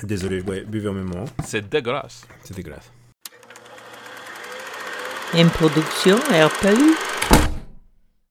A: Désolé, ouais, buvez en même moment.
B: C'est dégueulasse.
A: C'est dégueulasse.
C: Une production RPU.